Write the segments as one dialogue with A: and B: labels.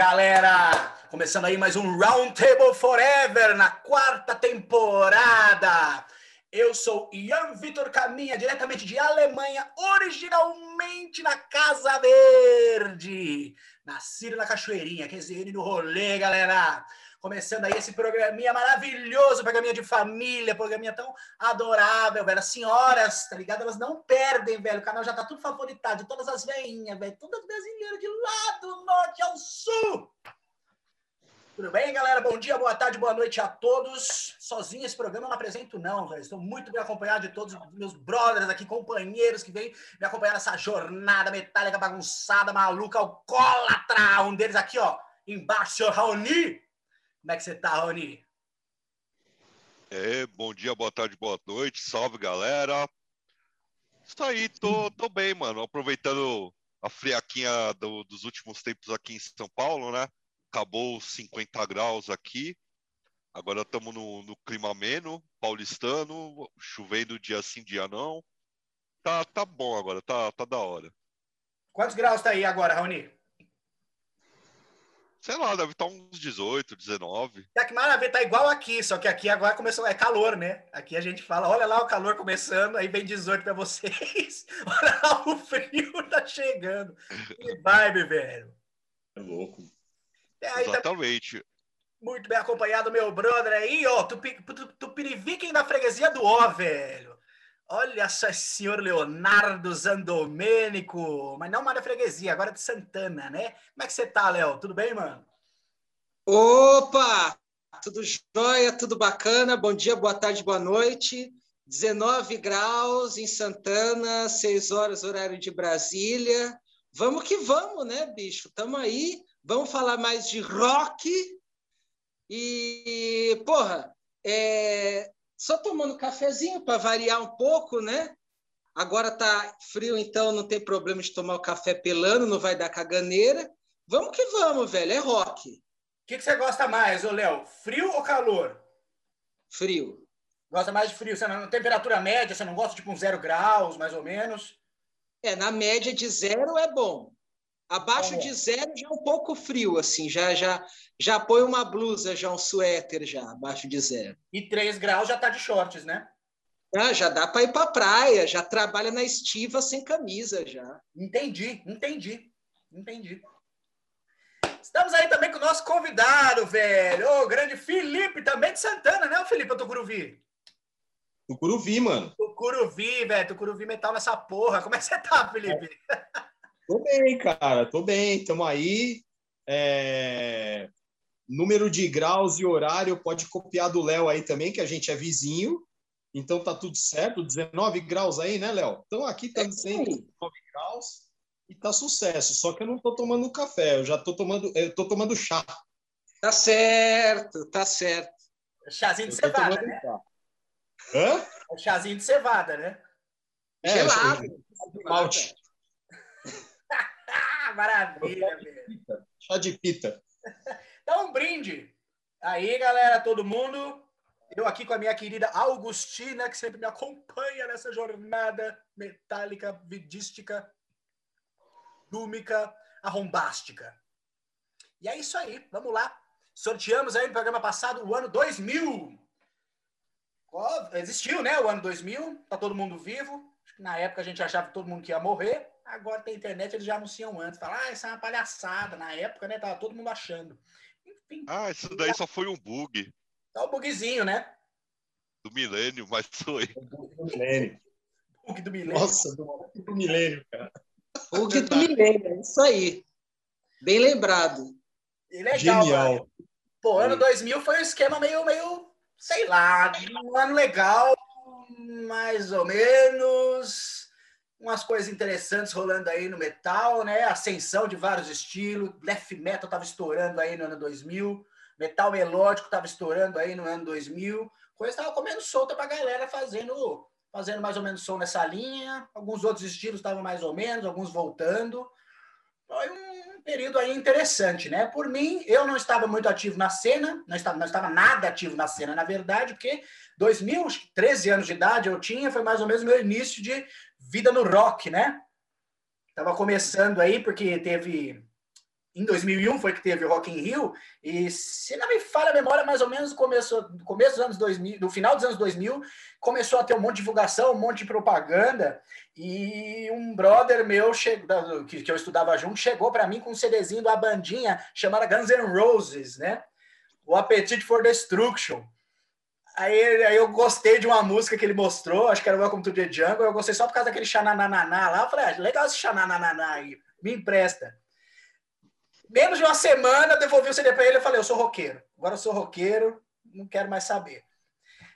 A: Galera! Começando aí mais um Roundtable Forever na quarta temporada. Eu sou Ian Vitor Caminha, diretamente de Alemanha, originalmente na Casa Verde. Nascido na Cachoeirinha, quer dizer, no rolê, galera. Começando aí esse programinha maravilhoso, programinha de família, programinha tão adorável, velho. As senhoras, tá ligado? Elas não perdem, velho. O canal já tá tudo favoritado, todas as veinhas, velho. Todas brasileiras de lá do norte ao sul. Tudo bem, galera? Bom dia, boa tarde, boa noite a todos. Sozinho esse programa eu não apresento, não, velho. Estou muito bem acompanhado de todos os meus brothers aqui, companheiros que vêm me acompanhar nessa jornada metálica bagunçada, maluca, alcoólatra. Um deles aqui, ó, embaixo, Raoni. Como é que você tá, Rony?
B: É, bom dia, boa tarde, boa noite. Salve, galera. Isso aí, tô, tô bem, mano. Aproveitando a friaquinha do, dos últimos tempos aqui em São Paulo, né? Acabou os 50 graus aqui. Agora estamos no, no clima ameno, paulistano, chovendo dia sim, dia não. Tá, tá bom agora, tá, tá da hora.
A: Quantos graus tá aí agora, Raoni?
B: Sei lá, deve estar uns 18, 19.
A: É que maravilha, tá igual aqui, só que aqui agora começou, é calor, né? Aqui a gente fala, olha lá o calor começando, aí vem 18 para vocês. olha lá o frio tá chegando. Que vibe, velho.
B: É louco. É, aí, tá Exatamente. Tá
A: muito bem acompanhado, meu brother aí, ó, Tupiniviquem da freguesia do Ó, velho. Olha só esse senhor Leonardo Zandomênico, mas não mais da freguesia, agora de Santana, né? Como é que você tá, Léo? Tudo bem, mano?
C: Opa! Tudo jóia, tudo bacana. Bom dia, boa tarde, boa noite. 19 graus em Santana, 6 horas horário de Brasília. Vamos que vamos, né, bicho? Tamo aí. Vamos falar mais de rock. E, porra, é, só tomando cafezinho para variar um pouco, né? Agora tá frio, então não tem problema de tomar o café pelando, não vai dar caganeira. Vamos que vamos, velho, é rock. O
A: que, que você gosta mais, ô Léo? Frio ou calor?
C: Frio.
A: Gosta mais de frio? Você não, temperatura média, você não gosta tipo uns zero graus, mais ou menos?
C: É, na média de zero é bom. Abaixo de zero já é um pouco frio, assim, já já já põe uma blusa, já um suéter já, abaixo de zero.
A: E 3 graus já tá de shorts, né?
C: Ah, já dá para ir para praia, já trabalha na estiva sem camisa já.
A: Entendi, entendi, entendi. Estamos aí também com o nosso convidado, velho, o grande Felipe, também de Santana, né, o Felipe Tucuruvi?
D: Tucuruvi, mano.
A: Tucuruvi, velho, Tucuruvi metal nessa porra. Como é que você tá, Felipe?
D: É. Tô bem, cara, tô bem, estamos aí. É... Número de graus e horário pode copiar do Léo aí também, que a gente é vizinho. Então tá tudo certo, 19 graus aí, né, Léo? Então aqui tá 19 graus e tá sucesso. Só que eu não tô tomando café, eu já tô tomando, eu tô tomando chá.
C: Tá certo, tá certo.
A: Chazinho de cevada, né? Chá.
D: Hã?
A: É chazinho de cevada, né?
C: É, Gelado.
D: Malte.
A: Maravilha, velho.
D: Chá de pita.
A: Então, um brinde. Aí, galera, todo mundo. Eu aqui com a minha querida Augustina, que sempre me acompanha nessa jornada metálica, vidística, dúmica, arrombástica. E é isso aí, vamos lá. Sorteamos aí no programa passado o ano 2000. Existiu, né, o ano 2000, tá todo mundo vivo. Na época a gente achava que todo mundo ia morrer. Agora tem internet, eles já anunciam antes. Falam, ah, isso é uma palhaçada. Na época, né? Tava todo mundo achando.
B: Enfim. Ah, isso daí só foi um bug.
A: Só um bugzinho, né?
B: Do milênio, mas foi.
D: Do milênio.
A: Bug do milênio.
D: Nossa, do, do milênio, cara.
C: Bug do milênio, é isso aí. Bem lembrado.
A: E legal, Genial. Mano. Pô, ano 2000 foi um esquema meio, meio, sei lá, um ano legal, mais ou menos umas coisas interessantes rolando aí no metal, né? Ascensão de vários estilos, death metal estava estourando aí no ano 2000, metal melódico estava estourando aí no ano 2000, coisa estava comendo solta para a galera fazendo, fazendo mais ou menos som nessa linha, alguns outros estilos estavam mais ou menos, alguns voltando. Foi um período aí interessante, né? Por mim, eu não estava muito ativo na cena, não estava, não estava nada ativo na cena, na verdade, porque 2000, 13 anos de idade eu tinha, foi mais ou menos meu início de vida no rock, né? Tava começando aí porque teve em 2001 foi que teve o Rock in Rio, e se não me falha a memória, mais ou menos começou, no começo dos anos 2000, no final dos anos 2000, começou a ter um monte de divulgação, um monte de propaganda, e um brother meu, que, que eu estudava junto, chegou para mim com um CDzinho da bandinha chamada Guns N' Roses, né? O Appetite for Destruction. Aí, aí eu gostei de uma música que ele mostrou, acho que era Welcome to the Jungle, eu gostei só por causa daquele xananananá lá, eu falei, ah, legal esse xananananá aí, me empresta menos de uma semana, devolvi o CD para ele e falei: Eu sou roqueiro. Agora eu sou roqueiro, não quero mais saber.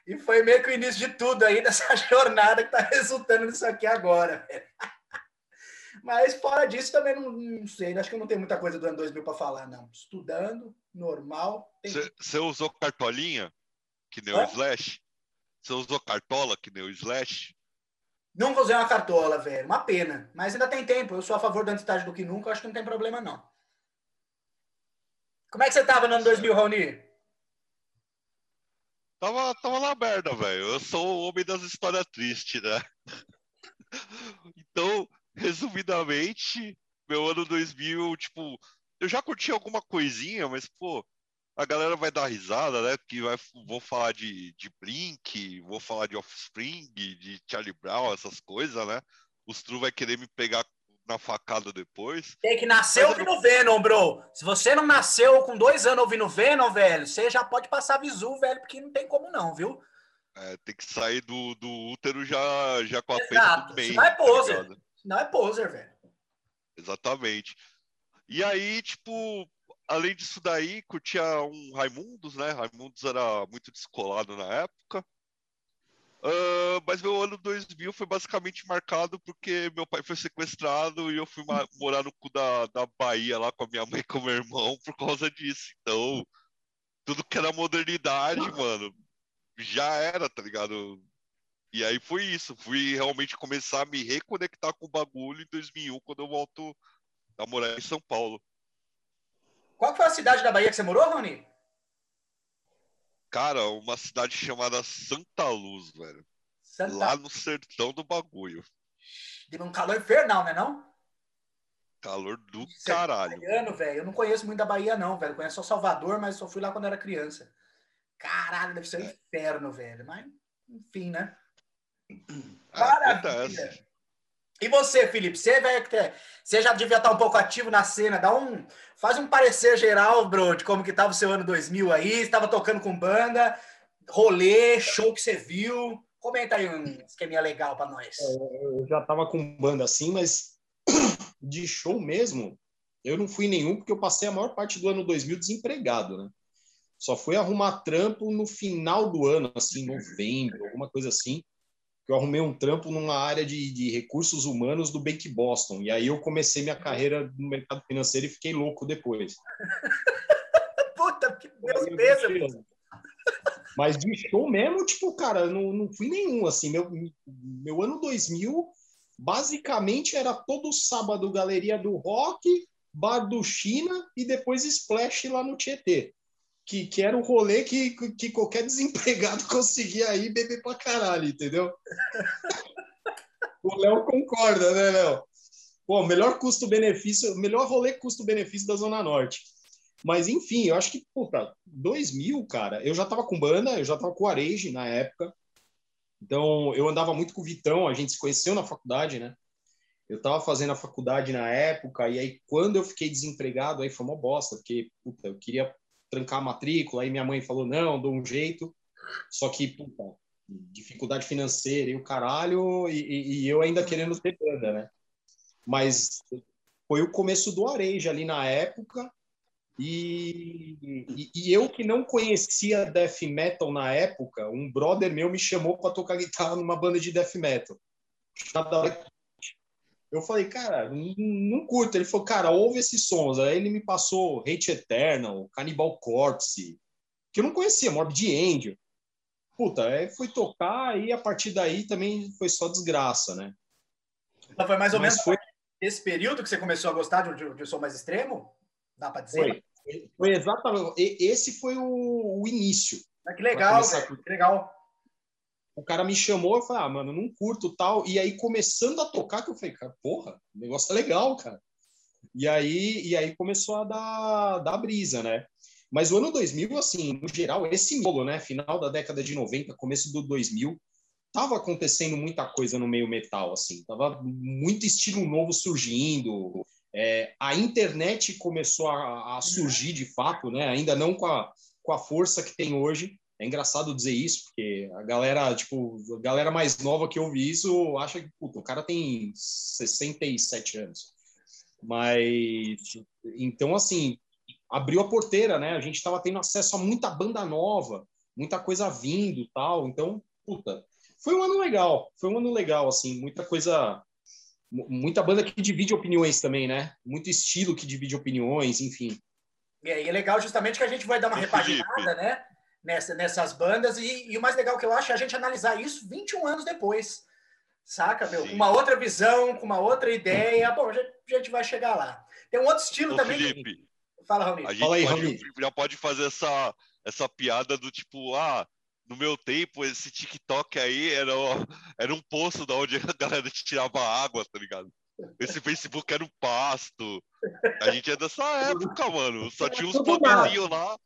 A: E foi meio que o início de tudo aí, dessa jornada que está resultando nisso aqui agora. Mas fora disso, também não, não, sei. Acho que não tem muita coisa do ano 2000 para falar, não. Estudando, normal.
B: Você usou cartolinha, que nem o Slash? Você usou cartola, que nem o Slash?
A: Nunca usei uma cartola, velho. Uma pena. Mas ainda tem tempo. Eu sou a favor da antes do que nunca. Acho que não tem problema, não. Como é que você tava no ano 2000, Raoni?
B: Tava, tava na merda, velho. Eu sou o homem das histórias tristes, né? então, resumidamente, meu ano 2000, tipo, eu já curti alguma coisinha, mas, pô, a galera vai dar risada, né? Porque vai, vou falar de, de Blink, vou falar de Offspring, de Charlie Brown, essas coisas, né? Os True vai querer me pegar na facada depois.
A: Tem que nascer ouvindo eu... Venom, bro. Se você não nasceu com dois anos ouvindo Venom, velho, você já pode passar visu, velho, porque não tem como não, viu?
B: É, tem que sair do, do útero já, já com a
A: Exato. bem. Não é tá poser. Tá não é poser, velho.
B: Exatamente. E aí, tipo, além disso daí, curtia um Raimundos, né? Raimundos era muito descolado na época. Uh, mas meu ano 2000 foi basicamente marcado porque meu pai foi sequestrado e eu fui morar no cu da, da Bahia lá com a minha mãe e com meu irmão por causa disso. Então, tudo que era modernidade, mano, já era, tá ligado? E aí foi isso. Fui realmente começar a me reconectar com o bagulho em 2001, quando eu volto a morar em São Paulo.
A: Qual foi a cidade da Bahia que você morou, Rony?
B: Cara, uma cidade chamada Santa Luz, velho. Santa... Lá no sertão do bagulho.
A: De um calor infernal, né não?
B: Calor do Você é caralho.
A: É velho. Eu não conheço muito da Bahia, não, velho. conheço só Salvador, mas só fui lá quando era criança. Caralho, deve ser um é. inferno, velho. Mas, enfim, né?
B: Ah, Maravilha.
A: E você, Felipe? Você, você já devia estar um pouco ativo na cena. Dá um, faz um parecer geral, bro, de como que estava o seu ano 2000 aí. Estava tocando com banda, rolê, show que você viu. Comenta aí um esqueminha legal para nós. É,
D: eu já estava com banda assim, mas de show mesmo, eu não fui nenhum porque eu passei a maior parte do ano 2000 desempregado, né? Só fui arrumar trampo no final do ano, assim, novembro, alguma coisa assim que eu arrumei um trampo numa área de, de recursos humanos do Bank Boston. E aí eu comecei minha carreira no mercado financeiro e fiquei louco depois.
A: Puta, que Deus.
D: Mas de show mesmo, tipo, cara, não, não fui nenhum, assim. Meu, meu ano 2000, basicamente, era todo sábado Galeria do Rock, Bar do China e depois Splash lá no Tietê que, que era um rolê que, que qualquer desempregado conseguia ir beber pra caralho, entendeu? o Léo concorda, né, Léo? Pô, melhor custo-benefício, melhor rolê custo-benefício da Zona Norte. Mas, enfim, eu acho que, puta, 2000, cara, eu já tava com banda, eu já tava com Arege na época. Então, eu andava muito com o Vitão, a gente se conheceu na faculdade, né? Eu tava fazendo a faculdade na época, e aí, quando eu fiquei desempregado, aí foi uma bosta, porque, puta, eu queria trancar a matrícula, aí minha mãe falou, não, dou um jeito, só que, puta, dificuldade financeira e o caralho, e, e eu ainda querendo ter banda, né? Mas foi o começo do Areja ali na época, e, e, e, eu que não conhecia death metal na época, um brother meu me chamou para tocar guitarra numa banda de death metal. Eu falei, cara, não, não curto. Ele falou, cara, ouve esses sons. Aí ele me passou Hate Eternal, Cannibal Corpse, que eu não conhecia, Morbid Angel. Puta, aí fui tocar e a partir daí também foi só desgraça, né?
A: Então foi mais ou Mas menos foi... esse período que você começou a gostar de, um som mais extremo? Dá para dizer?
D: Foi. foi exatamente. Esse foi o, o início.
A: Ah, que legal, que legal
D: o cara me chamou e falei, ah, mano, não curto tal. E aí, começando a tocar, que eu falei, cara, porra, o negócio é legal, cara. E aí, e aí começou a dar, dar brisa, né? Mas o ano 2000, assim, no geral, esse miolo, né? Final da década de 90, começo do 2000, tava acontecendo muita coisa no meio metal, assim. Tava muito estilo novo surgindo. É, a internet começou a, a, surgir de fato, né? Ainda não com a, com a força que tem hoje. É engraçado dizer isso, porque a galera, tipo, a galera mais nova que ouve isso acha que, puta, o cara tem 67 anos. Mas, então, assim, abriu a porteira, né? A gente estava tendo acesso a muita banda nova, muita coisa vindo tal. Então, puta, foi um ano legal. Foi um ano legal, assim, muita coisa. Muita banda que divide opiniões também, né? Muito estilo que divide opiniões, enfim.
A: E é legal justamente que a gente vai dar uma repaginada, né? Nessa, nessas bandas. E, e, o mais legal que eu acho é a gente analisar isso 21 anos depois. Saca, meu? Com uma outra visão, com uma outra ideia. Bom, a gente, a gente vai chegar lá. Tem um outro estilo
B: Ô,
A: também.
B: Felipe,
A: Fala, Ramiro.
B: A gente
D: Fala aí,
B: pode,
D: Ramiro.
B: já pode fazer essa, essa piada do tipo, ah, no meu tempo, esse TikTok aí era, era um poço da onde a galera tirava água, tá ligado? Esse Facebook era um pasto. A gente é dessa época, mano. Só tinha uns
C: Tudo
B: blogzinhos lá.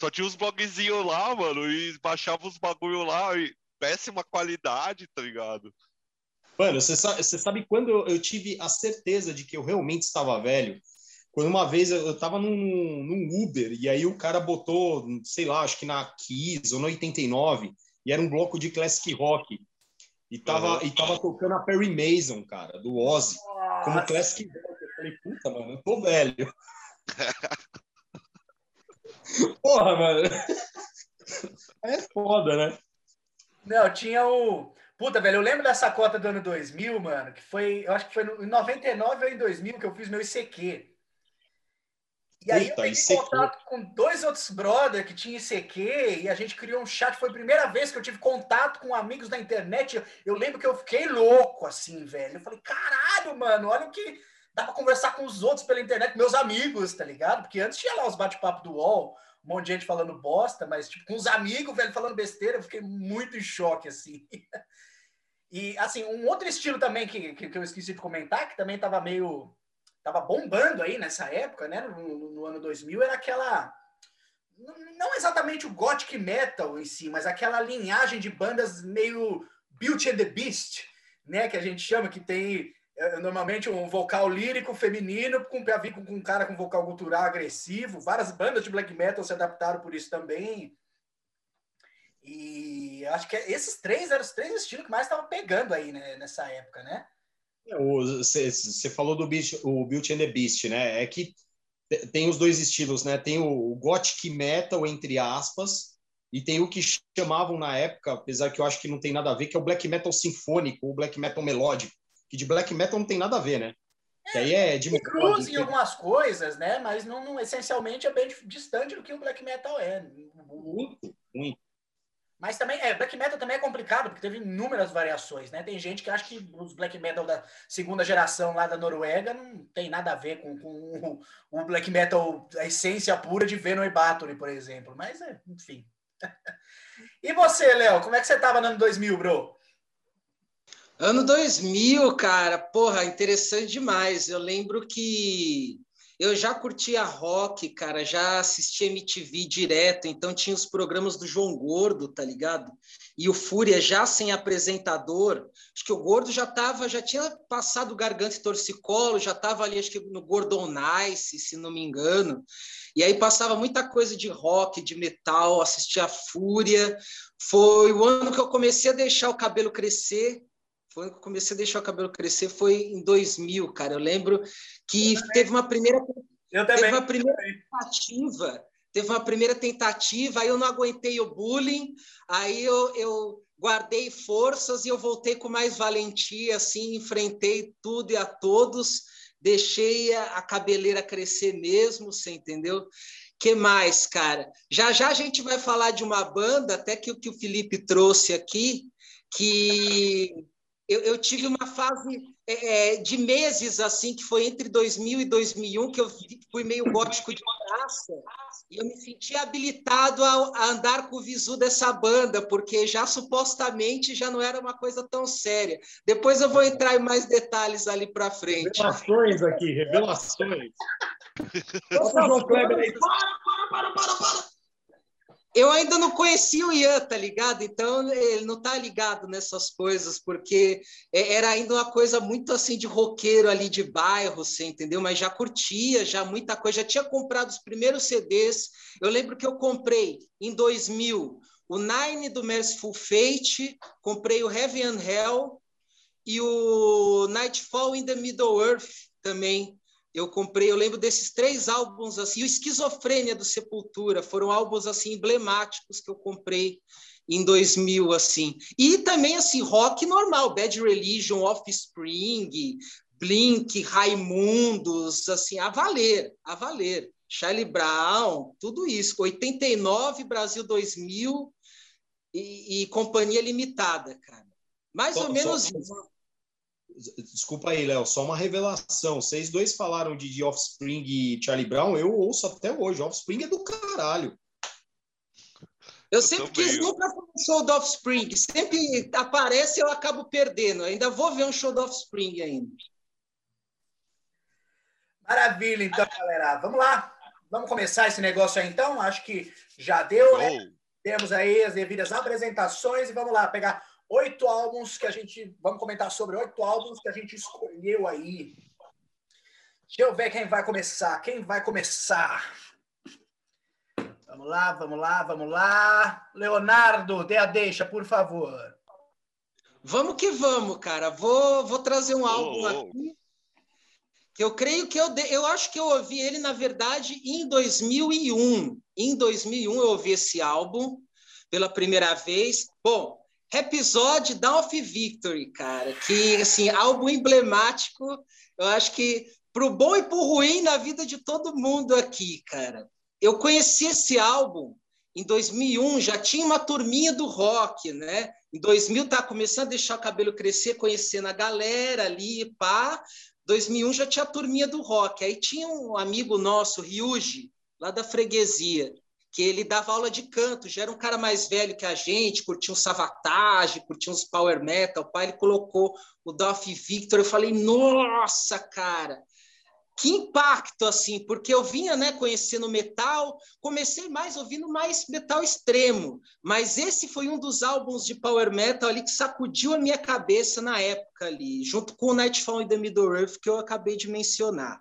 B: Só tinha uns blogzinhos lá, mano. E baixava os bagulho lá. E péssima qualidade, tá ligado?
D: Mano, você sabe, você sabe quando eu, eu tive a certeza de que eu realmente estava velho? Quando uma vez eu, eu tava num, num Uber e aí o cara botou, sei lá, acho que na Kiss ou no 89, e era um bloco de classic rock. E tava,
B: Uhum.
D: e tava tocando a Perry Mason, cara, do Ozzy, como
A: Nossa.
D: classic rock. Eu falei, puta, mano, eu tô velho. Porra, mano. É foda, né?
A: Não, tinha o. Puta, velho, eu lembro dessa cota do ano 2000, mano, que foi. Eu acho que foi no, em 99 ou em 2000 que eu fiz meu ICQ. E aí eu peguei
D: ICQ.
A: contato com dois outros brother que tinham ICQ e a gente criou um chat. Foi a primeira vez que eu tive contato com amigos da internet. Eu, eu lembro que eu fiquei louco, assim, velho. Eu falei, caralho, mano, olha o que. Dá pra conversar com os outros pela internet, meus amigos, tá ligado? Porque antes tinha lá os bate-papos do UOL, um monte de gente falando bosta, mas tipo, com os amigos, velho, falando besteira, eu fiquei muito em choque, assim. E, assim, um outro estilo também que, que, que eu esqueci de comentar, que também tava meio. tava bombando aí nessa época, né, no, no- no ano 2000, era aquela. Não exatamente o gothic metal em si, mas aquela linhagem de bandas meio Beauty and the Beast, né, que a gente chama, que tem normalmente um vocal lírico feminino com com, com um cara com vocal gutural agressivo. Várias bandas de black metal se adaptaram por isso também. E acho que esses três eram os três estilos que mais estavam pegando aí né, nessa época, né?
D: Você falou do Beast, o Beauty and the Beast, né? É que te- tem os dois estilos, né? Tem o, o gothic metal, entre aspas, e tem o que chamavam na época, apesar que eu acho que não tem nada a ver, que é o black metal sinfônico, ou black metal melódico, que de black metal não tem nada a ver, né? Que aí é de
A: E cruz em algumas coisas, né? Mas não, não- essencialmente é bem distante do que o black metal é.
D: muito, muito.
A: Mas também, é, black metal também é complicado, porque teve inúmeras variações, né? Tem gente que acha que os black metal da segunda geração lá da Noruega não tem nada a ver com, com o, o black metal, a essência pura de Venom e Bathory, por exemplo. Mas, é, enfim. E você, Léo, como é que você tava no ano 2000, bro?
C: Ano 2000, cara, porra, interessante demais. Eu lembro que eu já curtia rock, cara, já assistia MTV direto, então tinha os programas do João Gordo, tá ligado? E o Fúria já sem apresentador. Acho que o Gordo já tava, já tinha passado Garganta e Torcicolo, já tava ali, acho que no Gordon Nice, se não me engano. E aí passava muita coisa de rock, de metal, assistia a Fúria. Foi o ano que eu comecei a deixar o cabelo crescer, foi quando eu comecei a deixar o cabelo crescer foi em 2000, cara. Eu lembro que teve uma primeira
A: Eu
C: teve
A: também.
C: uma primeira tentativa, teve uma primeira tentativa, aí eu não aguentei o bullying, aí eu, eu guardei forças e eu voltei com mais valentia, assim, enfrentei tudo e a todos, deixei a, a cabeleira crescer mesmo, você entendeu? que mais, cara? Já já a gente vai falar de uma banda, até que, o que o Felipe trouxe aqui, que eu, eu tive uma fase é, de meses assim, que foi entre 2000 e 2001, que eu fui meio gótico de praça e eu me senti habilitado a, a, andar com o visu dessa banda, porque já supostamente já não era uma coisa tão séria. Depois eu vou entrar em mais detalhes ali para frente.
D: Revelações aqui, revelações. Nossa, João Kleber aí. Para, para, para, para, para.
C: Eu ainda não conhecia o Ian, tá ligado? Então ele não tá ligado nessas coisas, porque é, era ainda uma coisa muito assim de roqueiro ali de bairro, você entendeu? Mas já curtia, já muita coisa, já tinha comprado os primeiros CDs. Eu lembro que eu comprei em 2000 o Nine do Merciful Fate, comprei o Heaven and Hell e o Nightfall in the Middle Earth também eu comprei, eu lembro desses três álbuns assim, o Esquizofrênia do Sepultura, foram álbuns assim emblemáticos que eu comprei em 2000 assim. E também assim, rock normal, Bad Religion, Offspring, Blink, Raimundos, assim, a valer, a valer. Charlie Brown, tudo isso. 89, Brasil 2000 e, e Companhia Limitada, cara. Mais só, ou menos só, isso.
D: Desculpa aí, Léo, só uma revelação. Vocês dois falaram de, de Offspring e Charlie Brown, eu ouço até hoje. Offspring é do caralho.
C: Eu, eu sempre quis nunca fazer um show do Offspring. Sempre aparece eu acabo perdendo. ainda vou ver um show do Offspring ainda.
A: Maravilha, então, galera. Vamos lá. Vamos começar esse negócio aí, então? Acho que já deu, né? Temos aí as devidas apresentações e vamos lá pegar oito álbuns que a gente. Vamos comentar sobre oito álbuns que a gente escolheu aí. Deixa eu ver quem vai começar. Quem vai começar? Vamos lá, vamos lá, vamos lá. Leonardo, dê a deixa, por favor.
C: Vamos que vamos, cara. Vou, vou trazer um álbum oh, aqui. Que eu creio que eu, de... eu acho que eu ouvi ele, na verdade, em 2001. Em 2001 eu ouvi esse álbum pela primeira vez. Bom, Episódio Dawn of Victory, cara, que assim, álbum emblemático, eu acho que pro bom e pro ruim na vida de todo mundo aqui, cara. Eu conheci esse álbum em 2001, já tinha uma turminha do rock, né? Em 2000 tá começando a deixar o cabelo crescer, conhecendo a galera ali, pá. 2001 já tinha a turminha do rock. Aí tinha um amigo nosso, Ryuji, lá da freguesia que ele dava aula de canto, já era um cara mais velho que a gente, curtia um Savatage, curtia uns Power Metal, o pai ele colocou o Dolph Victor, eu falei, nossa, cara, que impacto, assim, porque eu vinha, né, conhecendo metal, comecei mais ouvindo mais metal extremo, mas esse foi um dos álbuns de power metal ali que sacudiu a minha cabeça na época ali, junto com o Nightfall in the Middle Earth que eu acabei de mencionar.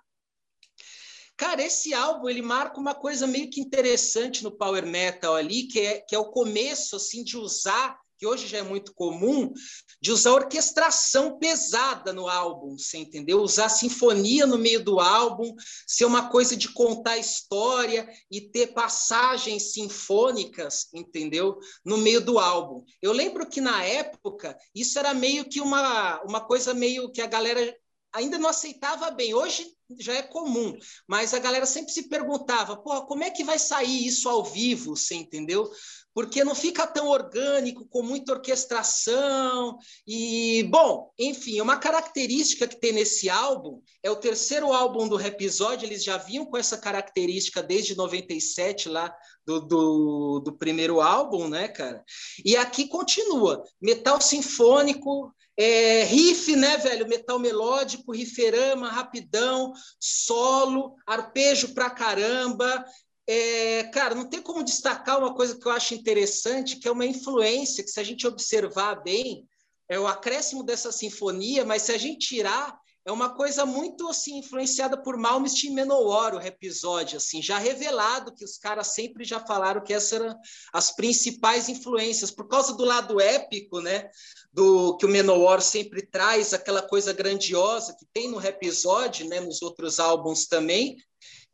C: Cara, esse álbum ele marca uma coisa meio que interessante no power metal ali, que é, que é o começo assim de usar, que hoje já é muito comum, de usar orquestração pesada no álbum, você entendeu? Usar sinfonia no meio do álbum, ser uma coisa de contar história e ter passagens sinfônicas, entendeu? No meio do álbum. Eu lembro que na época isso era meio que uma, uma coisa meio que a galera ainda não aceitava bem. Hoje já é comum, mas a galera sempre se perguntava, pô, como é que vai sair isso ao vivo, você entendeu? Porque não fica tão orgânico, com muita orquestração. E, bom, enfim, uma característica que tem nesse álbum é o terceiro álbum do episódio, eles já vinham com essa característica desde 97, lá do, do, do primeiro álbum, né, cara? E aqui continua: metal sinfônico, é, riff, né, velho? Metal melódico, rifferama, rapidão, solo, arpejo pra caramba. É, cara, não tem como destacar uma coisa que eu acho interessante, que é uma influência que, se a gente observar bem, é o acréscimo dessa sinfonia, mas se a gente tirar, é uma coisa muito assim influenciada por Malmsteen e Menowar, o episódio, assim, já revelado que os caras sempre já falaram que essas eram as principais influências, por causa do lado épico, né, do que o Menowar sempre traz, aquela coisa grandiosa que tem no episódio, né, nos outros álbuns também,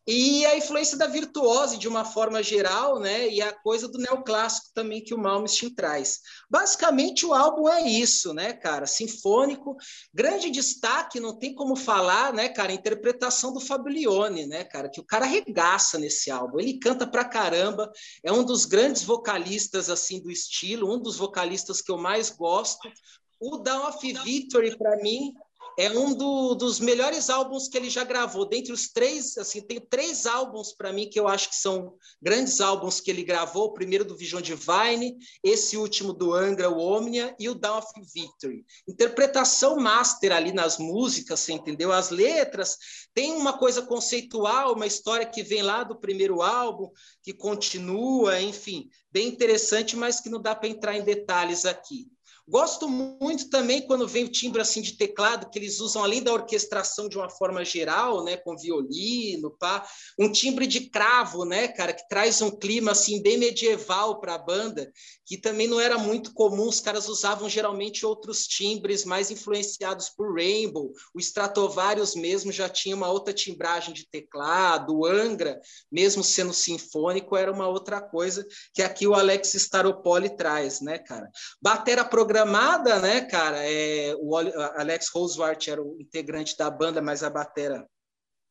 C: e a influência da virtuose de uma forma geral, né? E a coisa do neoclássico também que o Malmsteen traz. Basicamente o álbum é isso, né, cara? Sinfônico, grande destaque, não tem como falar, né, cara? A interpretação do Fablione, né, cara? Que o cara regaça nesse álbum. Ele canta pra caramba, é um dos grandes vocalistas assim do estilo, um dos vocalistas que eu mais gosto. O Dawn of Victory para mim é um do, dos melhores álbuns que ele já gravou. Dentre os três, assim, tem três álbuns para mim que eu acho que são grandes álbuns que ele gravou. O primeiro do Vision Divine, esse último do Angra, o Omnia e o Down of Victory. Interpretação master ali nas músicas, você entendeu? As letras tem uma coisa conceitual, uma história que vem lá do primeiro álbum, que continua, enfim, bem interessante, mas que não dá para entrar em detalhes aqui. Gosto muito também quando vem o timbre assim de teclado, que eles usam além da orquestração de uma forma geral, né, com violino, pá, um timbre de cravo, né, cara, que traz um clima assim bem medieval para a banda, que também não era muito comum, os caras usavam geralmente outros timbres mais influenciados por Rainbow. O Stratovarius mesmo já tinha uma outra timbragem de teclado, o Angra, mesmo sendo sinfônico, era uma outra coisa que aqui o Alex Staropoli traz, né, cara? Batera programada programada, né, cara? É, o Alex Rosewart era o integrante da banda, mas a batera,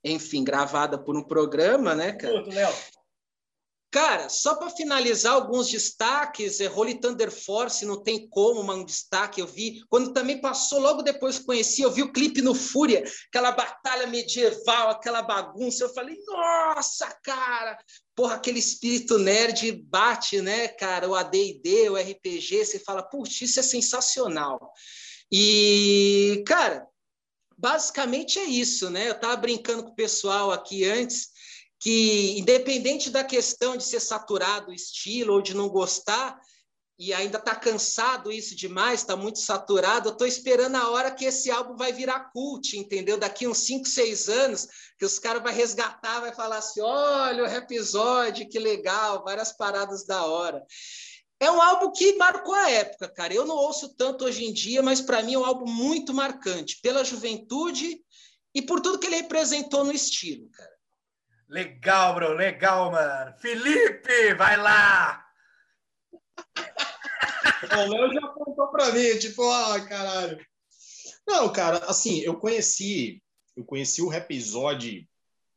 C: enfim, gravada por um programa, né, cara? Léo. Cara, só para finalizar alguns destaques, é, Holy Thunder Force não tem como um destaque. Eu vi, quando também passou, logo depois que conheci, eu vi o clipe no Fúria, aquela batalha medieval, aquela bagunça. Eu falei, nossa, cara, porra, aquele espírito nerd bate, né, cara? O AD&D, o RPG, você fala, puxa, isso é sensacional. E, cara, basicamente é isso, né? Eu estava brincando com o pessoal aqui antes que, independente da questão de ser saturado o estilo ou de não gostar, e ainda está cansado isso demais, está muito saturado, eu estou esperando a hora que esse álbum vai virar cult, entendeu? Daqui uns 5, 6 anos, que os caras vão resgatar, vai falar assim, olha o episódio, que legal, várias paradas da hora. É um álbum que marcou a época, cara. Eu não ouço tanto hoje em dia, mas para mim é um álbum muito marcante, pela juventude e por tudo que ele representou no estilo, cara.
A: Legal, bro, legal, mano. Felipe, vai lá!
D: o Léo já apontou para mim, tipo, ah, caralho. Não, cara, assim, eu conheci, eu conheci o Rhapsody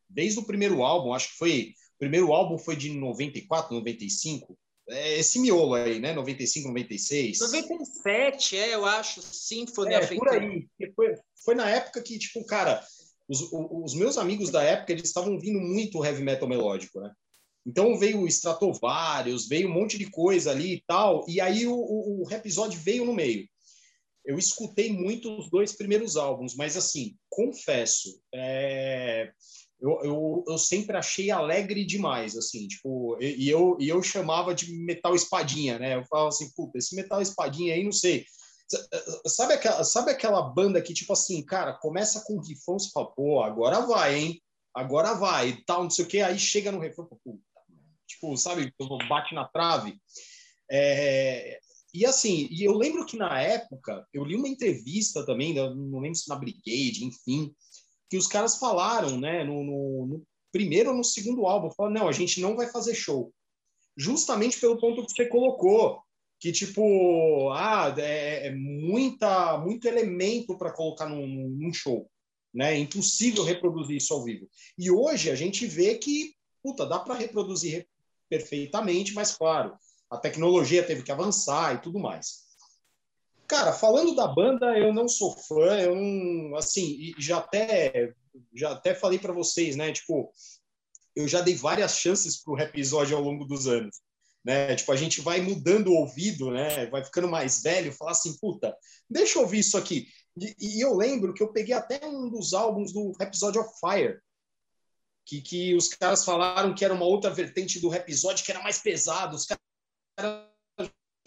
D: desde o primeiro álbum, acho que foi, o primeiro álbum foi de 94, 95, é esse miolo aí, né, 95, 96.
C: 97, é, eu acho, Symphony
D: é, por aí. Foi, foi na época que, tipo, cara, os, os meus amigos da época, eles estavam ouvindo muito heavy metal melódico, né? Então veio o Stratovarius, veio um monte de coisa ali e tal, e aí o, o, o episódio veio no meio. Eu escutei muito os dois primeiros álbuns, mas assim, confesso, é... eu, eu, eu, sempre achei alegre demais, assim, tipo, e, e, eu, e eu chamava de metal espadinha, né? Eu falava assim, puta, esse metal espadinha aí, não sei, Sabe aquela, sabe aquela banda que, tipo assim, cara, começa com rifão, você fala, pô, agora vai, hein? Agora vai, e tal, não sei o quê, aí chega no refrão, puta, tipo, sabe, bate na trave. É, e assim, e eu lembro que na época, eu li uma entrevista também, não lembro se na Brigade, enfim, que os caras falaram, né, no, no, no primeiro ou no segundo álbum, falaram, não, a gente não vai fazer show. Justamente pelo ponto que você colocou que tipo, ah, é, é muita, muito elemento para colocar num, num, show, né? É impossível reproduzir isso ao vivo. E hoje a gente vê que, puta, dá para reproduzir perfeitamente, mas claro, a tecnologia teve que avançar e tudo mais. Cara, falando da banda, eu não sou fã, eu não, assim, já até já até falei para vocês, né? Tipo, eu já dei várias chances pro episódio ao longo dos anos né? Tipo, a gente vai mudando o ouvido, né? Vai ficando mais velho, falar assim, puta, deixa eu ouvir isso aqui. E, e eu lembro que eu peguei até um dos álbuns do Episode of Fire, que, que os caras falaram que era uma outra vertente do episódio que era mais pesado. Os caras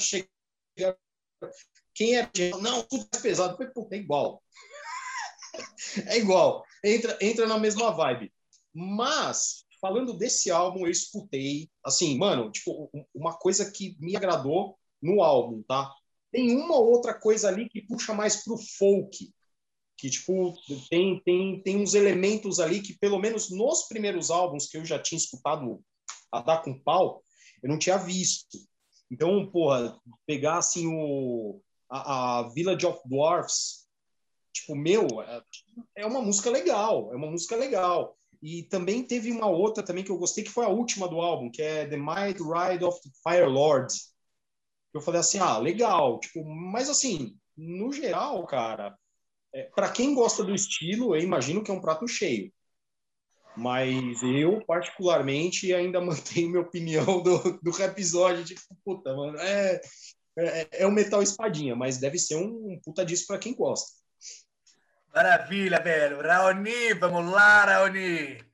D: chegaram. Quem é. Não, tudo mais pesado. Foi, puta, é igual. é igual. Entra, entra na mesma vibe. Mas falando desse álbum, eu escutei, assim, mano, tipo, uma coisa que me agradou no álbum, tá? Tem uma outra coisa ali que puxa mais pro folk, que, tipo, tem, tem, tem uns elementos ali que, pelo menos nos primeiros álbuns que eu já tinha escutado a dar com pau, eu não tinha visto. Então, porra, pegar, assim, o, a, a Village of Dwarfs, tipo, meu, é, é uma música legal, é uma música legal. E também teve uma outra também que eu gostei, que foi a última do álbum, que é The Might Ride of the Fire Lord. Eu falei assim, ah, legal. Tipo, mas assim, no geral, cara, é, para quem gosta do estilo, eu imagino que é um prato cheio. Mas eu, particularmente, ainda mantenho minha opinião do, do episódio. Tipo, puta, mano, é, é, é um metal espadinha, mas deve ser um, um puta disso para quem gosta.
A: Maravilha, velho. Raoni, vamos lá, Raoni.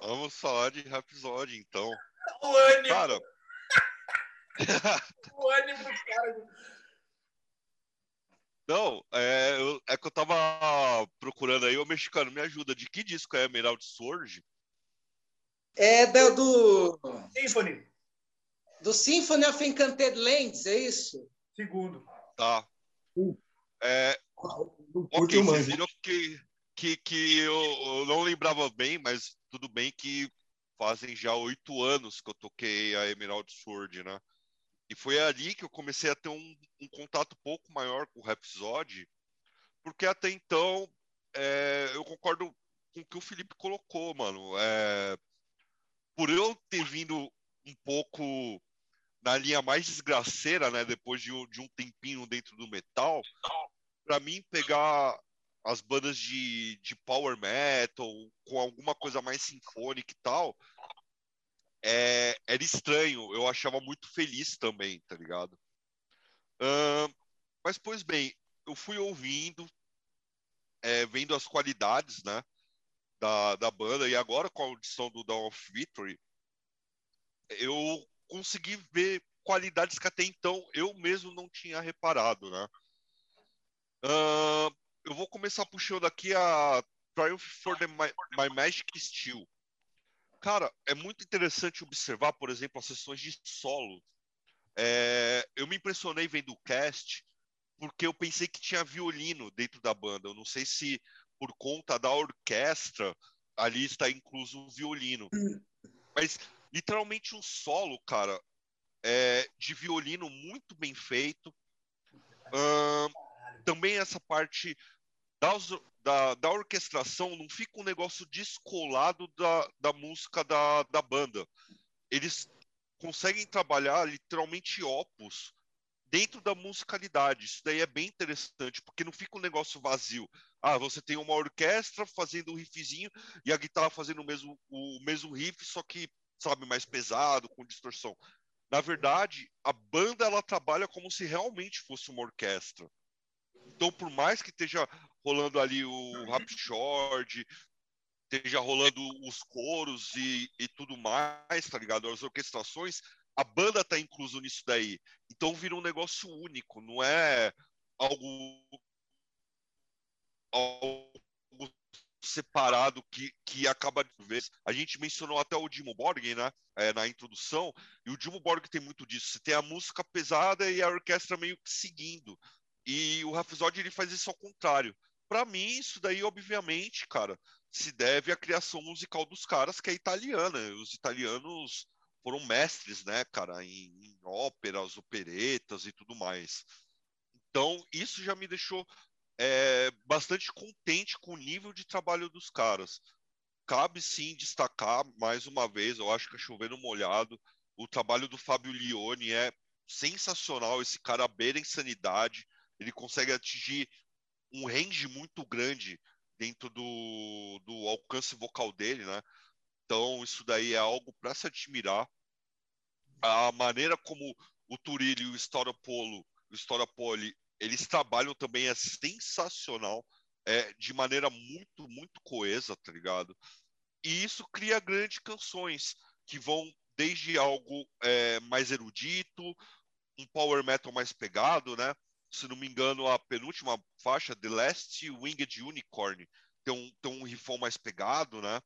B: Vamos falar de Rhapsody, então.
A: O ânimo.
B: Cara,
A: o ânimo dos caras.
B: não, é, eu- é que eu tava procurando aí, o mexicano, me ajuda. De que disco é Emerald Sword?
C: É da- do,
A: Symphony.
C: do Symphony of Encanted Lands, é isso?
A: Segundo.
B: Tá.
D: Uh.
B: É,
D: Não
B: ok, vocês viram que, que, que eu, eu não lembrava bem, mas tudo bem que fazem já oito anos que eu toquei a Emerald Sword, né? E foi ali que eu comecei a ter um, um contato um pouco maior com o Rhapsody, porque até então é, eu concordo com o que o Felipe colocou, mano. É, por eu ter vindo um pouco na linha mais desgraceira, né? Depois de de um tempinho dentro do metal, para mim pegar as bandas de, de power metal com alguma coisa mais sinfônica e tal, é, era estranho. Eu achava muito feliz também, tá ligado? Ahn, mas, pois bem, eu fui ouvindo, é, vendo as qualidades, né, da, da banda, e agora com a audição do Dawn of Victory, eu consegui ver qualidades que até então eu mesmo não tinha reparado, né? Ahn, eu vou começar puxando aqui a Triumph for the My, My Magic Steel. Cara, é muito interessante observar, por exemplo, as sessões de solo. É, eu me impressionei vendo o cast, porque eu pensei que tinha violino dentro da banda. Eu não sei se por conta da orquestra ali está incluso o violino. Mas literalmente um solo, cara, é, de violino muito bem feito. Ahn, também essa parte da, da, da orquestração não fica um negócio descolado da, da música da, da banda. Eles conseguem trabalhar literalmente opus dentro da musicalidade. Isso daí é bem interessante, porque não fica um negócio vazio. Ah, você tem uma orquestra fazendo um riffzinho e a guitarra fazendo o mesmo, o mesmo riff, só que, sabe, mais pesado, com distorção. Na verdade, a banda ela trabalha como se realmente fosse uma orquestra. Então, por mais que esteja rolando ali o Rhapsody, esteja rolando os coros e, e tudo mais, tá ligado? As orquestrações, a banda tá incluso nisso daí. Então vira um negócio único, não é algo, algo separado que, que acaba de vez. A gente mencionou até o Dimo Borg, né? É, na introdução, e o Dimo Borg tem muito disso. Você tem a música pesada e a orquestra meio que seguindo. E o Rhapsody ele faz isso ao contrário. Para mim, isso daí, obviamente, cara, se deve à criação musical dos caras, que é italiana. Os italianos foram mestres, né, cara, em, em óperas, operetas e tudo mais. Então, isso já me deixou é, bastante contente com o nível de trabalho dos caras. Cabe sim destacar, mais uma vez, eu acho que é chovendo molhado, o trabalho do Fábio Lione é sensacional. Esse cara beira insanidade, ele consegue atingir um range muito grande dentro do, do alcance vocal dele, né? Então, isso daí é algo para se admirar. A maneira como o Turílio e o Storopolo, o Storopoli, eles trabalham também é sensacional, é, de maneira muito, muito coesa, tá ligado? E isso cria grandes canções que vão desde algo é, mais erudito, um power metal mais pegado, né? Se não me engano, a penúltima faixa, The Last Winged Unicorn, tem um, tem um riffão mais pegado, né?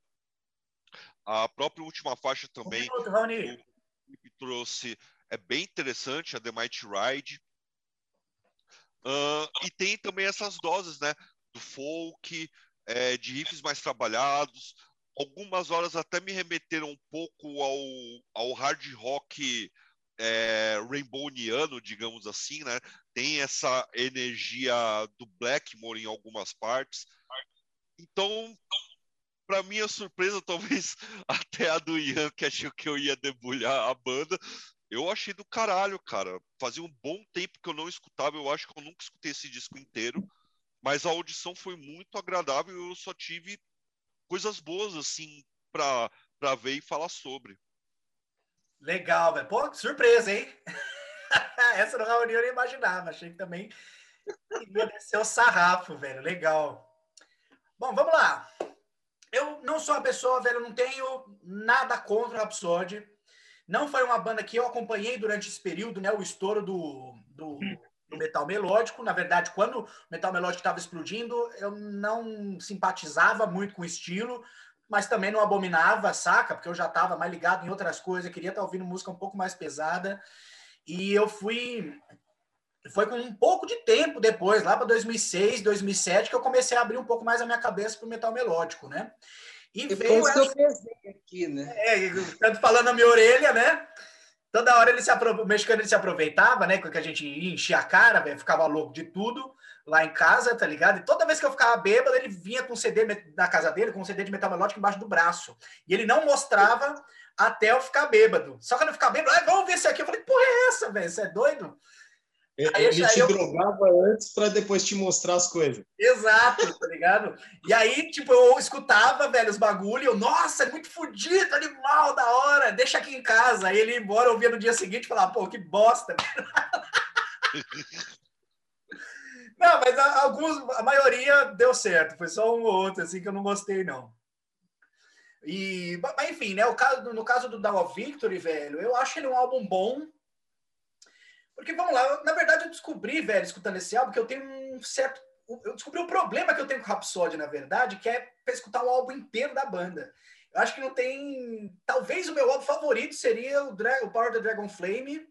B: A própria última faixa também,
A: Um minuto,
B: o Felipe trouxe, é bem interessante, a The Mighty Ride. Ah, e tem também essas doses, né? Do folk, é, de riffs mais trabalhados. Algumas horas até me remeteram um pouco ao, ao hard rock é, rainbowniano, digamos assim, né? Tem essa energia do Blackmore em algumas partes. Então, para minha surpresa, talvez até a do Ian, que achou que eu ia debulhar a banda, Eu achei do caralho, cara. Fazia um bom tempo que eu não escutava. Eu acho que eu nunca escutei esse disco inteiro. Mas a audição foi muito agradável. Eu só tive coisas boas, assim, pra ver e falar sobre.
A: Legal, velho. Pô, surpresa, hein? Essa não eu nem imaginava. Achei que também ia descer o sarrafo, velho. Legal. Bom, vamos lá. Eu não sou uma pessoa, velho, não tenho nada contra o Rhapsody. Não foi uma banda que eu acompanhei durante esse período, né? O estouro do, do, do metal melódico. Na verdade, quando o metal melódico estava explodindo, eu não simpatizava muito com o estilo, mas também não abominava, saca? Porque eu já estava mais ligado em outras coisas, queria estar ouvindo música um pouco mais pesada. E eu fui. Foi com um pouco de tempo depois, lá para 2006, 2007, que eu comecei a abrir um pouco mais a minha cabeça para o metal melódico, né?
C: E Depois veio. Que eu aqui, né?
A: É, tanto falando na minha orelha, né? Toda hora ele se apro... o mexicano ele se aproveitava, né? Que a gente enchia a cara, véio, ficava louco de tudo lá em casa, tá ligado? E toda vez que eu ficava bêbado, ele vinha com CD na casa dele, com um CD de metal melódico embaixo do braço. E ele não mostrava até eu ficar bêbado. Só quando eu ficar bêbado, ah, vamos ver esse aqui. Eu falei, porra, é essa, velho? Você é doido?
D: Ele te eu... drogava antes para depois te mostrar as coisas.
A: Exato, tá ligado? E aí, tipo, eu escutava, velho, os bagulho, eu, nossa, é muito fodido, animal, da hora, deixa aqui em casa. Aí ele ia embora, eu via no dia seguinte e falava, pô, que bosta. não, mas alguns, a maioria deu certo, foi só um ou outro, assim, que eu não gostei, não. E, mas enfim, né, o caso, no caso do Dawn of Victory, velho, eu acho ele um álbum bom, porque, vamos lá, na verdade eu descobri, velho, escutando esse álbum, que eu tenho um certo. Eu descobri um problema que eu tenho com o Rhapsody, na verdade, que é para escutar o álbum inteiro da banda. Eu acho que não tem. Talvez o meu álbum favorito seria o, Dra... o Power of the Dragon Flame,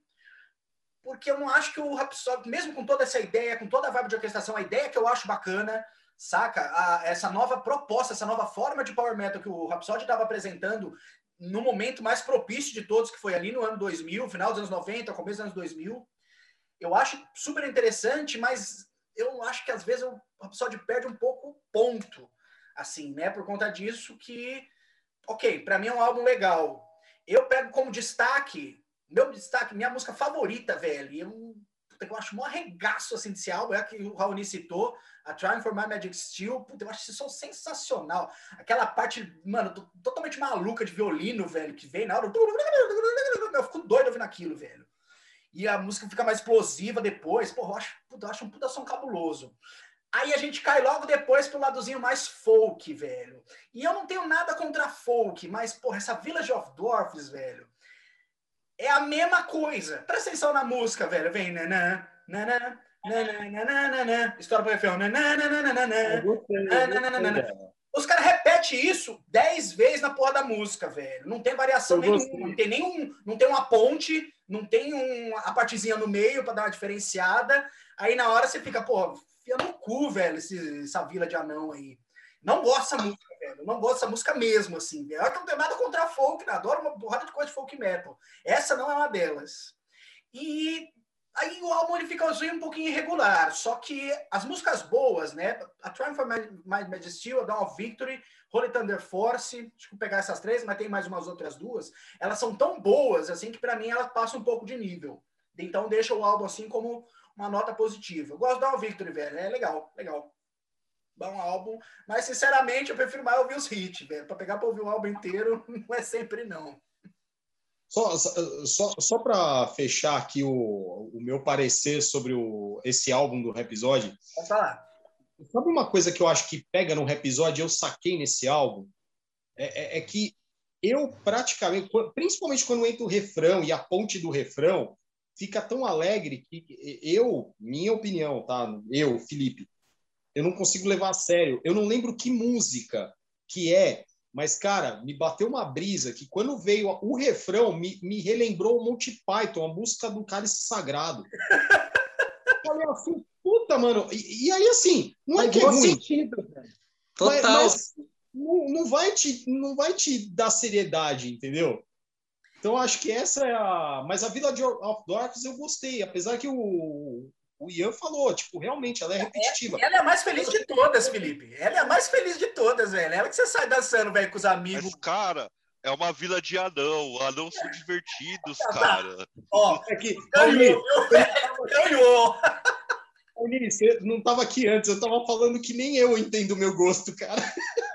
A: porque eu não acho que o Rhapsody, mesmo com toda essa ideia, com toda a vibe de orquestração, a ideia que eu acho bacana, saca? A, essa nova proposta, essa nova forma de power metal que o Rhapsody estava apresentando no momento mais propício de todos, que foi ali no ano 2000, final dos anos 90, começo dos anos 2000, eu acho super interessante, mas eu acho que às vezes o episódio perde um pouco o ponto, assim, né? Por conta disso que, ok, para mim é um álbum legal. Eu pego como destaque, meu destaque, minha música favorita, velho, eu, eu acho um arregaço assim, desse álbum, é a que o Raoni citou, a Trying for My Magic Steel, puta, eu acho esse som sensacional. Aquela parte, mano, totalmente maluca de violino, velho, que vem na hora. Eu fico doido ouvindo aquilo, velho e a música fica mais explosiva depois. Pô, eu acho, eu acho um puta som cabuloso. Aí a gente cai logo depois pro ladozinho mais folk, velho. E eu não tenho nada contra folk, mas, porra, essa Village of Dwarfs, velho, é a mesma coisa. Presta atenção na música, velho. Vem, nanã, nanã, nanã, História pro refrão. Os caras repetem isso dez vezes na porra da música, velho. Não tem variação nenhuma. Não tem nenhum. Não tem uma ponte não tem um, a partezinha no meio para dar uma diferenciada. Aí na hora você fica, pô, fia no cu, velho, esse, essa vila de anão aí. Não gosto dessa velho. Não gosto dessa música mesmo, assim. Eu não tenho nada contra folk, né? adoro uma porrada de coisa de folk metal. Essa não é uma delas. E aí o álbum ele fica um pouquinho irregular, só que as músicas boas, né? A Triumph of My Majesty, a Dawn of Victory, Holy Thunder Force, deixa eu pegar essas três, mas tem mais umas outras duas. Elas são tão boas assim que para mim elas passam um pouco de nível. Então deixa o álbum assim como uma nota positiva. Eu gosto da All Victory, velho. É legal, legal. Bom álbum, mas sinceramente eu prefiro mais ouvir os hits, velho. Para pegar para ouvir o álbum inteiro não é sempre não.
D: Só, só, só para fechar aqui o, o meu parecer sobre o, esse álbum do episódio.
A: Pode falar.
D: Sabe uma coisa que eu acho que pega no episódio, eu saquei nesse álbum? É, é, é, que eu praticamente, principalmente quando entra o refrão e a ponte do refrão, fica tão alegre que eu, minha opinião, tá? Eu, Felipe, eu não consigo levar a sério. Eu não lembro que música que é, mas, cara, me bateu uma brisa que quando veio o refrão, me, me relembrou o Monty Python, a música do Cálice Sagrado. Eu falei assim, Puta, mano. E, e aí, assim, não é que é ruim. Sentido,
C: Total. Mas, mas
D: não, não, vai te, não vai te dar seriedade, entendeu? Então, acho que essa é a. Mas a Village of Darkness eu gostei, apesar que o, o Ian falou, tipo, realmente, ela é repetitiva.
A: Ela é a mais feliz de todas, Felipe. Ela é a mais feliz de todas, velho. Ela que você sai dançando, velho, com os amigos. Mas,
B: cara, é uma vila de anão. Anão são divertidos, cara.
D: Ó, é que.
A: Ganhou, ganhou.
D: Raoni, você não estava aqui antes, eu estava falando que nem eu entendo o meu gosto, cara.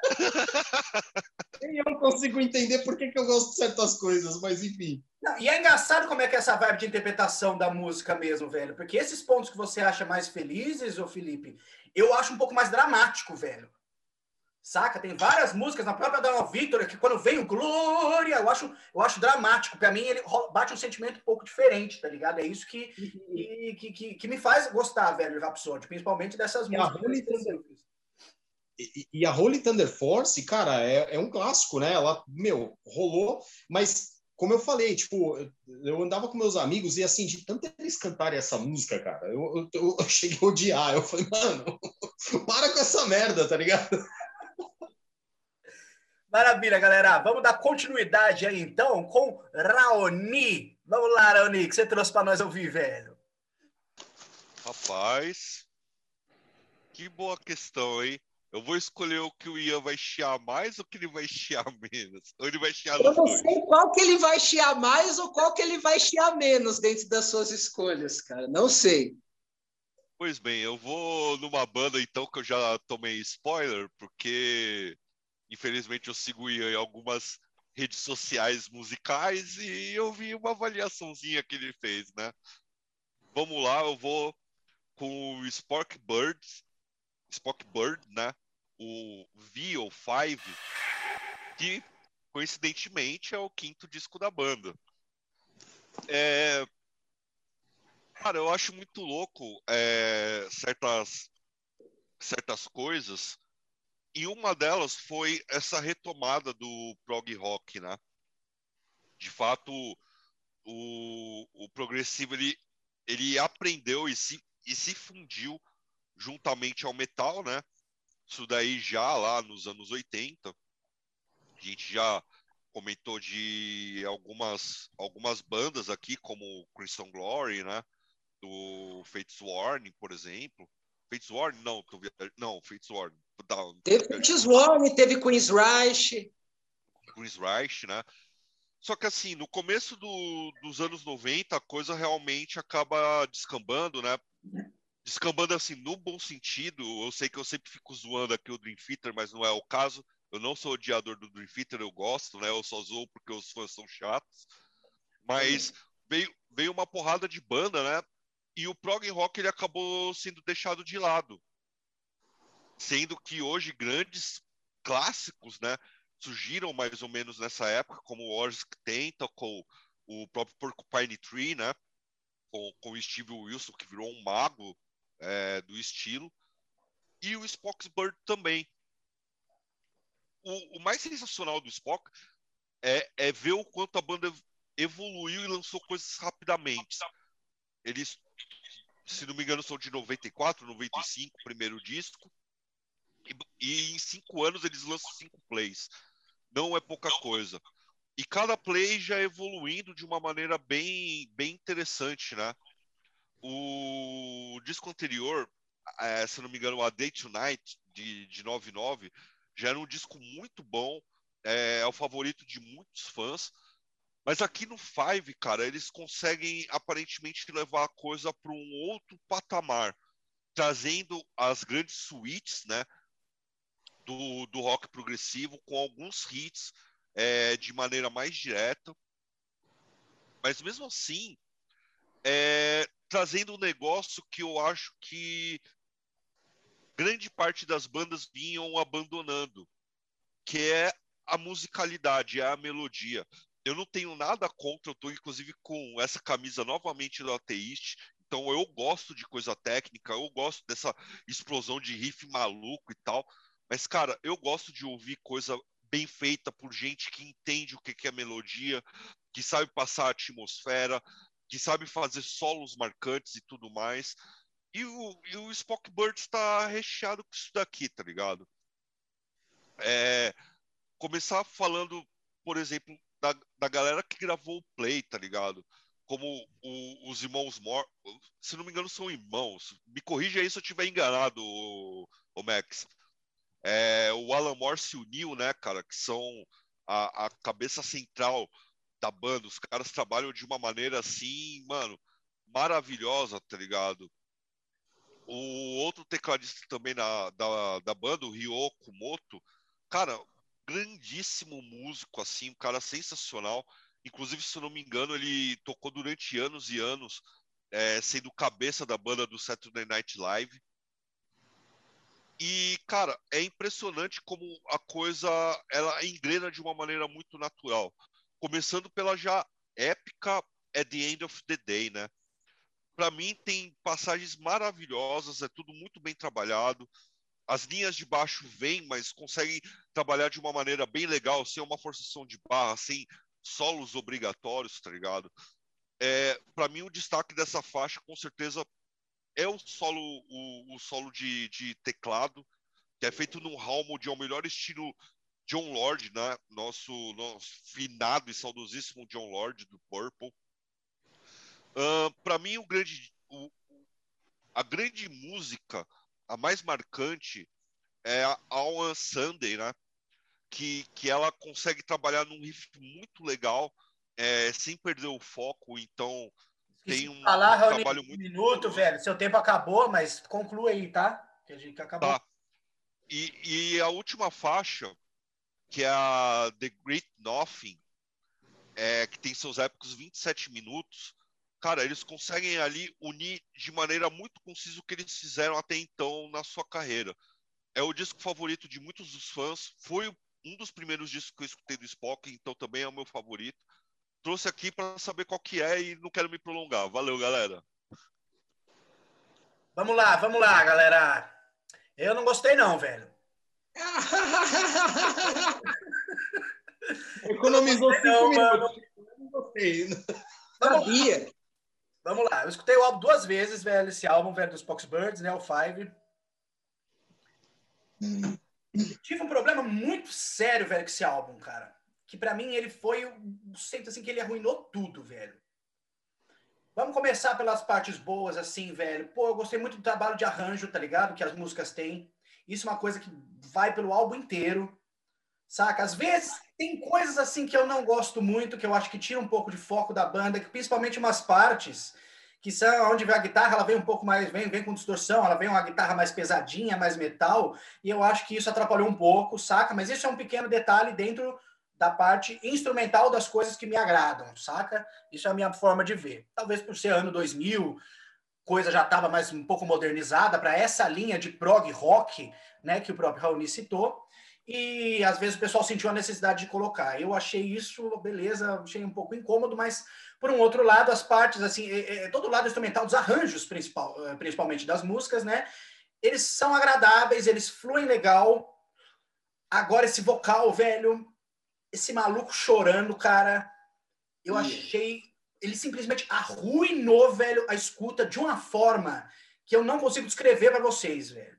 D: nem eu consigo entender por que, que eu gosto de certas coisas, mas enfim.
A: Não, e é engraçado como é que é essa vibe de interpretação da música mesmo, velho. Porque esses pontos que você acha mais felizes, ô Felipe, eu acho um pouco mais dramático, velho. Saca? Tem várias músicas na própria Dona Victor que quando vem o Glória, eu acho, eu acho dramático. Para mim, ele bate um sentimento um pouco diferente, tá ligado? É isso que, que, que, que me faz gostar, velho, de Rhapsody, principalmente dessas
D: E a
A: músicas.
D: Holy Thunder- E, e a Holy Thunder Force, cara, é, é um clássico, né? Ela, meu, rolou, mas como eu falei, tipo, eu andava com meus amigos e assim, de tanto eles cantarem essa música, cara, eu, eu, eu cheguei a odiar. Eu falei, mano, para com essa merda, tá ligado?
A: Maravilha, galera. Vamos dar continuidade aí, então, com Raoni. Vamos lá, Raoni, o que você trouxe para nós ouvir, velho?
B: Rapaz, que boa questão, hein? Eu vou escolher o que o Ian vai chiar mais ou que ele vai chiar menos? Ou ele vai chiar
C: Eu não
B: dois?
C: sei qual que ele vai chiar mais ou qual que ele vai chiar menos dentro das suas escolhas, cara. Não sei.
B: Pois bem, eu vou numa banda então que eu já tomei spoiler, porque infelizmente eu sigo em algumas redes sociais musicais e eu vi uma avaliaçãozinha que ele fez, né? Vamos lá, eu vou com o Spork Birds, Spock Bird, né? O V ou Five, que coincidentemente é o quinto disco da banda. É, Cara, eu acho muito louco é, certas, certas coisas. E uma delas foi essa retomada do prog rock, né? De fato, o, o progressivo ele, ele aprendeu e se, e se fundiu juntamente ao metal, né? Isso daí já lá nos anos 80. A gente já comentou de algumas, algumas bandas aqui, como Crimson Glory, né? do Fates Warning, por exemplo. Fates Warning? Não, tô não, Fates Warning. Down.
C: Teve Curtis Warren, teve Queen's Reich.
B: Chris Reich, né? Só que assim, no começo do- dos anos 90, a coisa realmente acaba descambando, né? Descambando assim, no bom sentido. Eu sei que eu sempre fico zoando aqui o Dream Theater, mas não é o caso. Eu não sou odiador do Dream Theater, eu gosto, né? Eu só zoo porque os fãs são chatos. Mas veio, veio uma porrada de banda, né? E o prog rock ele acabou sendo deixado de lado. Sendo que hoje grandes clássicos, né? surgiram mais ou menos nessa época, como o Orsk Tentacle, o próprio Porcupine Tree, né? Com, com o Steve Wilson, que virou um mago é, do estilo, e o Spock's Bird também. O, o mais sensacional do Spock é, é ver o quanto a banda evoluiu e lançou coisas rapidamente. Eles, se não me engano, são de 94, 95, o primeiro disco. E, em cinco anos eles lançam cinco plays. Não é pouca coisa. E cada play já evoluindo de uma maneira bem, bem interessante, né? O disco anterior, se não me engano, A Day Tonight, de, de 99, já era um disco muito bom, é, é o favorito de muitos fãs. Mas aqui no Five, cara, eles conseguem aparentemente levar a coisa para um outro patamar, trazendo as grandes suítes, né? Do, do rock progressivo, com alguns hits é, de maneira mais direta. Mas mesmo assim, é, trazendo um negócio que eu acho que grande parte das bandas vinham abandonando, que é a musicalidade, é a melodia. Eu não tenho nada contra, eu estou inclusive com essa camisa novamente do Ateíste, então eu gosto de coisa técnica, eu gosto dessa explosão de riff maluco e tal, mas cara, eu gosto de ouvir coisa bem feita por gente que entende o que é melodia, que sabe passar a atmosfera, que sabe fazer solos marcantes e tudo mais. E o, e o Spock Bird está recheado com isso daqui, tá ligado? É, começar falando, por exemplo, da, da galera que gravou o Play, tá ligado? Como o, os irmãos Mor... Se não me engano, são irmãos. Me corrija aí se eu estiver enganado, o, o Max. É, o Alan Morse Neil, né, cara, que são a, a cabeça central da banda. Os caras trabalham de uma maneira assim, mano, maravilhosa, tá ligado? O outro tecladista também na, da, da banda, o Ryoko Moto, cara, grandíssimo músico, assim, um cara sensacional. Inclusive, se eu não me engano, ele tocou durante anos e anos, é, sendo cabeça da banda do Saturday Night Live. E, cara, é impressionante como a coisa ela engrena de uma maneira muito natural. Começando pela já épica At the End of the Day, né? Para mim tem passagens maravilhosas, é tudo muito bem trabalhado. As linhas de baixo vêm, mas conseguem trabalhar de uma maneira bem legal, sem uma forçação de barra, sem solos obrigatórios, tá ligado? É, para mim o destaque dessa faixa com certeza é o solo, o, o solo de, de, teclado, que é feito num Hammond ao melhor estilo John Lord, né? Nosso, nosso finado e saudosíssimo John Lord do Purple. Uh, Para mim, o grande, o, a grande música, a mais marcante, é a All Sunday, né? Que, que ela consegue trabalhar num riff muito legal, é, sem perder o foco. Então, tem um
A: falar, Raoni, trabalho muito. minuto, velho. Seu tempo acabou, mas conclua aí, tá? Que a gente acabou. Tá.
B: E, e a última faixa, que é a The Great Nothing, é, que tem seus épicos 27 minutos, cara, eles conseguem ali unir de maneira muito concisa o que eles fizeram até então na sua carreira. É o disco favorito de muitos dos fãs, foi um dos primeiros discos que eu escutei do Spock, então também é o meu favorito trouxe aqui para saber qual que é e não quero me prolongar. Valeu, galera.
A: Vamos lá, vamos lá, galera. Eu não gostei não, velho.
D: Economizou cinco não, minutos. Não gostei.
A: Vamos lá. Vamos lá. Eu escutei o álbum duas vezes, velho, esse álbum, velho, dos Poxbirds, né, o Five. Tive um problema muito sério, velho, com esse álbum, cara que para mim ele foi o centro assim que ele arruinou tudo, velho. Vamos começar pelas partes boas, assim, velho. Pô, eu gostei muito do trabalho de arranjo, tá ligado? Que as músicas têm. Isso é uma coisa que vai pelo álbum inteiro, saca? Às vezes tem coisas assim que eu não gosto muito, que eu acho que tira um pouco de foco da banda, que principalmente umas partes que são onde vem a guitarra, ela vem um pouco mais, vem, vem com distorção, ela vem uma guitarra mais pesadinha, mais metal, e eu acho que isso atrapalhou um pouco, saca? Mas isso é um pequeno detalhe dentro da parte instrumental das coisas que me agradam, saca? Isso é a minha forma de ver. Talvez por ser ano 2000, coisa já estava mais um pouco modernizada para essa linha de prog rock, né, que o próprio Raoni citou. E às vezes o pessoal sentiu a necessidade de colocar. Eu achei isso, beleza, achei um pouco incômodo, mas por um outro lado, as partes, assim, é, é, todo o lado instrumental dos arranjos, principal, eh, principalmente das músicas, né, eles são agradáveis, eles fluem legal. Agora, esse vocal, velho, esse maluco chorando, cara, eu achei. Ele simplesmente arruinou, velho, a escuta de uma forma que eu não consigo descrever para vocês, velho.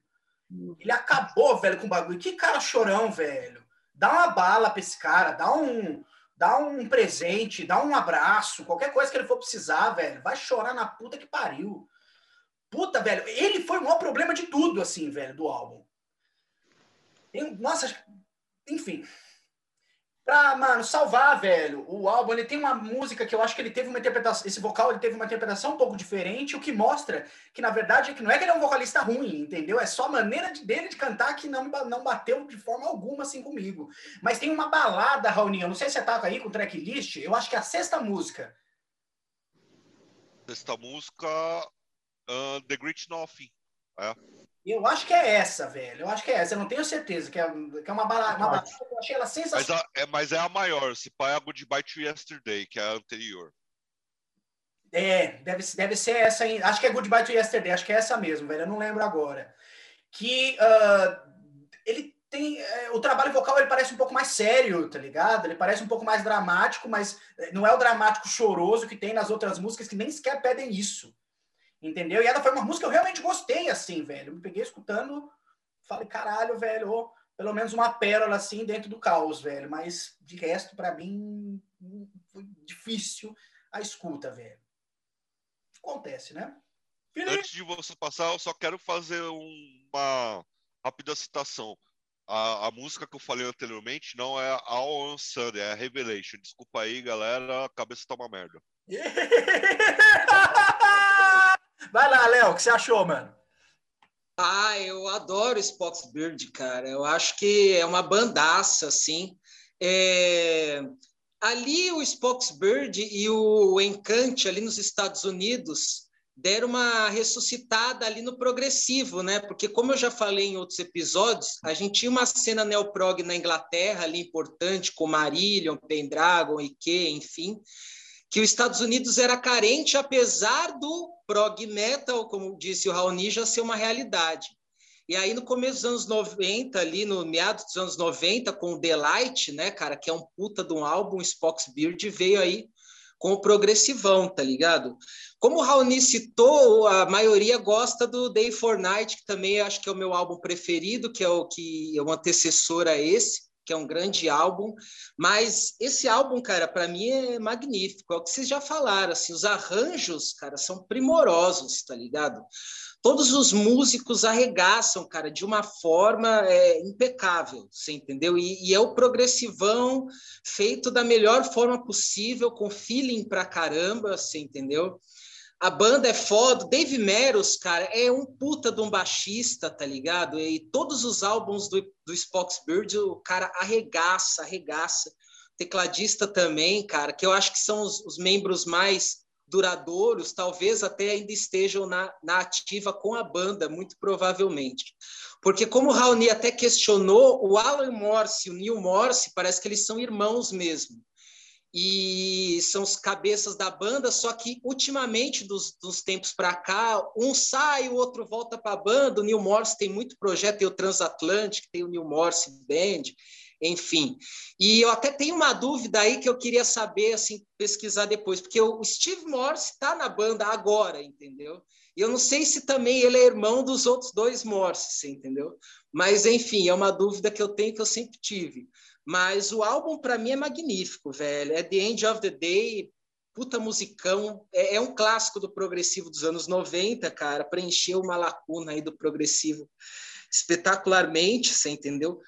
A: Ele acabou, velho, com o bagulho. Que cara chorão, velho. Dá uma bala pra esse cara, dá um, dá um presente, dá um abraço, qualquer coisa que ele for precisar, velho. Vai chorar na puta que pariu. Puta, velho, ele foi o maior problema de tudo, assim, velho, do álbum. nossa, enfim, pra, mano, salvar, velho, o álbum, ele tem uma música que eu acho que ele teve uma interpretação, esse vocal ele teve uma interpretação um pouco diferente, o que mostra que, na verdade, é que não é que ele é um vocalista ruim, entendeu? É só a maneira de, dele de cantar que não, não bateu de forma alguma, assim, comigo. Mas tem uma balada, Raulinho, eu não sei se você tava aí com o tracklist, eu acho que é a sexta música.
B: Sexta música, uh, The Great Nothing, é.
A: Eu acho que é essa, velho. Eu acho que é essa. Eu não tenho certeza. Que é, que é uma balada. Uma balada eu achei ela sensacional.
B: Mas, a, é, mas é a maior. Se pai é a Goodbye to Yesterday, que é a anterior.
A: É, deve, deve ser essa. Hein? Acho que é Goodbye to Yesterday. Acho que é essa mesmo, velho. Eu não lembro agora. Que uh, ele tem. Uh, o trabalho vocal ele parece um pouco mais sério, tá ligado? Ele parece um pouco mais dramático, mas não é o dramático choroso que tem nas outras músicas que nem sequer pedem isso. Entendeu? E ela foi uma música que eu realmente gostei, assim, velho. Eu me peguei escutando, falei, caralho, velho, oh, pelo menos uma pérola, assim, dentro do caos, velho. Mas, de resto, para mim, foi difícil a escuta, velho. Acontece, né?
B: Felipe. Antes de você passar, eu só quero fazer uma rápida citação. a, a, música que eu falei anteriormente não é All on Sunday, é Revelation. Desculpa aí, galera, a cabeça tá uma merda.
A: Vai lá, Léo, o que você achou, mano?
C: Ah, eu adoro Spox Bird, cara. Eu acho que é uma bandaça, assim. É... Ali o Spox Bird e o Encante, ali nos Estados Unidos, deram uma ressuscitada ali no progressivo, né? Porque, como eu já falei em outros episódios, a gente tinha uma cena neoprog na Inglaterra ali importante, com Marillion, Pendragon, Ike, enfim, que os Estados Unidos era carente, apesar do prog metal, como disse o Raoni, já ser uma realidade. E aí, no começo dos anos 90, ali no meados dos anos 90, com o Delight, né, cara, que é um puta de um álbum, Spock's Beard, veio aí com o progressivão, tá ligado? Como o Raoni citou, a maioria gosta do Day for Night, que também acho que é o meu álbum preferido, que é o que é o antecessor a esse que é um grande álbum, mas esse álbum, cara, para mim é magnífico. É o que vocês já falaram, assim, os arranjos, cara, são primorosos, tá ligado? Todos os músicos arregaçam, cara, de uma forma é, impecável, você entendeu? E, e, é o progressivão feito da melhor forma possível, com feeling pra caramba, você entendeu? A banda é foda. Dave Meros, cara, é um puta de um baixista, tá ligado? E todos os álbuns do, do Spock's Bird, o cara arregaça, arregaça. Tecladista também, cara, que eu acho que são os, os membros mais duradouros, talvez até ainda estejam na, na ativa com a banda, muito provavelmente. Porque, como o Raoni até questionou, o Alan Morse e o Neil Morse parece que eles são irmãos mesmo e são os cabeças da banda, só que ultimamente, dos, dos tempos para cá, um sai, o outro volta para a banda. O Neil Morse tem muito projeto, tem o Transatlantic, tem o Neil Morse Band, enfim. E eu até tenho uma dúvida aí que eu queria saber, assim, pesquisar depois, porque o Steve Morse está na banda agora, entendeu? E eu não sei se também ele é irmão dos outros dois Morse, entendeu? Mas, enfim, é uma dúvida que eu tenho que eu sempre tive. Mas o álbum, para mim, é magnífico, velho. É The End of the Day, puta musicão. É, é, um clássico do progressivo dos anos 90, cara. Preencheu uma lacuna aí do progressivo espetacularmente, você entendeu?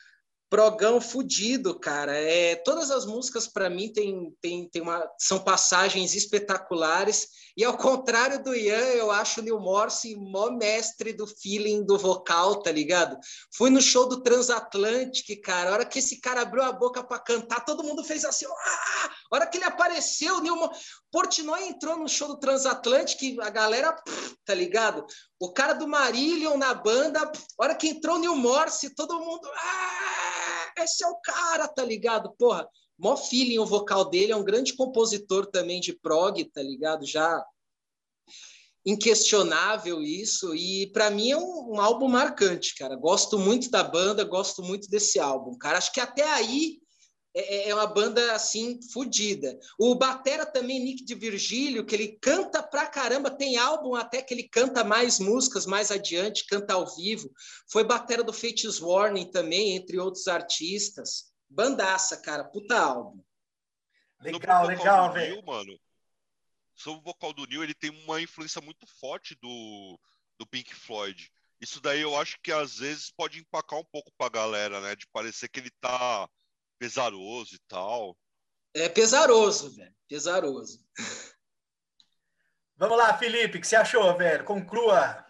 C: Progão fudido, cara. É, todas as músicas para mim tem, tem, tem uma, são passagens espetaculares. E ao contrário do Ian, eu acho o Neil Morse mó mestre do feeling do vocal, tá ligado? Fui no show do Transatlantic, cara. A hora que esse cara abriu a boca para cantar, todo mundo fez assim. Ah! A hora que ele apareceu, Neil Portnoy entrou no show do Transatlantic, a galera, tá ligado? O cara do Marillion na banda, a hora que entrou o Neil Morse, todo mundo. Ah! Esse é o cara, tá ligado? Porra, mó feeling o vocal dele, é um grande compositor também de prog, tá ligado? Já inquestionável isso, e para mim é um, um, álbum marcante, cara. Gosto muito da banda, gosto muito desse álbum, cara. Acho que até aí é, é, é uma banda assim fodida. O batera também Nick de Virgílio, que ele canta pra caramba, tem álbum até que ele canta mais músicas mais adiante, canta ao vivo. Foi batera do Fates Warning também, entre outros artistas. Bandaça, cara, puta álbum.
A: Legal, legal, velho.
B: Mano, sobre o vocal do Neil, ele tem uma influência muito forte do, do Pink Floyd. Isso daí eu acho que às vezes pode empacar um pouco pra galera, né? De parecer que ele tá pesaroso e tal.
C: É pesaroso, velho. Pesaroso.
A: Vamos lá, Felipe, o que você achou, velho? Conclua.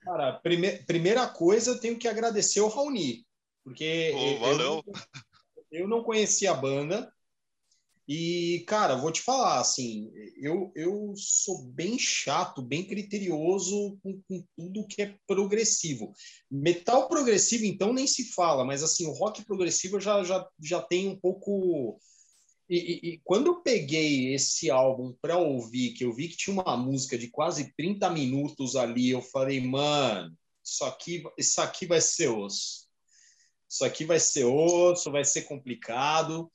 D: Cara, prime primeira coisa, eu tenho que agradecer o Raoni, porque
B: oh, valeu.
D: Eu, eu não conhecia a banda, e, cara, vou te falar, assim, eu, eu sou bem chato, bem criterioso com, com, tudo que é progressivo. Metal progressivo, então, nem se fala, mas, assim, o rock progressivo já, já, já tem um pouco... E, e, e quando eu peguei esse álbum para ouvir, que eu vi que tinha uma música de quase 30 minutos ali, eu falei, mano, isso aqui, isso aqui vai ser osso. Isso aqui vai ser osso, vai ser complicado.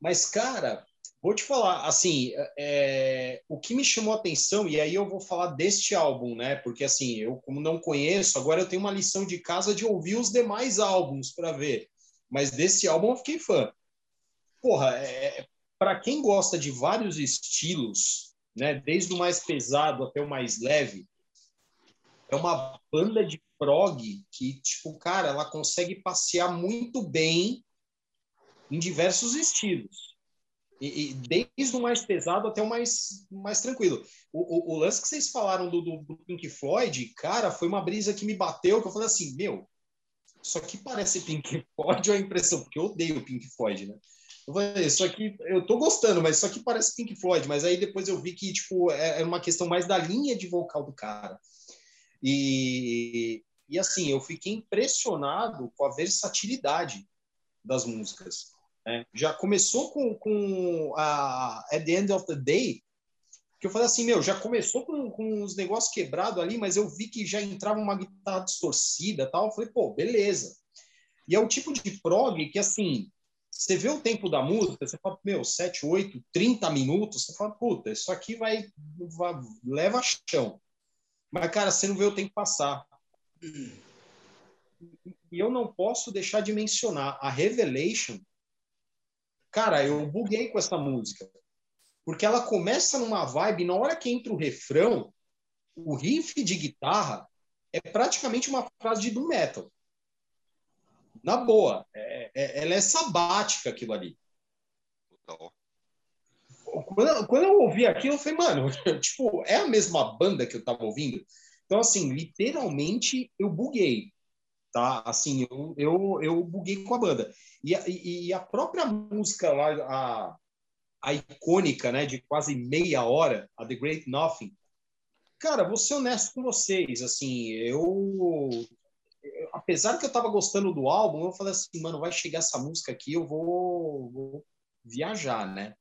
D: Mas, cara, vou te falar, assim, é, o que me chamou a atenção, e aí eu vou falar deste álbum, né? Porque, assim, eu, como não conheço, agora eu tenho uma lição de casa de ouvir os demais álbuns para ver. Mas desse álbum eu fiquei fã. Porra, é, para quem gosta de vários estilos, né? Desde o mais pesado até o mais leve, é uma banda de prog que, tipo, cara, ela consegue passear muito bem em diversos estilos. E, e desde o mais pesado até o mais, mais tranquilo. O, o, o lance que vocês falaram do, do, Pink Floyd, cara, foi uma brisa que me bateu, que eu falei assim, meu, isso aqui parece Pink Floyd ou a impressão? Porque eu odeio Pink Floyd, né? Eu falei, isso aqui, eu tô gostando, mas isso aqui parece Pink Floyd. Mas aí depois eu vi que, tipo, é, é uma questão mais da linha de vocal do cara. E, e assim, eu fiquei impressionado com a versatilidade das músicas. Né? Já começou com, com a At the End of the Day, que eu falei assim, meu, já começou com, com os negócios quebrados ali, mas eu vi que já entrava uma guitarra distorcida tal. Eu falei, pô, beleza. E é o tipo de prog que, assim, você vê o tempo da música, você fala, meu, 7, 8, 30 minutos, você fala, puta, isso aqui vai, vai leva chão. Mas, cara, você não vê o tempo passar. E eu não posso deixar de mencionar a Revelation. Cara, eu buguei com essa música. Porque ela começa numa vibe, na hora que entra o refrão, o riff de guitarra é praticamente uma frase de doom metal. Na boa, é, é, ela é sabática aquilo ali. Quando, quando, eu ouvi aquilo, eu falei, mano, tipo, é a mesma banda que eu tava ouvindo? Então, assim, literalmente eu buguei, tá? Assim, eu, eu, eu buguei com a banda. E, e, a própria música lá, a, a icônica, né, de quase meia hora, a The Great Nothing, cara, vou ser honesto com vocês, assim, eu, eu apesar que eu tava gostando do álbum, eu falei assim, mano, vai chegar essa música aqui, eu vou, vou viajar, né?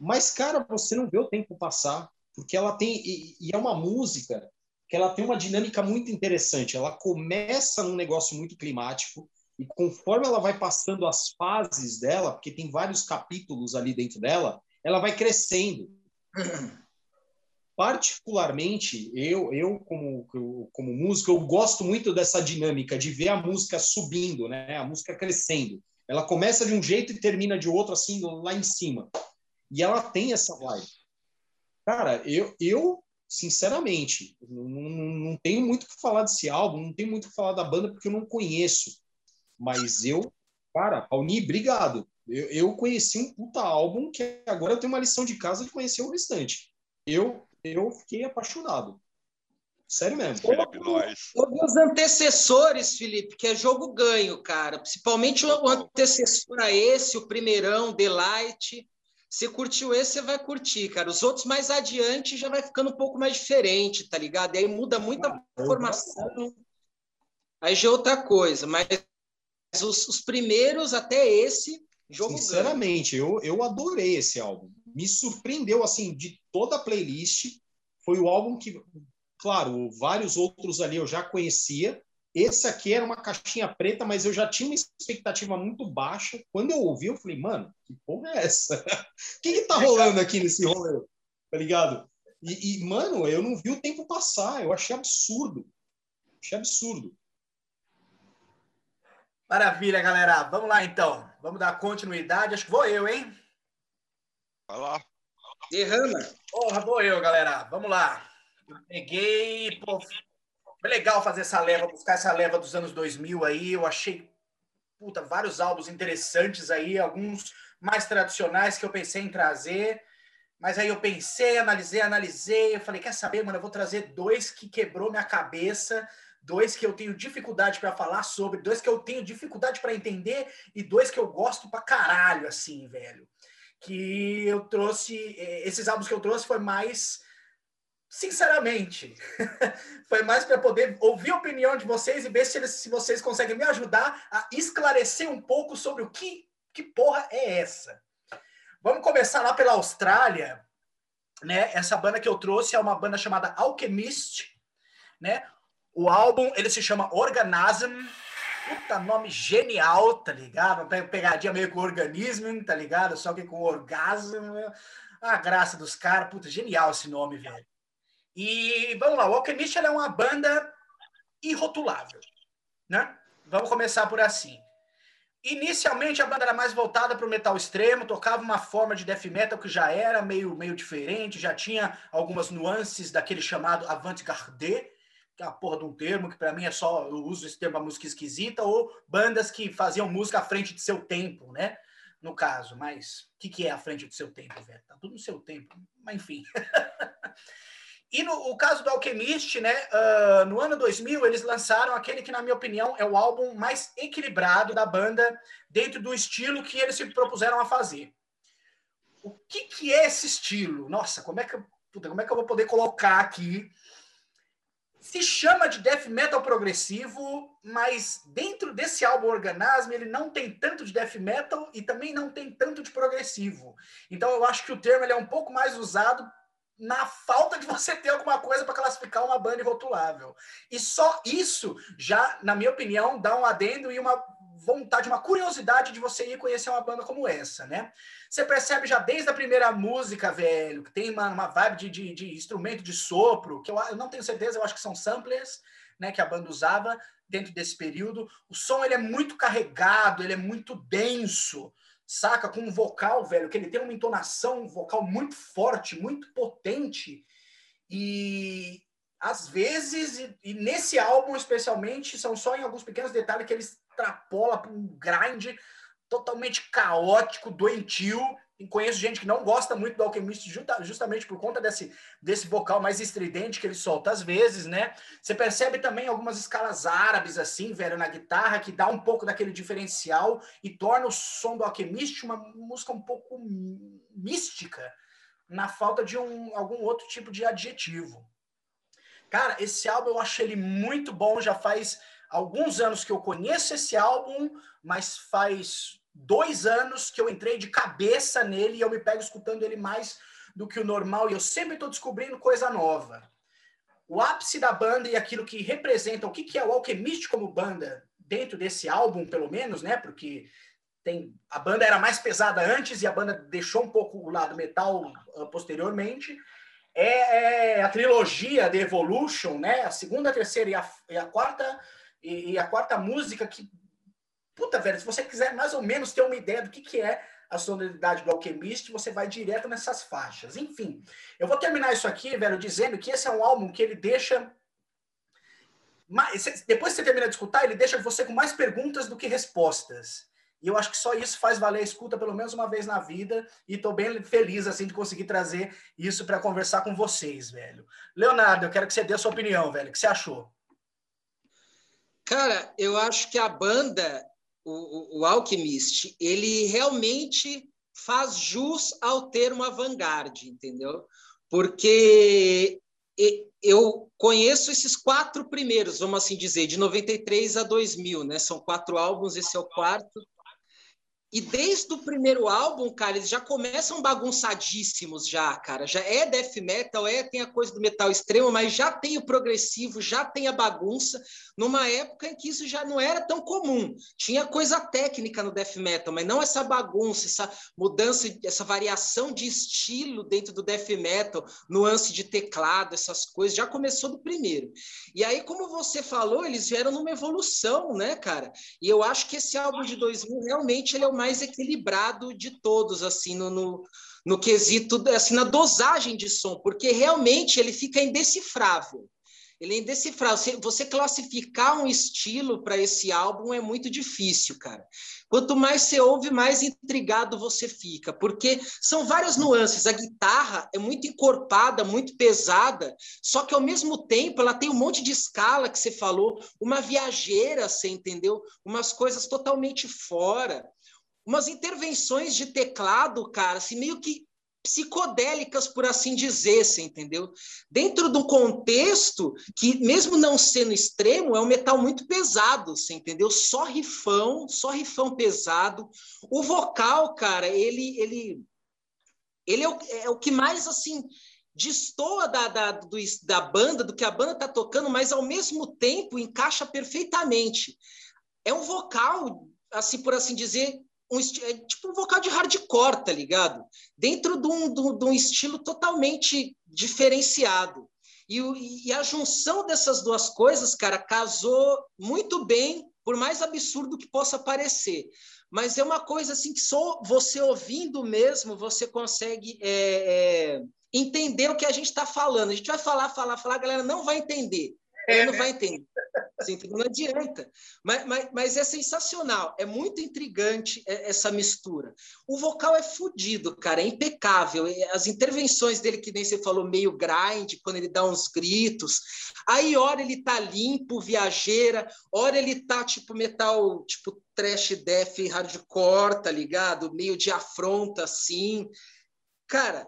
D: Mas, cara, você não vê o tempo passar, porque ela tem, e, e é uma música que ela tem uma dinâmica muito interessante. Ela começa num negócio muito climático e conforme ela vai passando as fases dela, porque tem vários capítulos ali dentro dela, ela vai crescendo. Particularmente, eu, eu como, como músico, eu gosto muito dessa dinâmica de ver a música subindo, né? A música crescendo. Ela começa de um jeito e termina de outro, assim, lá em cima. E ela tem essa vibe. Cara, eu, eu sinceramente, não, não tenho muito o que falar desse álbum, não tenho muito o que falar da banda porque eu não conheço. Mas eu, cara, Pauni, obrigado. Eu, eu conheci um puta álbum que agora eu tenho uma lição de casa de conhecer o restante. Eu, eu fiquei apaixonado. Sério mesmo.
C: Felipe, os antecessores, Felipe, que é jogo ganho, cara. Principalmente o antecessor a esse, o primeirão, Delight. Você curtiu esse, você vai curtir, cara. Os outros mais adiante já vai ficando um pouco mais diferente, tá ligado? E aí muda muita ah, informação. Aí já é outra coisa, mas os, os primeiros até esse jogo
D: Sinceramente, eu, eu adorei esse álbum. Me surpreendeu assim de toda a playlist. Foi o álbum que, claro, vários outros ali eu já conhecia, esse aqui era uma caixinha preta, mas eu já tinha uma expectativa muito baixa. Quando eu ouvi, eu falei, mano, que porra é essa? O que, que tá rolando aqui nesse rolê? Tá ligado? E, e, mano, eu não vi o tempo passar. Eu achei absurdo. Achei absurdo.
A: Maravilha, galera. Vamos lá, então. Vamos dar continuidade. Acho que vou eu, hein?
B: Vai lá.
C: Derrama.
A: Porra, vou eu, galera. Vamos lá. Eu peguei, pô, foi legal fazer essa leva, buscar essa leva dos anos 2000 aí. Eu achei puta, vários álbuns interessantes aí, alguns mais tradicionais que eu pensei em trazer. Mas aí eu pensei, analisei, analisei. Eu falei, quer saber, mano? Eu vou trazer dois que quebrou minha cabeça, dois que eu tenho dificuldade para falar sobre, dois que eu tenho dificuldade para entender e dois que eu gosto pra caralho, assim, velho. Que eu trouxe, eh, esses álbuns que eu trouxe foi mais sinceramente, foi mais para poder ouvir a opinião de vocês e ver se, se vocês conseguem me ajudar a esclarecer um pouco sobre o que, que porra é essa. Vamos começar lá pela Austrália, né? Essa banda que eu trouxe é uma banda chamada Alchemist, né? O álbum, ele se chama Organism. Puta, nome genial, tá ligado? Pegadinha meio com organismo, tá ligado? Só que com orgasmo. A graça dos caras. Puta, genial esse nome, velho. E vamos lá, o Alchemist é uma banda irrotulável, né? Vamos começar por assim. Inicialmente a banda era mais voltada para o metal extremo, tocava uma forma de death metal que já era meio, meio diferente, já tinha algumas nuances daquele chamado avant-garde, que é a porra de um termo, que para mim é só, eu uso esse termo para música esquisita, ou bandas que faziam música à frente de seu tempo, né? No caso, mas o que, que é à frente do seu tempo, velho? Tá tudo no seu tempo, mas enfim. e no o caso do Alchemist, né? Uh, no ano 2000, eles lançaram aquele que, na minha opinião, é o álbum mais equilibrado da banda, dentro do estilo que eles se propuseram a fazer. O que, que é esse estilo? Nossa, como é que, puta, como é que eu vou poder colocar aqui se chama de death metal progressivo, mas dentro desse álbum Organasm ele não tem tanto de death metal e também não tem tanto de progressivo. Então eu acho que o termo é um pouco mais usado na falta de você ter alguma coisa para classificar uma banda irrotulável. E só isso já, na minha opinião, dá um adendo e uma vontade, uma curiosidade de você ir conhecer uma banda como essa, né? Você percebe já desde a primeira música, velho, que tem uma, uma vibe de, de, de, instrumento de sopro, que eu, eu não tenho certeza, eu acho que são samplers, né, que a banda usava dentro desse período. O som ele é muito carregado, ele é muito denso, saca? Com um vocal, velho, que ele tem uma entonação um vocal muito forte, muito potente. E às vezes, e, e nesse álbum especialmente, são só em alguns pequenos detalhes que eles extrapola para um grind totalmente caótico, doentio. Conheço gente que não gosta muito do Alchemist justamente por conta desse, desse vocal mais estridente que ele solta às vezes, né? Você percebe também algumas escalas árabes, assim, velho, na guitarra, que dá um pouco daquele diferencial e torna o som do Alchemist uma música um pouco mística, na falta de um, algum outro tipo de adjetivo. Cara, esse álbum eu acho ele muito bom, já faz alguns anos que eu conheço esse álbum, mas faz dois anos que eu entrei de cabeça nele e eu me pego escutando ele mais do que o normal e eu sempre estou descobrindo coisa nova. O ápice da banda e aquilo que representa, o que, que é o Alchemist como banda, dentro desse álbum, pelo menos, né? Porque tem a banda era mais pesada antes e a banda deixou um pouco o lado metal uh, posteriormente. É, é, a trilogia de Evolution, né? A segunda, a terceira e a, e a quarta e, e, a quarta música que. Puta, velho, se você quiser mais ou menos ter uma ideia do que, que é a sonoridade do Alchemist, você vai direto nessas faixas. Enfim, eu vou terminar isso aqui, velho, dizendo que esse é um álbum que ele deixa. Depois que você termina de escutar, ele deixa você com mais perguntas do que respostas. E eu acho que só isso faz valer a escuta pelo menos uma vez na vida. E estou bem feliz assim de conseguir trazer isso para conversar com vocês, velho. Leonardo, eu quero que você dê a sua opinião, velho. O que você achou?
C: Cara, eu acho que a banda, o, o Alchemist, ele realmente faz jus ao termo avant-garde, entendeu? Porque eu conheço esses quatro primeiros, vamos assim dizer, de 93 a 2000, né? São quatro álbuns, esse é o quarto. E desde o primeiro álbum, cara, eles já começam bagunçadíssimos já, cara. Já é death metal, é tem a coisa do metal extremo, mas já tem o progressivo, já tem a bagunça, numa época em que isso já não era tão comum. Tinha coisa técnica no death metal, mas não essa bagunça, essa mudança, essa variação de estilo dentro do death metal, nuance de teclado, essas coisas, já começou do primeiro. E aí, como você falou, eles vieram numa evolução, né, cara? E eu acho que esse álbum de 2000 realmente ele é o mais equilibrado de todos, assim, no, no, no quesito, assim, na dosagem de som, porque realmente ele fica indecifrável. Ele é indecifrável. Você, você classificar um estilo para esse álbum é muito difícil, cara. Quanto mais você ouve, mais intrigado você fica, porque são várias nuances. A guitarra é muito encorpada, muito pesada, só que ao mesmo tempo ela tem um monte de escala que você falou, uma viajeira, você entendeu? Umas coisas totalmente fora umas intervenções de teclado, cara, assim, meio que psicodélicas, por assim dizer, você entendeu? Dentro do contexto que, mesmo não sendo extremo, é um metal muito pesado, você entendeu? Só rifão, só rifão pesado. O vocal, cara, ele, ele, ele é o, é o que mais, assim, destoa da, da, do, da banda, do que a banda tá tocando, mas, ao mesmo tempo, encaixa perfeitamente. É um vocal, assim, por assim dizer, um, é tipo um vocal de hardcore, tá ligado? Dentro de um, de, um estilo totalmente diferenciado. E, e, a junção dessas duas coisas, cara, casou muito bem, por mais absurdo que possa parecer. Mas é uma coisa assim que só você ouvindo mesmo, você consegue é, é, entender o que a gente está falando. A gente vai falar, falar, falar, a galera não vai entender. Ele não vai entender. Assim, não adianta. Mas, mas, mas, é sensacional, é muito intrigante essa mistura. O vocal é fodido, cara, é impecável. As intervenções dele, que nem você falou, meio grind, quando ele dá uns gritos. Aí, hora ele tá limpo, viajeira, hora ele tá tipo metal, tipo trash death hardcore, tá ligado? Meio de afronta, assim. Cara,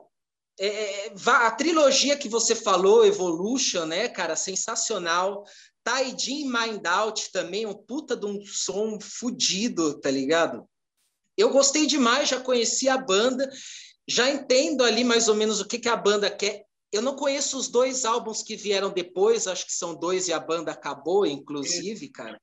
C: é, é a trilogia que você falou, Evolution, né, cara, sensacional. Taijin Mind Out também, um puta de um som fudido, tá ligado? Eu gostei demais, já conheci a banda, já entendo ali mais ou menos o que, que a banda quer. Eu não conheço os dois álbuns que vieram depois, acho que são dois e a banda acabou, inclusive, cara.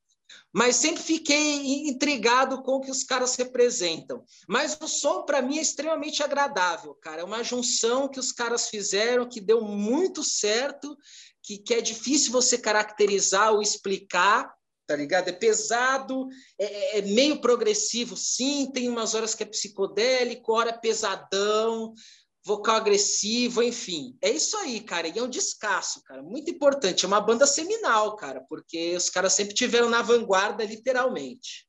C: Mas sempre fiquei intrigado com o que os caras representam. Mas o som, para mim, é extremamente agradável, cara. É uma junção que os caras fizeram que deu muito certo que, que é difícil você caracterizar ou explicar, tá ligado? É pesado, é, é, é, meio progressivo, sim, tem umas horas que é psicodélico, hora é pesadão, vocal agressivo, enfim. É isso aí, cara, e é um descasso, cara, muito importante. É uma banda seminal, cara, porque os caras sempre tiveram na vanguarda, literalmente.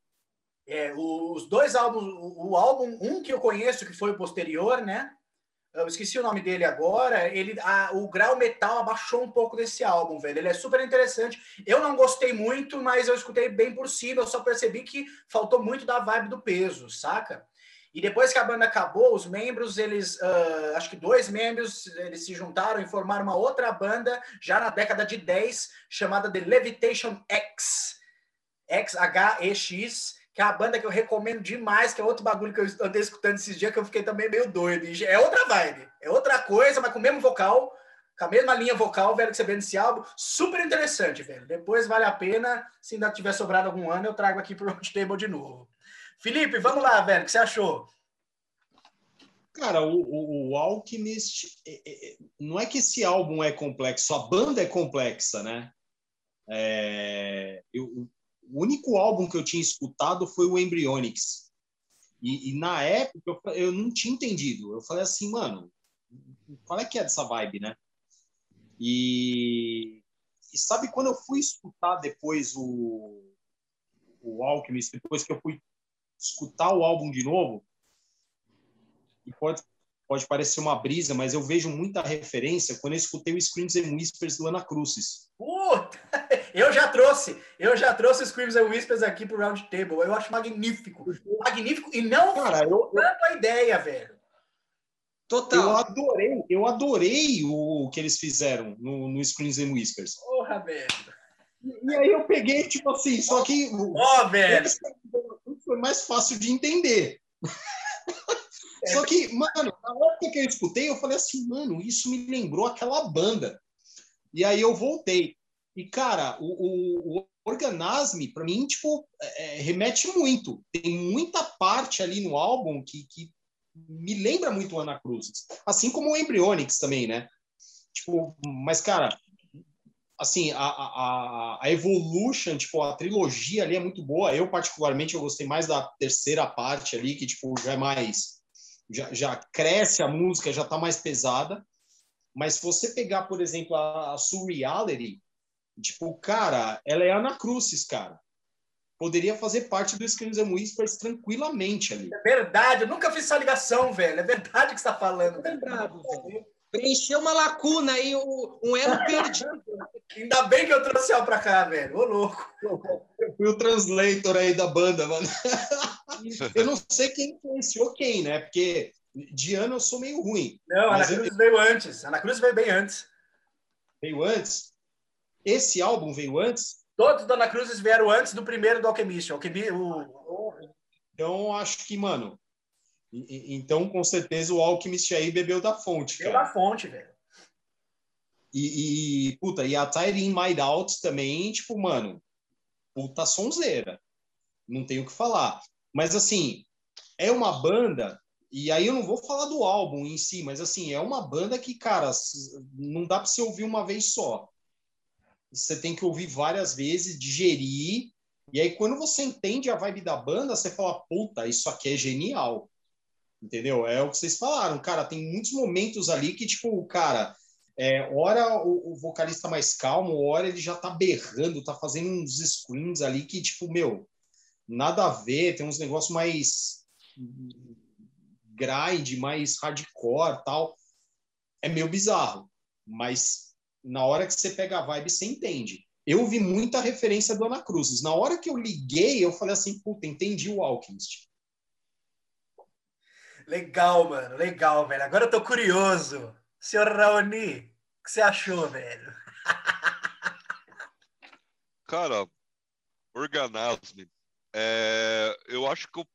A: É, os dois álbuns, o álbum, um que eu conheço, que foi o posterior, né? eu esqueci o nome dele agora, ele, a, o grau metal abaixou um pouco desse álbum, velho. Ele é super interessante. Eu não gostei muito, mas eu escutei bem por cima. Eu só percebi que faltou muito da vibe do peso, saca? E depois que a banda acabou, os membros, eles, uh, acho que dois membros, eles se juntaram e formaram uma outra banda já na década de 10, chamada The Levitation X. X, H-E-X que é uma banda que eu recomendo demais, que é outro bagulho que eu andei escutando esses dias, que eu fiquei também meio doido. É outra vibe, é outra coisa, mas com o mesmo vocal, com a mesma linha vocal, velho, que você vê nesse álbum. Super interessante, velho. Depois vale a pena, se ainda tiver sobrado algum ano, eu trago aqui pro Roundtable de novo. Felipe, vamos lá, velho, o que você achou?
D: Cara, o, o, o Alchemist, é, é, é, não é que esse álbum é complexo, a banda é complexa, né? É, eu, o único álbum que eu tinha escutado foi o Embryonics. E, e na época eu, eu, não tinha entendido. Eu falei assim, mano, qual é que é dessa vibe, né? E, e sabe quando eu fui escutar depois o, o Alchemist, depois que eu fui escutar o álbum de novo, e pode, pode parecer uma brisa, mas eu vejo muita referência quando eu escutei o Screams and Whispers do Ana Cruzes.
A: Puta! Eu já trouxe, eu já trouxe Screams and Whispers aqui pro Round Table. Eu acho magnífico. Magnífico e não
D: Cara, eu,
A: tanto a ideia, velho.
D: Total. Eu adorei, eu adorei o que eles fizeram no, no Screams and Whispers.
A: Porra, velho.
D: E aí eu peguei, tipo assim, só que.
A: Ó, oh, velho.
D: Foi mais fácil de entender. Só que, mano, na hora que eu escutei, eu falei assim, mano, isso me lembrou aquela banda. E aí eu voltei. E, cara, o, o, o Organasme, para mim, tipo, é, é, remete muito. Tem muita parte ali no álbum que, que me lembra muito o Ana Cruz. Assim como o Embryonics também, né? Tipo, mas, cara, assim, a, a, a Evolution, tipo, a trilogia ali é muito boa. Eu, particularmente, eu gostei mais da terceira parte ali, que, tipo, já é mais... Já, já cresce a música, já tá mais pesada. Mas se você pegar, por exemplo, a, a Surreality, Tipo, cara, ela é Ana Cruzes, cara. Poderia fazer parte do Screams and Whispers tranquilamente ali.
A: É verdade, eu nunca fiz essa ligação, velho. É verdade que você está falando. É
C: lembrado, velho. Preencheu uma lacuna aí, um elo perdido.
A: Ainda bem que eu trouxe ela pra cá, velho. Ô, louco.
D: Eu fui o translator aí da banda, mano. eu não sei quem influenciou quem, né? Porque de ano eu sou meio ruim.
A: Não, a Ana Cruz eu... veio antes. A Ana Cruz veio bem antes.
D: Veio antes? Esse álbum veio antes?
A: Todos da Ana Cruzes vieram antes do primeiro do Alchemist. Alchemist o...
D: Então, acho que, mano. Então, com certeza, o Alchemist aí bebeu da fonte.
A: Bebeu da fonte, velho.
D: E, e, puta, e a Tire In My Out também, tipo, mano, puta sonzeira. Não tenho o que falar. Mas, assim, é uma banda, e aí eu não vou falar do álbum em si, mas, assim, é uma banda que, cara, não dá para você ouvir uma vez só você tem que ouvir várias vezes, digerir, e aí quando você entende a vibe da banda, você fala, puta, isso aqui é genial. Entendeu? É o que vocês falaram, cara, tem muitos momentos ali que, tipo, cara, É, hora o, o, vocalista mais calmo, hora ele já tá berrando, tá fazendo uns screams ali que, tipo, meu, nada a ver, tem uns negócios mais grind, mais hardcore tal. É meio bizarro, mas na hora que você pega a vibe, você entende. Eu vi muita referência do Ana Cruz. Na hora que eu liguei, eu falei assim, puta, entendi o Alchemist.
A: Legal, mano, legal, velho. Agora eu tô curioso. Senhor Raoni, o que você achou, velho?
B: Cara, Organasme. É, eu acho que eu,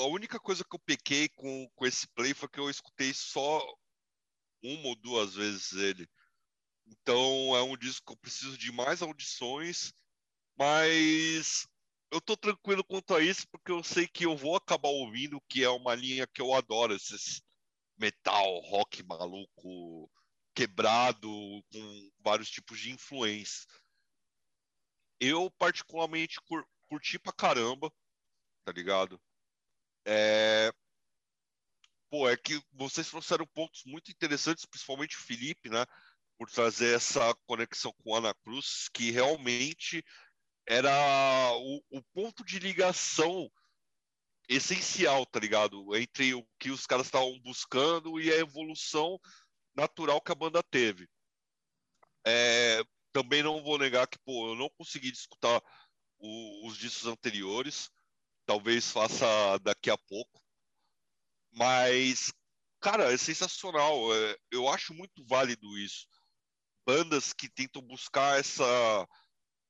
B: a única coisa que eu pequei com, com esse play foi que eu escutei só uma ou duas vezes ele. Então é um disco que eu preciso de mais audições, mas eu tô tranquilo quanto a isso porque eu sei que eu vou acabar ouvindo, que é uma linha que eu adoro, esses metal, rock maluco, quebrado, com vários tipos de influência. Eu particularmente cur curti pra caramba, tá ligado? É... Pô, é que vocês trouxeram pontos muito interessantes, principalmente o Felipe, né? por trazer essa conexão com Ana Cruz, que realmente era o, o ponto de ligação essencial, tá ligado? Entre o que os caras estavam buscando e a evolução natural que a banda teve. É, também não vou negar que, pô, eu não consegui escutar o, os discos anteriores. Talvez faça daqui a pouco. Mas, cara, é sensacional. É, eu acho muito válido isso bandas que tentam buscar essa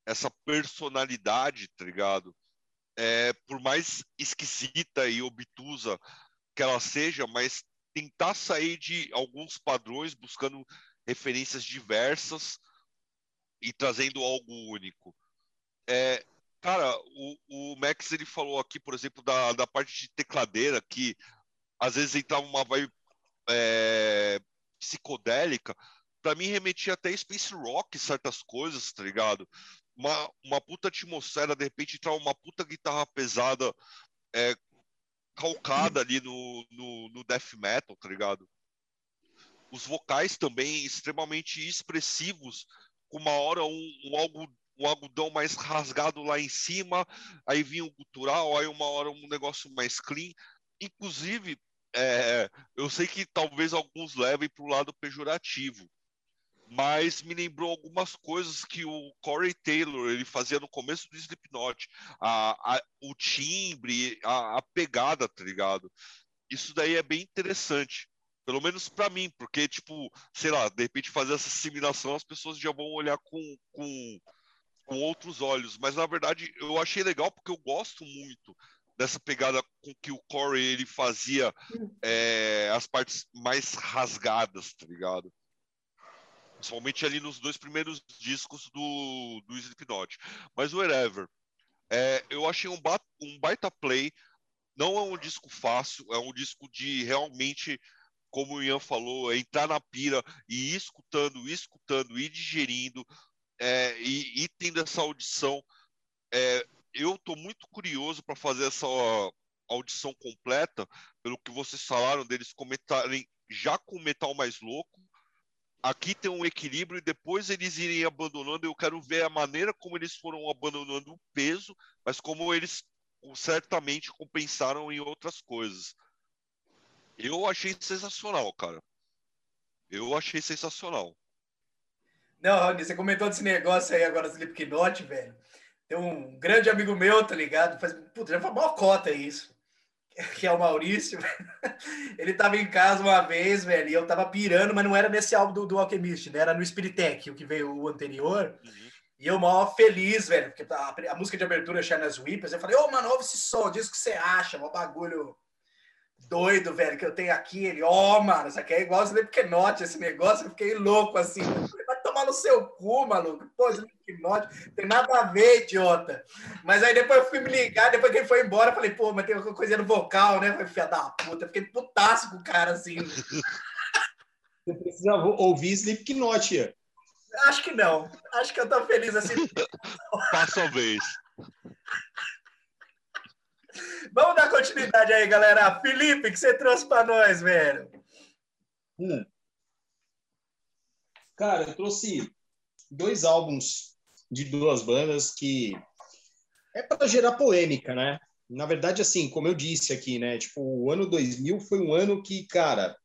B: essa personalidade, tá ligado? É, por mais esquisita e obtusa que ela seja, mas tentar sair de alguns padrões, buscando referências diversas e trazendo algo único. É, cara, o, o Max ele falou aqui, por exemplo, da, da parte de tecladeira, que às vezes entrava uma vibe é, psicodélica, para mim remetia até Space Rock, certas coisas, tá ligado? Uma, uma puta atmosfera, de repente entrar uma puta guitarra pesada é, calcada ali no, no, no death metal, tá ligado? Os vocais também extremamente expressivos, com uma hora um, um algo um algodão mais rasgado lá em cima, aí vinha o gutural, aí uma hora um negócio mais clean. Inclusive, é, eu sei que talvez alguns levem para o lado pejorativo, mas me lembrou algumas coisas que o Corey Taylor ele fazia no começo do Slipknot, a, a, o timbre, a, a, pegada, tá ligado? Isso daí é bem interessante, pelo menos para mim, porque tipo, sei lá, de repente fazer essa assimilação as pessoas já vão olhar com, com, com outros olhos, mas na verdade eu achei legal porque eu gosto muito dessa pegada com que o Corey ele fazia é, as partes mais rasgadas, tá ligado? Principalmente ali nos dois primeiros discos do, do Slipknot. Mas o Wherever, é, eu achei um, ba um baita play. Não é um disco fácil, é um disco de realmente, como o Ian falou, é entrar na pira e ir escutando, ir escutando, ir digerindo é, e, e tendo essa audição. É, eu estou muito curioso para fazer essa audição completa, pelo que vocês falaram deles comentarem já com o metal mais louco, aqui tem um equilíbrio e depois eles irem abandonando. Eu quero ver a maneira como eles foram abandonando o peso, mas como eles certamente compensaram em outras coisas. Eu achei sensacional, cara. Eu achei sensacional.
A: Não, Rony, você comentou desse negócio aí agora do Slipknot, velho. Tem um grande amigo meu, tá ligado? Faz, puta, já foi uma cota isso. Que é o Maurício, ele tava em casa uma vez, velho, e eu tava pirando, mas não era nesse álbum do, do Alchemist, né? Era no Spiritech, o que veio o anterior. Uhum. E eu mó feliz, velho, porque a, a música de abertura é Shana's Whippers. Eu falei, ô, oh, mano, ouve esse som, diz o que você acha, mó bagulho doido, velho, que eu tenho aqui. Ele, ó, oh, mano, isso aqui é igual o Slipknot, esse negócio. Eu fiquei louco assim. Tomar no seu cu, maluco. Pô, Slipknot, tem nada a ver, idiota. Mas aí depois eu fui me ligar, depois que ele foi embora, eu falei, pô, mas tem alguma coisa no vocal, né? Falei, filha da puta. Fiquei putaço com o cara assim.
D: Você precisa ouvir Slipknot.
A: Acho que não. Acho que eu tô feliz assim.
B: Passa a vez.
A: Vamos dar continuidade aí, galera. Felipe, que você trouxe para nós, velho?
D: Hum. Cara, eu trouxe dois álbuns de duas bandas que é para gerar polêmica, né? Na verdade, assim, como eu disse aqui, né? Tipo, o ano 2000 foi um ano que, cara,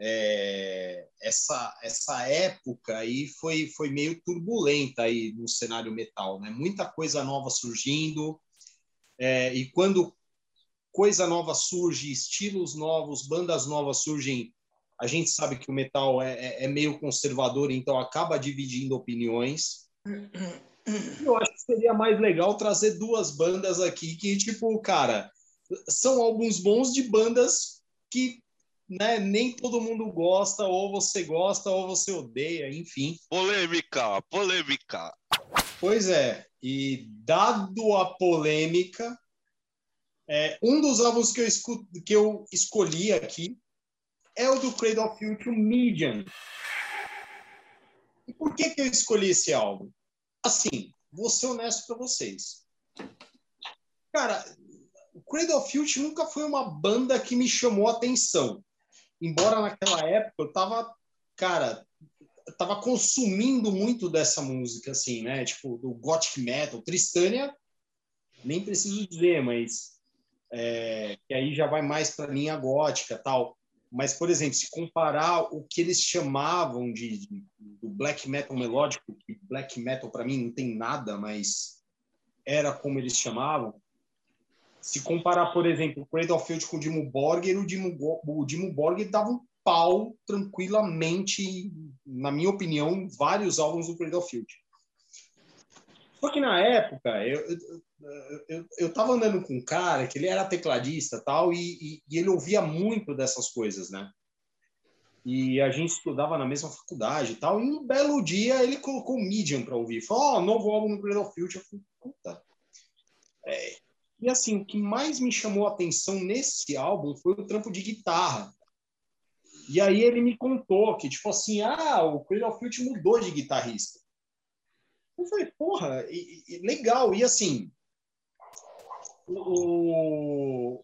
D: é, essa essa época aí foi foi meio turbulenta aí no cenário metal, né? Muita coisa nova surgindo é, e quando coisa nova surge, estilos novos, bandas novas surgem, a gente sabe que o metal é, é, é meio conservador, então acaba dividindo opiniões. Eu acho que seria mais legal trazer duas bandas aqui que, tipo, cara, são alguns bons de bandas que né, nem todo mundo gosta, ou você gosta, ou você odeia, enfim.
B: Polêmica, polêmica.
D: Pois é, e dado a polêmica, é, um dos álbuns que eu, escuto, que eu escolhi aqui é o do Cradle of Filth, Medium. E por que, que eu escolhi esse álbum? Assim, vou ser honesto para vocês. Cara, o Cradle of Filth nunca foi uma banda que me chamou a atenção. Embora naquela época eu tava, cara, tava consumindo muito dessa música, assim, né? Tipo, do gothic metal. Tristânia, nem preciso dizer, mas é, que aí já vai mais para linha gótica tal. Mas, por exemplo, se comparar o que eles chamavam de, de do black metal melódico, que black metal para mim não tem nada, mas era como eles chamavam. Se comparar, por exemplo, o Cradle Field com o Dimo Borger, o Dimo, o Dimo Borger dava um pau tranquilamente, na minha opinião, vários álbuns do Cradle Field. Só que na época, eu, eu, eu tava andando com um cara que ele era tecladista tal, e, e, e ele ouvia muito dessas coisas, né? E a gente estudava na mesma faculdade e tal. E um belo dia ele colocou o Medium para ouvir. Falou: Ó, oh, novo álbum no Cradle Field. Eu falei: puta. É. E assim, o que mais me chamou a atenção nesse álbum foi o trampo de guitarra. E aí ele me contou que, tipo assim, ah, o Cradle Field mudou de guitarrista. Eu falei, porra, e, e, legal. E assim, o,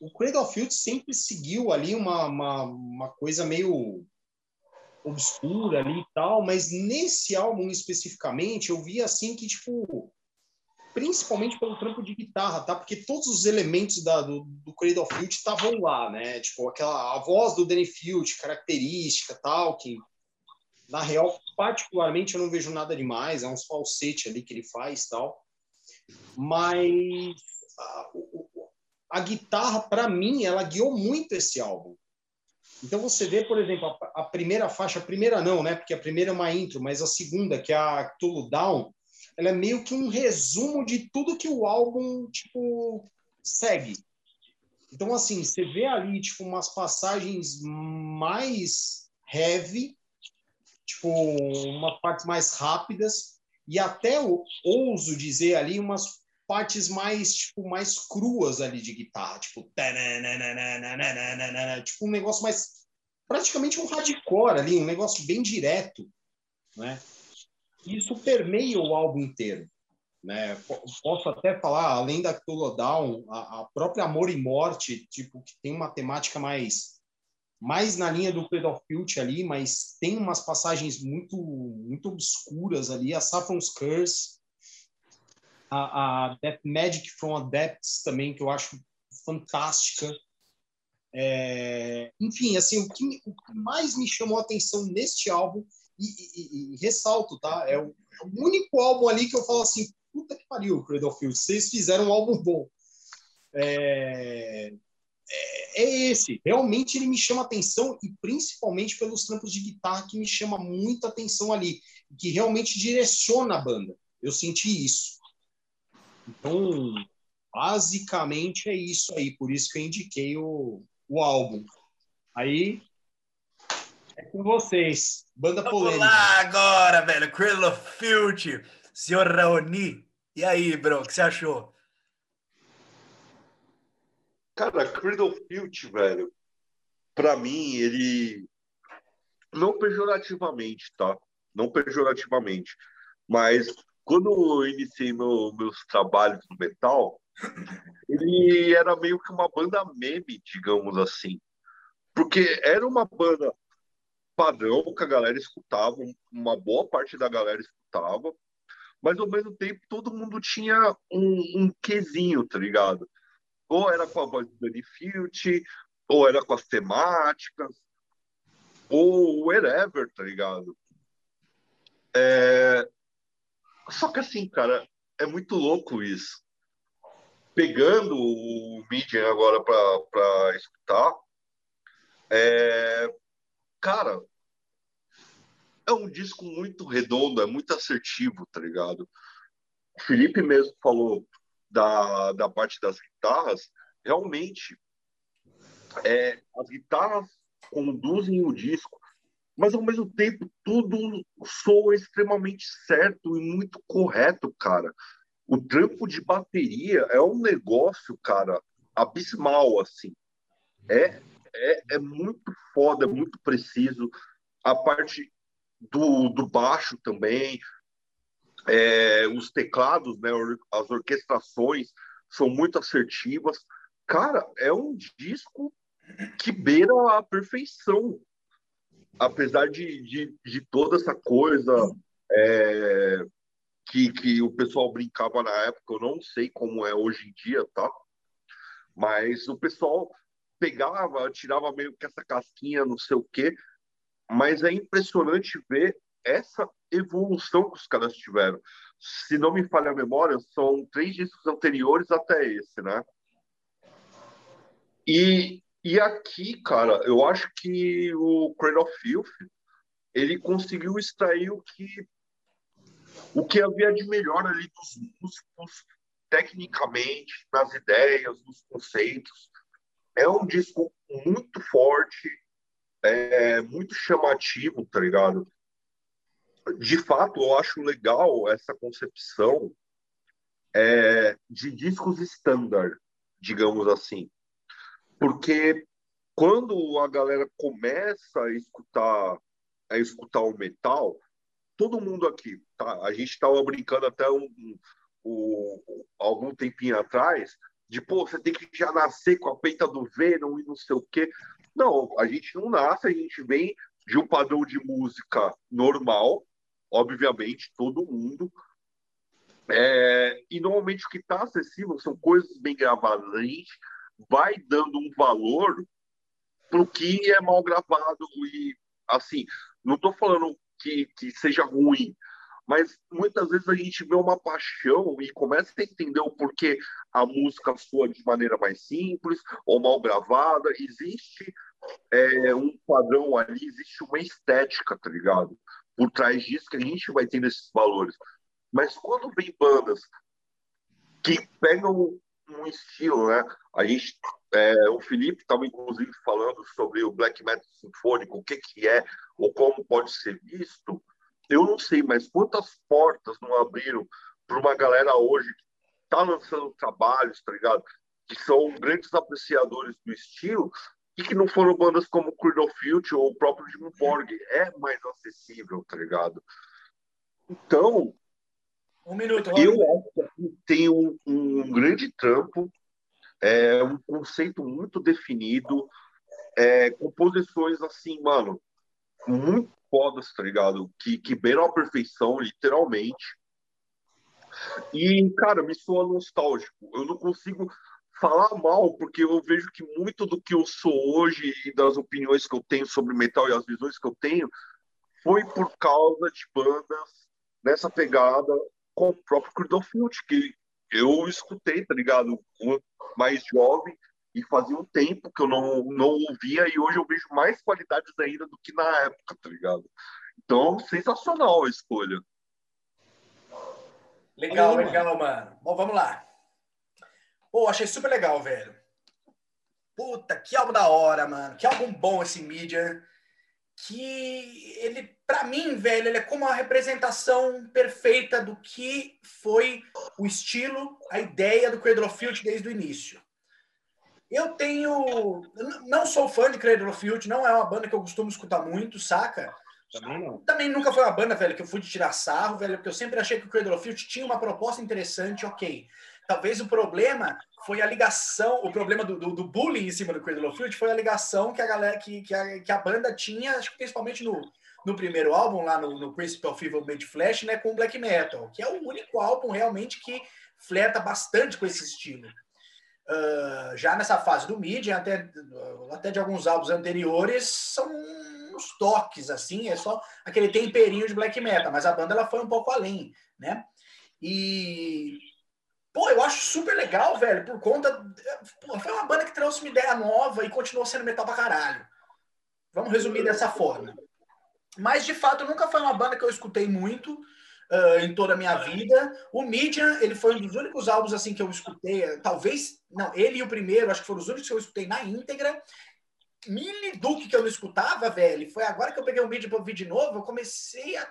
D: o Cradle Field sempre seguiu ali uma, uma, uma coisa meio obscura ali e tal, mas nesse álbum especificamente eu vi assim que, tipo, principalmente pelo trampo de guitarra, tá? Porque todos os elementos da, do, do Cradle Field estavam lá, né? Tipo, aquela a voz do Danny Field, característica tal, que na real, particularmente, eu não vejo nada demais, é uns falsete ali que ele faz tal. Mas a, a guitarra, para mim, ela guiou muito esse álbum. Então você vê, por exemplo, a, a, primeira faixa, a primeira não, né? Porque a primeira é uma intro, mas a segunda, que é a Tulu Down, ela é meio que um resumo de tudo que o álbum, tipo, segue. Então, assim, você vê ali, tipo, umas passagens mais heavy, tipo, umas partes mais rápidas, e até ouso dizer ali umas partes mais tipo mais cruas ali de guitarra, tipo tipo um negócio mais praticamente um hardcore ali, um negócio bem direto, né? Isso permeia o álbum inteiro, né? Posso até falar, além da Down, a, a própria Amor e Morte, tipo que tem uma temática mais mais na linha do Cradle Filth ali, mas tem umas passagens muito muito obscuras ali, a Saffron's Curse, a, a Death Magic from Adepts também, que eu acho fantástica. É, enfim, assim, o que, o que, mais me chamou a atenção neste álbum, e, e, e ressalto, tá? É o, é o, único álbum ali que eu falo assim, puta que pariu, Cradle of Filth, vocês fizeram um álbum bom. É, é, é, esse. Realmente ele me chama atenção e principalmente pelos trampos de guitarra que me chama muita atenção ali, que realmente direciona a banda. Eu senti isso. Então, basicamente é isso aí, por isso que eu indiquei o, o álbum. Aí é com vocês, banda polêmica.
A: Vamos lá agora, velho, Cradle of Filth, senhor Raoni. E aí, bro, o que você achou?
B: Cara, Cradle Filth, velho, pra mim, ele. Não pejorativamente, tá? Não pejorativamente. Mas quando eu iniciei meu, meus trabalhos no metal, ele era meio que uma banda meme, digamos assim. Porque era uma banda padrão que a galera escutava, uma boa parte da galera escutava, mas ao mesmo tempo todo mundo tinha um, um quesinho, tá ligado? Ou era com a voz do Danny Filch, ou era com as temáticas, ou whatever, tá ligado? É... Só que assim, cara, é muito louco isso. Pegando o Medium agora para escutar, é... cara, é um disco muito redondo, é muito assertivo, tá ligado? O Felipe mesmo falou da, da parte das guitarras, realmente é, as guitarras conduzem o disco, mas ao mesmo tempo tudo soa extremamente certo e muito correto, cara. O trampo de bateria é um negócio, cara, abismal, assim. É, é, é muito foda, é muito preciso. A parte do, do baixo também, é, os teclados, né, as orquestrações são muito assertivas. Cara, é um disco que beira a perfeição. Apesar de, de, de toda essa coisa é, que, que o pessoal brincava na época, eu não sei como é hoje em dia, tá? Mas o pessoal pegava, tirava meio que essa casquinha, não sei o quê, mas é impressionante ver essa evolução que os caras tiveram. Se não me falha a memória, são três discos anteriores até esse, né? E, e aqui, cara, eu acho que o Cradle of Filth, ele conseguiu extrair o que o que havia de melhor ali dos músicos, tecnicamente, nas ideias, nos conceitos. É um disco muito forte, é muito chamativo, tá ligado? De fato, eu acho legal essa concepção é, de discos standard, digamos assim. Porque quando a galera começa a escutar a escutar o metal, todo mundo aqui, tá? A gente estava brincando até um, um, um, algum tempinho atrás de, pô, você tem que já nascer com a peita do Venom e não sei o quê. Não, a gente não nasce, a gente vem de um padrão de música normal, obviamente, todo mundo. É, e normalmente o que está acessível são coisas bem gravadas. A gente vai dando um valor para o que é mal gravado. E, assim, não estou falando que, que seja ruim, mas muitas vezes a gente vê uma paixão e começa a entender o porquê a música soa de maneira mais simples ou mal gravada. Existe é, um padrão ali, existe uma estética, tá ligado? Por trás disso que a gente vai tendo esses valores. Mas quando vem bandas que pegam um estilo, né? A gente, é, o Felipe estava inclusive falando sobre o black metal sinfônico, o que que é ou como pode ser visto. Eu não sei, mas quantas portas não abriram para uma galera hoje que está lançando trabalhos, tá ligado? Que são grandes apreciadores do estilo e que não foram bandas como Cradle Filth ou o próprio Jim Borg. É mais acessível, tá ligado? Então,
A: um minuto,
B: Eu acho que tem um, um grande trampo, é, um conceito muito definido, é, composições assim, mano, muito fodas, tá ligado? Que, que beiram a perfeição, literalmente. E, cara, me soa nostálgico. Eu não consigo falar mal, porque eu vejo que muito do que eu sou hoje e das opiniões que eu tenho sobre metal e as visões que eu tenho foi por causa de bandas nessa pegada com o próprio Crudofield, que eu escutei, tá ligado? Mais jovem e fazia um tempo que eu não, não ouvia e hoje eu vejo mais qualidades ainda do que na época, tá ligado? Então, sensacional a escolha.
A: Legal, legal, mano. Bom, vamos lá. Pô, achei super legal, velho. Puta, que álbum da hora, mano. Que álbum bom esse mídia. Que ele, para mim, velho, ele é como a representação perfeita do que foi o estilo, a ideia do Cradle of Filth desde o início. Eu tenho. Não sou fã de Cradle of Filth, não é uma banda que eu costumo escutar muito, saca?
D: Também não.
A: Também nunca foi uma banda, velho, que eu fui de tirar sarro, velho, porque eu sempre achei que o Cradle of Filth tinha uma proposta interessante, ok. Talvez o problema foi a ligação, o problema do, do, do bullying em cima do Cradle of Filth foi a ligação que a galera, que, que, a, que a banda tinha, acho que principalmente no, no primeiro álbum, lá no, no Principal Fever Made Flash, né, com o Black Metal, que é o único álbum realmente que flerta bastante com esse estilo. Uh, já nessa fase do Medium, até, até de alguns álbuns anteriores, são uns toques, assim, é só aquele temperinho de black metal, mas a banda ela foi um pouco além, né? E Pô, eu acho super legal, velho, por conta. Pô, foi uma banda que trouxe uma ideia nova e continuou sendo metal pra caralho. Vamos resumir dessa forma. Mas, de fato, nunca foi uma banda que eu escutei muito uh, em toda a minha vida. O Median, ele foi um dos únicos álbuns assim que eu escutei. Talvez. Não, ele e o primeiro, acho que foram os únicos que eu escutei na íntegra. Mini Duke que eu não escutava, velho. Foi agora que eu peguei o Median para ouvir de novo, eu comecei a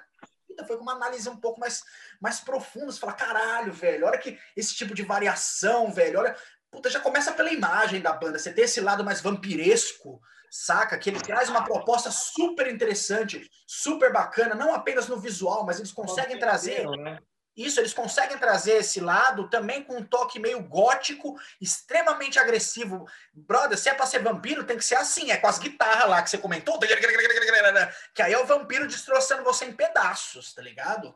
A: foi com uma análise um pouco mais, mais profunda. Você fala, caralho, velho, olha que esse tipo de variação, velho, olha. Puta, já começa pela imagem da banda. Você tem esse lado mais vampiresco, saca? Que ele traz uma proposta super interessante, super bacana, não apenas no visual, mas eles conseguem trazer. Né? Isso, eles conseguem trazer esse lado também com um toque meio gótico, extremamente agressivo. Brother, se é pra ser vampiro, tem que ser assim, é com as guitarras lá que você comentou, que aí é o vampiro destroçando você em pedaços, tá ligado?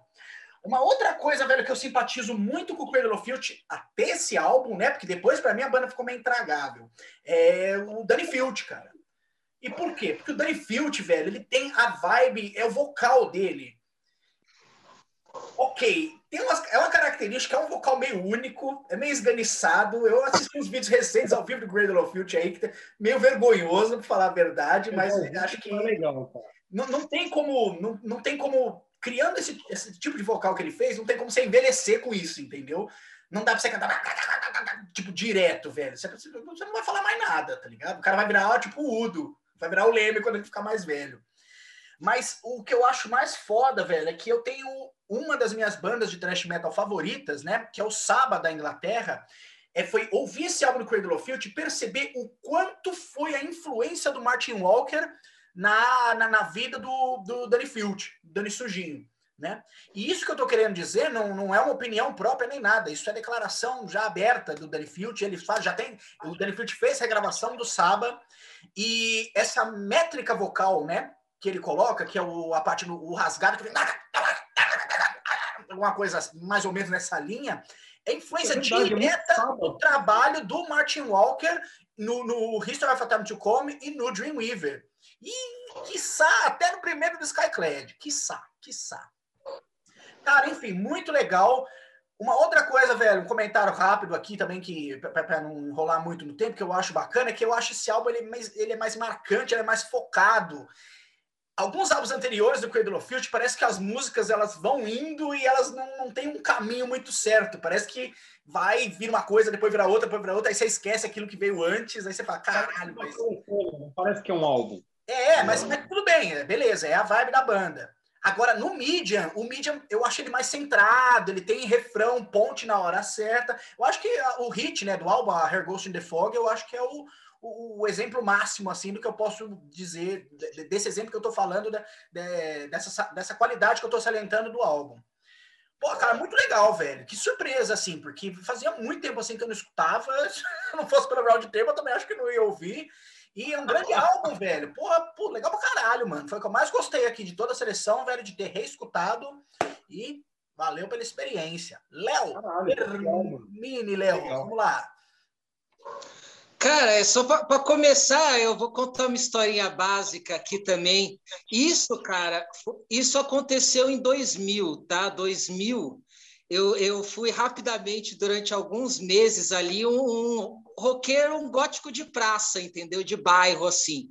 A: Uma outra coisa, velho, que eu simpatizo muito com o Cradle of Filth, até esse álbum, né? Porque depois, para mim, a banda ficou meio intragável. É o Danny Field, cara. E por quê? Porque o Danny Field, velho, ele tem a vibe, é o vocal dele. Ok, tem umas, é uma característica, é um vocal meio único, é meio esganiçado. Eu assisti uns vídeos recentes ao vivo do Cradle of Filth aí, que é meio vergonhoso, para falar a verdade, mas é, acho que. É legal, não, não tem como. Não, não tem como criando esse, esse tipo de vocal que ele fez, não tem como você envelhecer com isso, entendeu? Não dá pra você cantar tipo direto, velho. Você, você não vai falar mais nada, tá ligado? O cara vai virar tipo o Udo, vai virar o Leme quando ele ficar mais velho. Mas o que eu acho mais foda, velho, é que eu tenho uma das minhas bandas de thrash metal favoritas, né? Que é o Saba da Inglaterra. É, foi ouvir esse álbum do Cradle of Filth e perceber o quanto foi a influência do Martin Walker na, na, na vida do, do Danny Field, Danny Sujinho. Né? E isso que eu estou querendo dizer não, não é uma opinião própria nem nada, isso é declaração já aberta do Danny Field, ele faz, já tem, o Danny Field fez regravação do Saba, e essa métrica vocal, né, que ele coloca, que é o, a parte do o rasgado, que vem alguma coisa mais ou menos nessa linha, é influência é verdade, direta é do trabalho do Martin Walker no, no History of a Time to Come e no Dreamweaver. E, quiçá, até no primeiro do Skyclad. Quiçá, quiçá. Cara, enfim, muito legal. Uma outra coisa, velho, um comentário rápido aqui também, que para não enrolar muito no tempo, que eu acho bacana, é que eu acho esse álbum ele é ele é mais marcante, ele é mais focado. Alguns álbuns anteriores do Cradle of Filth, parece que as músicas elas vão indo e elas não, não têm um caminho muito certo. Parece que vai vir uma coisa, depois vira outra, depois vira outra, aí você esquece aquilo que veio antes, aí você fala, caralho, mas...
D: Parece que é um álbum.
A: É, mas, mas tudo bem, é, beleza, é a vibe da banda. Agora, no Medium, o Medium eu acho ele mais centrado, ele tem refrão, ponte na hora certa. Eu acho que o hit né, do álbum, a Hair Ghost in the Fog, eu acho que é o, o, o exemplo máximo assim do que eu posso dizer, desse exemplo que eu estou falando, de, de, dessa, dessa qualidade que eu estou salientando do álbum. Pô, cara, muito legal, velho. Que surpresa, assim, porque fazia muito tempo assim que eu não escutava. Se não fosse pelo Round Table, eu também acho que não ia ouvir. E é um grande álbum, velho. Porra, pô, legal pra caralho, mano. Foi o que eu mais gostei aqui de toda a seleção, velho, de ter reescutado. E valeu pela experiência. Léo, mini Léo, vamos lá.
C: Cara, é só para começar, eu vou contar uma historinha básica aqui também. Isso, cara, isso aconteceu em 2000, tá? 2000, eu, eu fui rapidamente, durante alguns meses ali, um, um roqueiro, um gótico de praça, entendeu? De bairro, assim.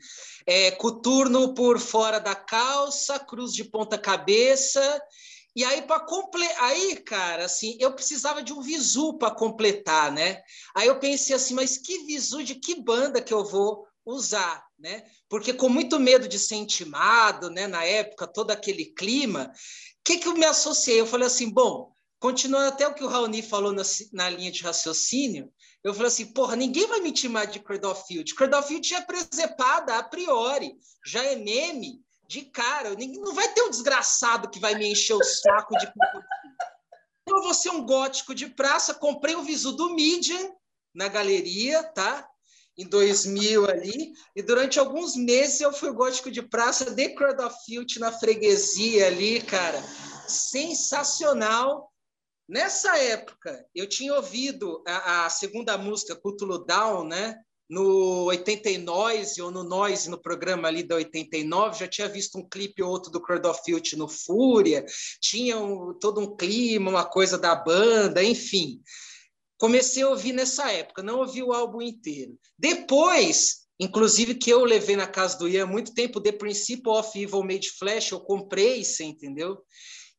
C: É, coturno por fora da calça, cruz de ponta cabeça. E aí, para comple... aí, cara, assim, eu precisava de um visu para completar, né? Aí eu pensei assim, mas que visu de que banda que eu vou usar, né? Porque com muito medo de ser intimado, né, na época, todo aquele clima, o que que eu me associei? Eu falei assim, bom, continuando até o que o Raoni falou na, na linha de raciocínio, eu falei assim, porra, ninguém vai me intimar de Cradlefield. Cradlefield já é presepada a priori, já é meme de cara. Não vai ter um desgraçado que vai me encher o saco de eu vou ser um gótico de praça, comprei o visu do Midian na galeria, tá? Em 2000 ali, e durante alguns meses eu fui gótico de praça de Filth na freguesia ali, cara. Sensacional. Nessa época, eu tinha ouvido a, a segunda música, Cthulhu Down, né? No 89 ou no Noise, no programa ali da 89, já tinha visto um clipe ou outro do of Filth no Fúria, tinha um, todo um clima, uma coisa da banda, enfim. Comecei a ouvir nessa época, não ouvi o álbum inteiro. Depois, inclusive que eu levei na casa do Ian muito tempo, The Principle of Evil Made Flash, eu comprei, você entendeu?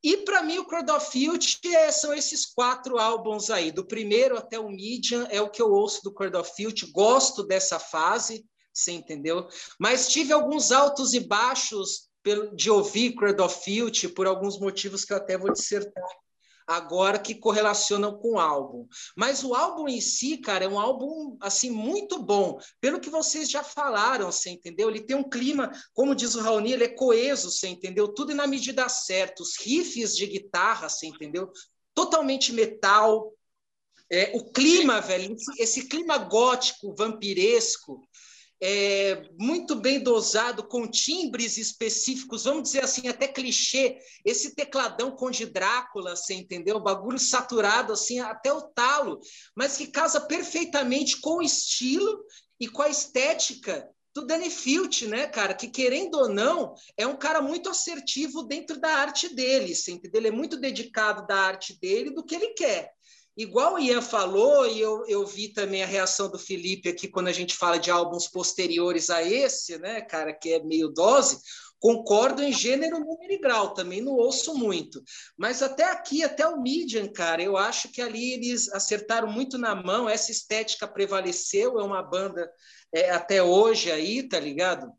C: E para mim o Crowd of Filth é, são esses quatro álbuns aí, do primeiro até o Medium, é o que eu ouço do Crowd of Filth, gosto dessa fase, você entendeu? Mas tive alguns altos e baixos de ouvir Crowd of Filth por alguns motivos que eu até vou dissertar agora que correlacionam com o álbum. Mas o álbum em si, cara, é um álbum assim muito bom, pelo que vocês já falaram, você entendeu? Ele tem um clima, como diz o Raoni, ele é coeso, você entendeu? Tudo na medida certa, os riffs de guitarra, você entendeu? Totalmente metal. É, o clima, velho, esse, esse clima gótico, vampiresco, é, muito bem dosado, com timbres específicos, vamos dizer assim, até clichê. Esse tecladão com de Drácula, você entendeu? bagulho saturado, assim, até o talo, mas que casa perfeitamente com o estilo e com a estética do Danny Filch, né, cara? Que querendo ou não, é um cara muito assertivo dentro da arte dele, entendeu? Ele é muito dedicado da arte dele do que ele quer. Igual o Ian falou, e eu, eu vi também a reação do Felipe aqui quando a gente fala de álbuns posteriores a esse, né, cara, que é meio dose, concordo em gênero, número e grau, também não ouço muito. Mas até aqui, até o Median, cara, eu acho que ali eles acertaram muito na mão, essa estética prevaleceu, é uma banda é, até hoje aí, tá ligado?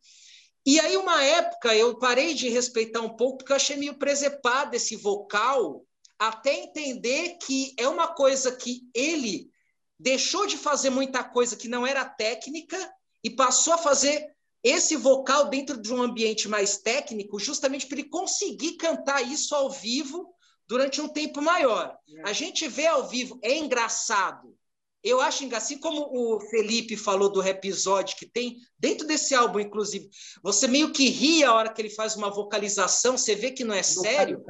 C: E aí, uma época, eu parei de respeitar um pouco, porque eu achei meio presepado esse vocal até entender que é uma coisa que ele deixou de fazer muita coisa que não era técnica e passou a fazer esse vocal dentro de um ambiente mais técnico, justamente para ele conseguir cantar isso ao vivo durante um tempo maior. É. A gente vê ao vivo, é engraçado. Eu acho engraçado, assim como o Felipe falou do episódio que tem dentro desse álbum, inclusive, você meio que ri a hora que ele faz uma vocalização, você vê que não é sério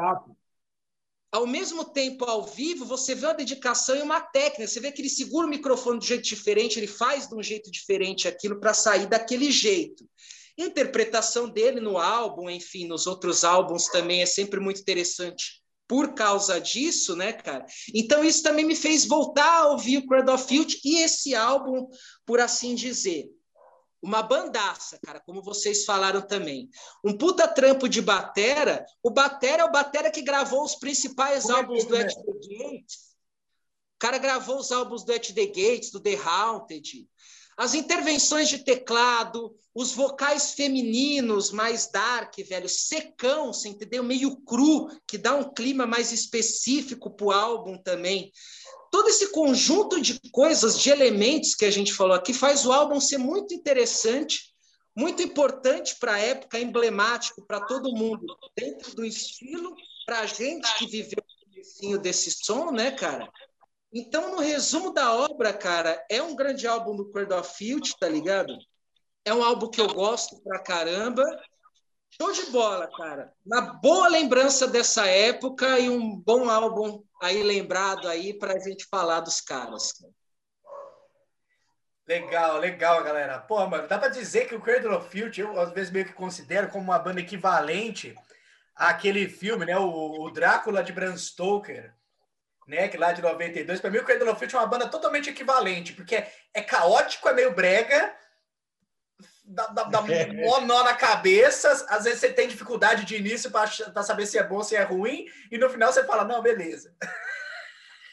C: ao mesmo tempo, ao vivo, você vê uma dedicação e uma técnica. Você vê que ele segura o microfone de um jeito diferente, ele faz de um jeito diferente aquilo para sair daquele jeito. A interpretação dele no álbum, enfim, nos outros álbuns também é sempre muito interessante por causa disso, né, cara? Então isso também me fez voltar a ouvir o Filth e esse álbum, por assim dizer uma bandaça, cara, como vocês falaram também. Um puta trampo de batera. O batera é o batera que gravou os principais como é álbuns é do At The Gates. O cara gravou os álbuns do At The Gates, do The Haunted. As intervenções de teclado, os vocais femininos mais dark, velho, secão, você entendeu? Meio cru, que dá um clima mais específico pro álbum também todo esse conjunto de coisas, de elementos que a gente falou aqui, faz o álbum ser muito interessante, muito importante para a época, emblemático para todo mundo, dentro do estilo, para a gente que viveu o desse som, né, cara? Então, no resumo da obra, cara, é um grande álbum do Cradle of Field, tá ligado? É um álbum que eu gosto pra caramba. Show de bola, cara. Uma boa lembrança dessa época e um bom álbum aí lembrado aí para a gente falar dos caras.
A: Legal, legal, galera. Pô, mano, dá para dizer que o Cradle of Filth eu às vezes meio que considero como uma banda equivalente àquele filme, né? O, o Drácula de Bram Stoker, né? Que lá de 92. Para mim, o Cradle of Filth é uma banda totalmente equivalente, porque é, é caótico, é meio brega, dá, dá, dá um nó na cabeça. Às vezes você tem dificuldade de início para saber se é bom, se é ruim, e no final você fala, não, beleza.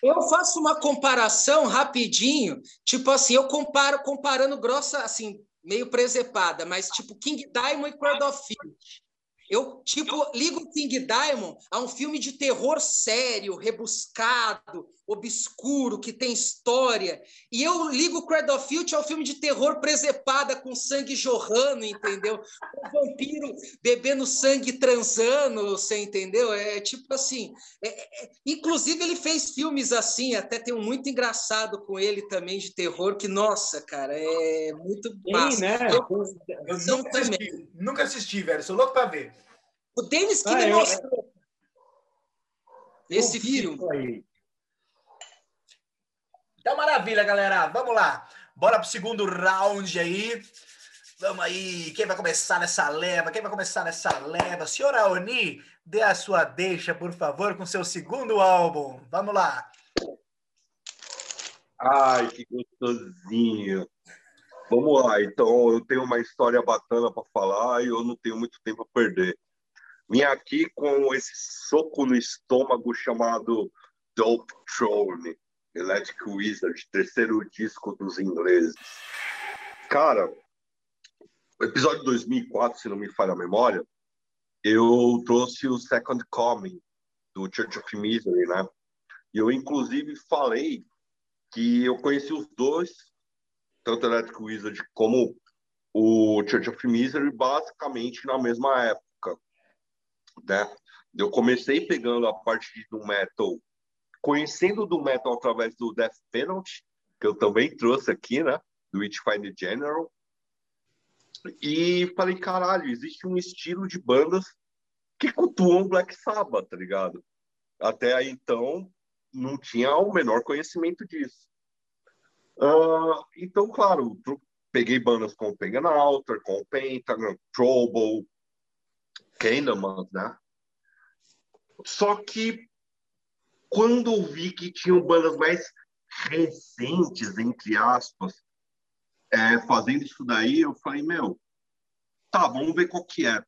C: Eu faço uma comparação rapidinho, tipo assim, eu comparo comparando grossa, assim, meio presepada, mas tipo King Diamond e Crowd of Filth. Eu, tipo, ligo King Diamond a um filme de terror sério, rebuscado, obscuro, que tem história. E eu ligo Cradle of Filth ao filme de terror presepada com sangue jorrando, entendeu? O vampiro bebendo sangue transando, você entendeu? É tipo assim. É, é, inclusive, ele fez filmes assim, até tem um muito engraçado com ele também de terror, que, nossa, cara, é muito
A: massa. né? Eu, eu nunca assisti, nunca assisti, velho. Sou louco pra ver.
C: O Denis que ah, me mostrou esse filme. Aí.
A: Então, maravilha, galera. Vamos lá. Bora pro segundo round aí. Vamos aí. Quem vai começar nessa leva? Quem vai começar nessa leva? Senhora Oni, dê a sua deixa, por favor, com seu segundo álbum. Vamos lá.
B: Ai, que gostosinho. Vamos lá, então eu tenho uma história bacana para falar e eu não tenho muito tempo a perder. Vim aqui com esse soco no estômago chamado Dope Throne. Electric Wizard, terceiro disco dos ingleses. Cara, o episódio 2004, se não me falha a memória, eu trouxe o Second Coming do Church of Misery, né? E eu, inclusive, falei que eu conheci os dois, tanto Electric Wizard como o Church of Misery, basicamente na mesma época, né? Eu comecei pegando a parte do metal conhecendo do metal através do Death Penalty, que eu também trouxe aqui, né? Do Witchfinder General. E falei, caralho, existe um estilo de bandas que cultuam Black Sabbath, tá ligado? Até aí, então, não tinha o menor conhecimento disso. Uh, então, claro, peguei bandas como Pagan Altar, com Pentagon, Trouble, Candlemas, né? Só que quando vi que tinham bandas mais recentes, entre aspas, é, fazendo isso daí, eu falei, meu, tá, vamos ver qual que é.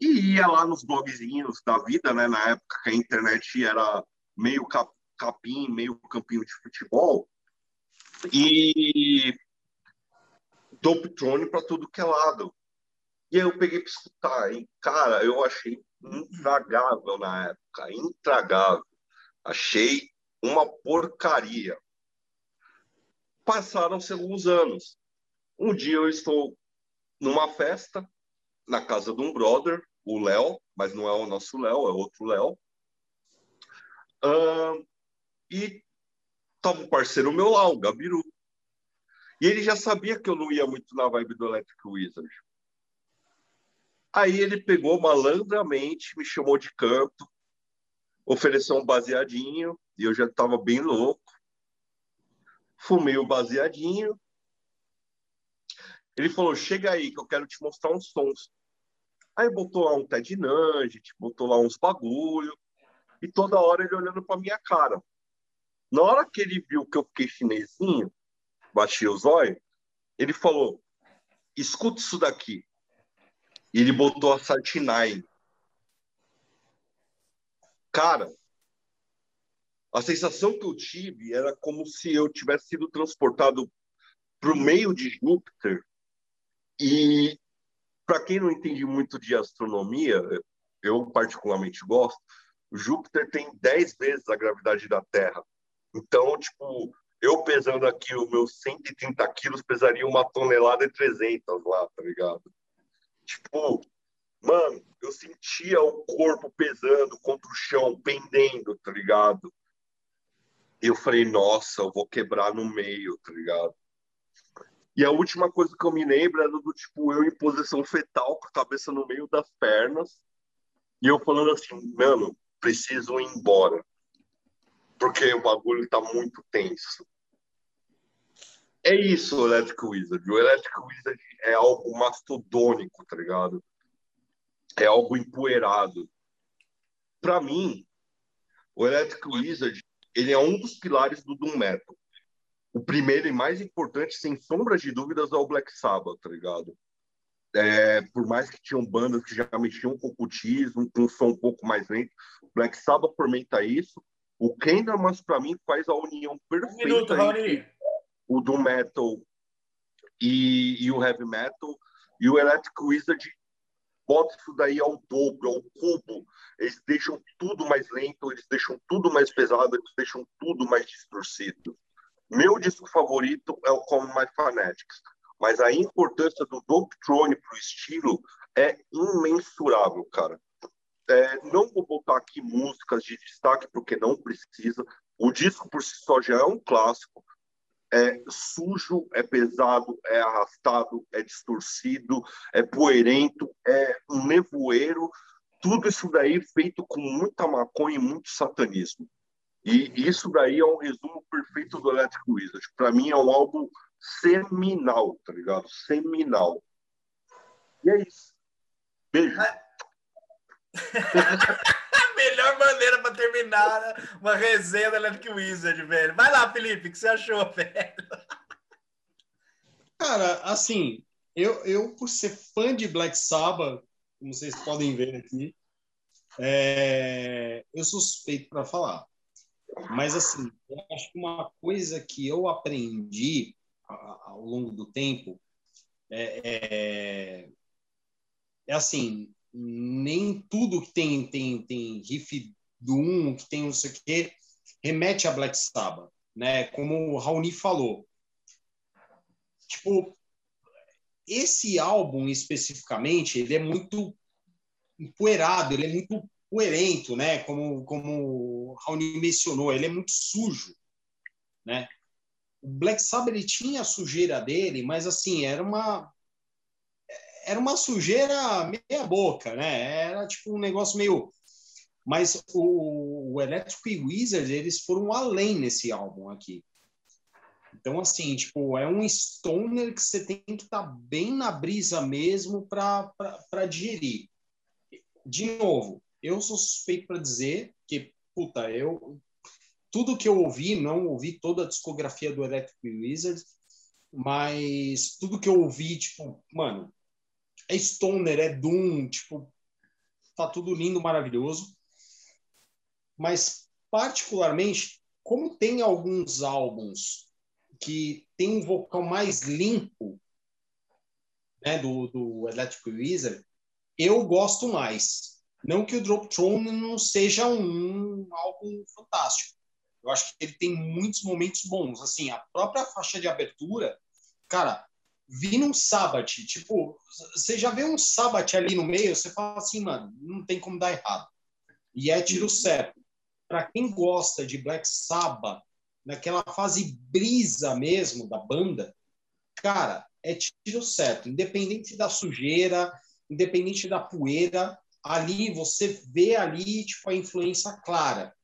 B: E ia lá nos blogzinhos da vida, né, na época que a internet era meio cap, capim, meio campinho de futebol, e Dope Throne para tudo que é lado. E aí eu peguei para escutar, e cara, eu achei intragável na época, intragável. Achei uma porcaria. Passaram-se alguns anos. Um dia eu estou numa festa na casa de um brother, o Léo, mas não é o nosso Léo, é outro Léo. Uh, e estava um parceiro meu lá, o Gabiru. E ele já sabia que eu não ia muito na vibe do Electric Wizard. Aí ele pegou malandramente, me chamou de canto, ofereceu um baseadinho e eu já estava bem louco. Fumei o baseadinho. Ele falou: chega aí que eu quero te mostrar uns sons. Aí botou lá um Ted Nugget, botou lá uns bagulho e toda hora ele olhando para minha cara. Na hora que ele viu que eu fiquei chinesinho, baixei os olhos, ele falou: escuta isso daqui. E ele botou a Sartinine Cara, a sensação que eu tive era como se eu tivesse sido transportado para o meio de Júpiter. E, para quem não entende muito de astronomia, eu particularmente gosto, Júpiter tem 10 vezes a gravidade da Terra. Então, tipo, eu pesando aqui os meus 130 quilos, pesaria uma tonelada e 300 lá, tá ligado? Tipo, Mano, eu sentia o corpo pesando contra o chão, pendendo, tá ligado? Eu falei, nossa, eu vou quebrar no meio, tá ligado? E a última coisa que eu me lembro era do tipo, eu em posição fetal, com a cabeça no meio das pernas, e eu falando assim, mano, preciso ir embora. Porque o bagulho tá muito tenso. É isso Electric Wizard. O Electric Wizard é algo mastodônico, tá ligado? É algo empoeirado. Para mim, o Electric Wizard ele é um dos pilares do Doom Metal. O primeiro e mais importante, sem sombra de dúvidas, é o Black Sabbath, tá ligado? É, por mais que tinham bandas que já mexiam com o cultismo, com um som um pouco mais lento, Black Sabbath fomenta isso. O Candlemas, para mim, faz a união perfeita um minuto, entre o Doom Metal e, e o Heavy Metal. E o Electric Wizard bota isso daí ao dobro, ao cubo, eles deixam tudo mais lento, eles deixam tudo mais pesado, eles deixam tudo mais distorcido. Meu disco favorito é o Common My Fanatics, mas a importância do Dopetrone para o estilo é imensurável, cara. É, não vou botar aqui músicas de destaque, porque não precisa. O disco por si só já é um clássico. É sujo, é pesado, é arrastado, é distorcido, é poerento, é um nevoeiro. Tudo isso daí feito com muita maconha e muito satanismo. E isso daí é um resumo perfeito do Electric Wizard. Para mim é um álbum seminal, tá ligado? Seminal. E é isso. Beijo.
A: Melhor maneira para terminar uma resenha da Electric Wizard, velho. Vai lá, Felipe, o que você achou, velho?
D: Cara, assim, eu, eu por ser fã de Black Sabbath, como vocês podem ver aqui, é, eu suspeito para falar. Mas, assim, eu acho que uma coisa que eu aprendi ao longo do tempo é, é, é assim, nem tudo que tem tem tem riff do um que tem não sei o quê remete a Black Sabbath, né? Como o Raoni falou. Tipo, esse álbum especificamente, ele é muito empoeirado, ele é muito poerento, né? Como como o Raoni mencionou, ele é muito sujo, né? O Black Sabbath ele tinha a sujeira dele, mas assim, era uma era uma sujeira meia boca, né? Era tipo um negócio meio. Mas o, o Electric Wizard, eles foram além nesse álbum aqui. Então, assim, tipo, é um stoner que você tem que estar tá bem na brisa mesmo para digerir. De novo, eu sou suspeito para dizer que, puta, eu. Tudo que eu ouvi, não ouvi toda a discografia do Electric Wizard, mas tudo que eu ouvi, tipo, mano, é stoner, é doom, tipo, tá tudo lindo, maravilhoso. Mas particularmente, como tem alguns álbuns que tem um vocal mais limpo, né, do, do Electric Wizard, eu gosto mais. Não que o Drop Throne não seja um, um álbum fantástico. Eu acho que ele tem muitos momentos bons. Assim, a própria faixa de abertura, cara, vi num Sabbath, tipo, você já vê um Sabbath ali no meio, você fala assim, mano, não tem como dar errado. E é tiro certo. Para quem gosta de Black Sabbath, naquela fase brisa mesmo da banda, cara, é tiro certo. Independente da sujeira, independente da poeira, ali você vê ali tipo a influência clara.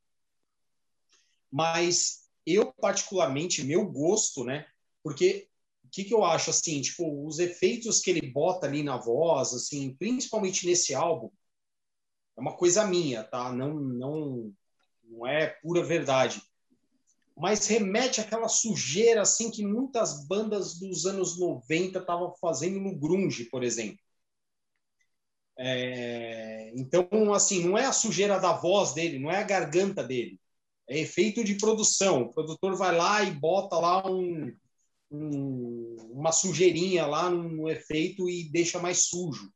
D: Mas eu particularmente meu gosto, né? Porque que, que eu acho assim, tipo, os efeitos que ele bota ali na voz, assim, principalmente nesse álbum, é uma coisa minha, tá? Não, não, não é pura verdade. Mas remete àquela sujeira assim que muitas bandas dos anos 90 estavam fazendo no grunge, por exemplo. É... então, assim, não é a sujeira da voz dele, não é a garganta dele. É efeito de produção. O produtor vai lá e bota lá um, um, uma sujeirinha lá no efeito e deixa mais sujo,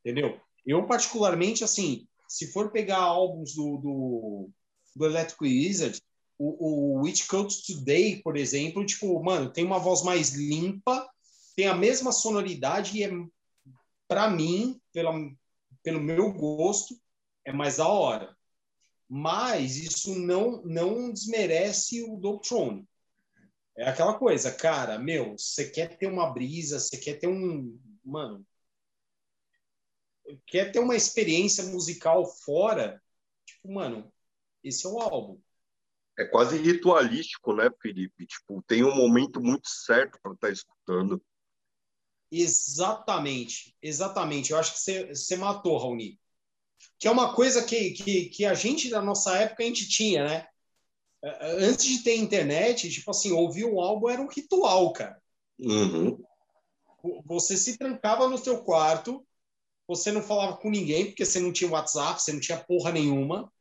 D: entendeu? Eu, particularmente, assim, se for pegar álbuns do, do, do Electric Wizard, o, o Witch Cult Today, por exemplo, tipo, mano, tem uma voz mais limpa, tem a mesma sonoridade e é, para mim, pela, pelo meu gosto, é mais da hora. Mas isso não, não desmerece o Doctrone. É aquela coisa, cara, meu, você quer ter uma brisa, você quer ter um. Mano. Quer ter uma experiência musical fora? Tipo, mano, esse é o álbum.
B: É quase ritualístico, né, Felipe? Tipo, tem um momento muito certo para estar tá escutando.
D: Exatamente, exatamente. Eu acho que você, matou, Raoni. Que é uma coisa que, que, que a gente, da nossa época, a gente tinha, né? Antes de ter internet, tipo assim, ouvir um álbum era um ritual, cara.
B: Uhum.
D: Você se trancava no seu quarto, você não falava com ninguém, porque você não tinha WhatsApp, você não tinha porra nenhuma,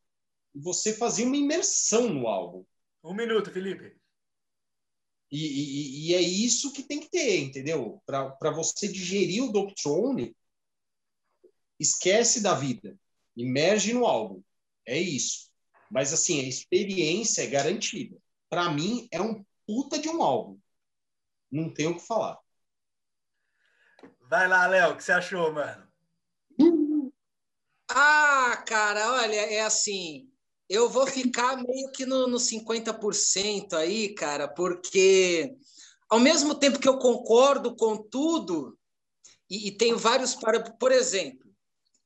D: e você fazia uma imersão no álbum.
A: Um minuto, Felipe.
D: E, e, e é isso que tem que ter, entendeu? Para você digerir o Doctrone, esquece da vida, emerge no álbum. É isso. Mas assim, a experiência é garantida. Para mim, é um puta de um álbum. Não tenho o que falar.
A: Vai lá, Léo, o que você achou, mano?
C: Ah, cara, olha, é assim. Eu vou ficar meio que no, no 50% aí, cara, porque ao mesmo tempo que eu concordo com tudo, e, e tenho vários para. Por exemplo,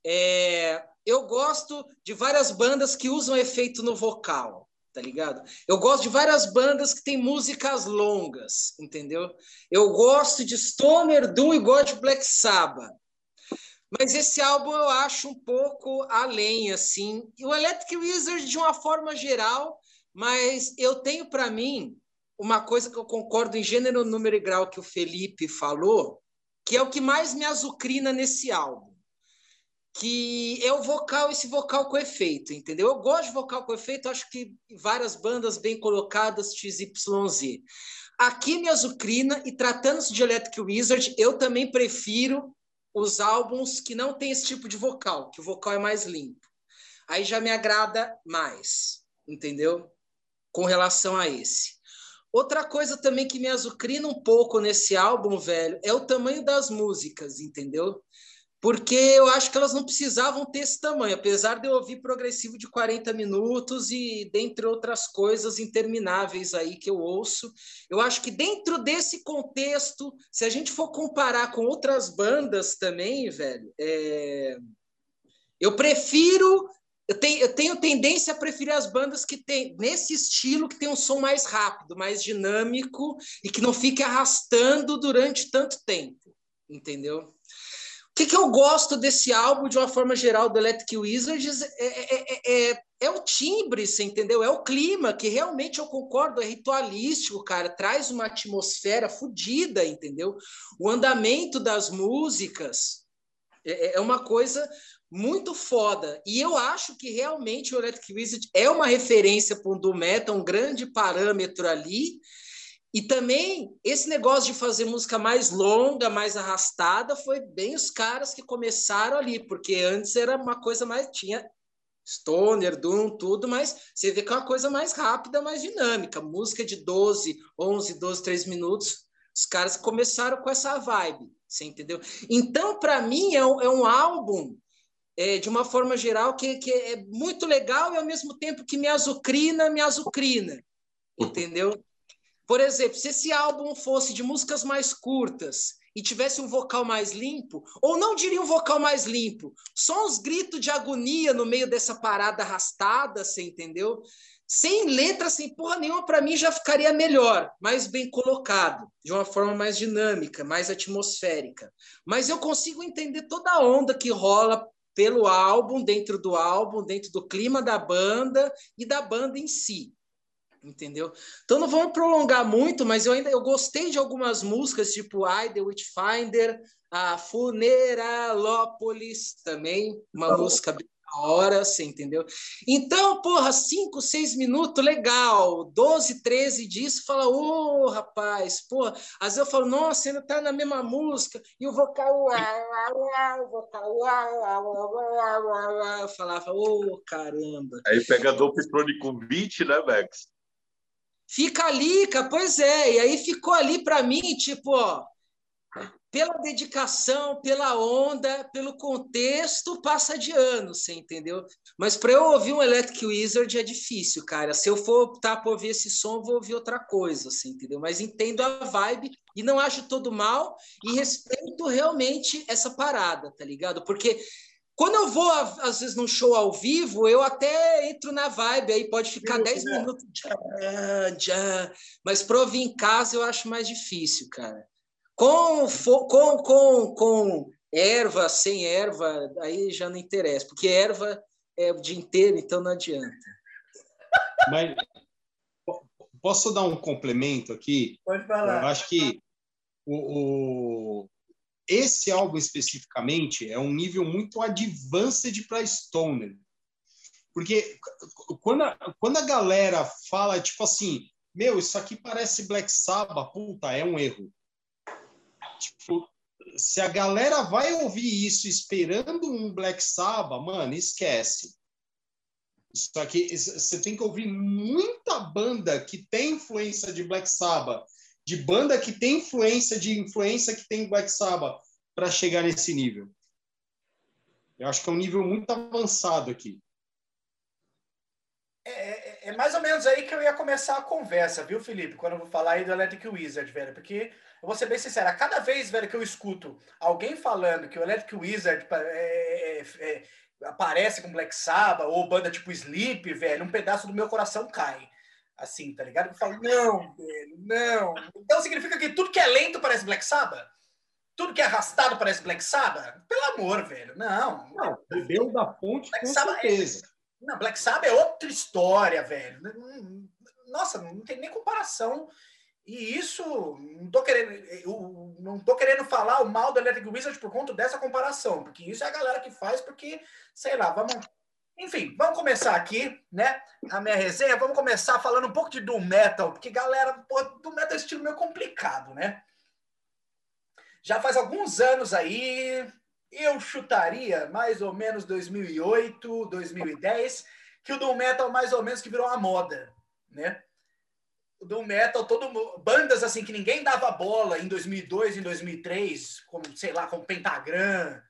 C: é, eu gosto de várias bandas que usam efeito no vocal, tá ligado? Eu gosto de várias bandas que têm músicas longas, entendeu? Eu gosto de Stoner, Doom e God Black Sabbath. Mas esse álbum eu acho um pouco além, assim. E o Electric Wizard, de uma forma geral, mas eu tenho para mim uma coisa que eu concordo em gênero, número e grau que o Felipe falou, que é o que mais me azucrina nesse álbum. Que é o vocal, esse vocal com efeito, entendeu? Eu gosto de vocal com efeito, acho que várias bandas bem colocadas, XYZ. Aqui me azucrina, e tratando-se de Electric Wizard, eu também prefiro os álbuns que não tem esse tipo de vocal, que o vocal é mais limpo. Aí já me agrada mais, entendeu? Com relação a esse. Outra coisa também que me azucrina um pouco nesse álbum, velho, é o tamanho das músicas, entendeu? Porque eu acho que elas não precisavam ter esse tamanho, apesar de eu ouvir progressivo de 40 minutos e dentre outras coisas intermináveis aí que eu ouço. Eu acho que dentro desse contexto, se a gente for comparar com outras bandas também, velho, é... eu prefiro eu tenho, eu tenho tendência a preferir as bandas que tem nesse estilo que tem um som mais rápido, mais dinâmico e que não fique arrastando durante tanto tempo, entendeu? O que, que eu gosto desse álbum de uma forma geral do Electric Wizards é, é, é, é, o timbre, você entendeu? É o clima que realmente eu concordo, é ritualístico, cara, traz uma atmosfera fodida, entendeu? O andamento das músicas é, é uma coisa muito foda. E eu acho que realmente o Electric Wizard é uma referência para o Doom Metal, um grande parâmetro ali. E também esse negócio de fazer música mais longa, mais arrastada, foi bem os caras que começaram ali, porque antes era uma coisa mais tinha Stoner, Doom, tudo, mas você vê que é uma coisa mais rápida, mais dinâmica. Música de 12, 11, 12, 3 minutos. Os caras começaram com essa vibe, você entendeu? Então, para mim, é um, é um álbum é, de uma forma geral, que, que é muito legal e ao mesmo tempo que me azucrina, me azucrina. Entendeu? Por exemplo, se esse álbum fosse de músicas mais curtas e tivesse um vocal mais limpo, ou não diria um vocal mais limpo, só uns gritos de agonia no meio dessa parada arrastada, você entendeu? Sem letra, sem porra nenhuma, para mim já ficaria melhor, mais bem colocado, de uma forma mais dinâmica, mais atmosférica. Mas eu consigo entender toda a onda que rola pelo álbum, dentro do álbum, dentro do clima da banda e da banda em si. Entendeu? Então não vamos prolongar muito, mas eu ainda eu gostei de algumas músicas, tipo I, The Witchfinder, a Funeralópolis também, uma tá música bem hora, você entendeu? Então, porra, 5, 6 minutos, legal. 12, 13 disso, fala, ô, oh, rapaz, porra. Às vezes eu falo, nossa, ainda tá na mesma música. E o vocal, o vocal, eu falava, ô, oh, caramba.
E: Aí pega do com 20, né, Max?
C: Fica ali, pois é. E aí ficou ali para mim, tipo, ó, pela dedicação, pela onda, pelo contexto, passa de ano, você entendeu? Mas para eu ouvir um Electric Wizard é difícil, cara. Se eu for optar por ouvir esse som, vou ouvir outra coisa, você entendeu? Mas entendo a vibe e não acho todo mal e respeito realmente essa parada, tá ligado? Porque quando eu vou, às vezes, num show ao vivo, eu até entro na vibe, aí pode ficar 10 minutos, já, já. mas para ouvir em casa eu acho mais difícil, cara. Com, com, com, com erva, sem erva, aí já não interessa, porque erva é o dia inteiro, então não adianta.
D: Mas posso dar um complemento aqui?
A: Pode falar.
D: Eu acho que o, o, esse álbum especificamente é um nível muito advanced para Stoner. Porque quando a, quando a galera fala, tipo assim, meu, isso aqui parece Black Sabbath, puta, é um erro. Tipo, se a galera vai ouvir isso esperando um Black Sabbath, mano, esquece. Só que você tem que ouvir muita banda que tem influência de Black Sabbath, de banda que tem influência de influência que tem Black Sabbath para chegar nesse nível. Eu acho que é um nível muito avançado aqui.
A: É, é, é, mais ou menos aí que eu ia começar a conversa, viu, Felipe? Quando eu vou falar aí do Electric Wizard, velho. Porque, eu vou ser bem sincero, a cada vez, velho, que eu escuto alguém falando que o Electric Wizard é, é, é, aparece com Black Sabbath ou banda tipo Sleep, velho, um pedaço do meu coração cai. Assim, tá ligado? Eu falo, não, velho, não. Então significa que tudo que é lento parece Black Sabbath? Tudo que é arrastado parece Black Sabbath? Pelo amor, velho, não.
D: Não, bebeu da fonte Black com Sabbath certeza.
A: É... Não, Black Sabbath é outra história, velho. Nossa, não tem nem comparação. E isso, não tô querendo, eu não tô querendo falar o mal do Electric Wizard por conta dessa comparação, porque isso é a galera que faz, porque, sei lá, vamos. Enfim, vamos começar aqui, né? A minha resenha. Vamos começar falando um pouco de Doom Metal, porque, galera, pô, Doom Metal é um estilo meio complicado, né? Já faz alguns anos aí, eu chutaria mais ou menos 2008, 2010, que o Doom Metal mais ou menos que virou uma moda, né? O Doom Metal, todo bandas assim que ninguém dava bola em 2002, em 2003, como sei lá, como Pentagram,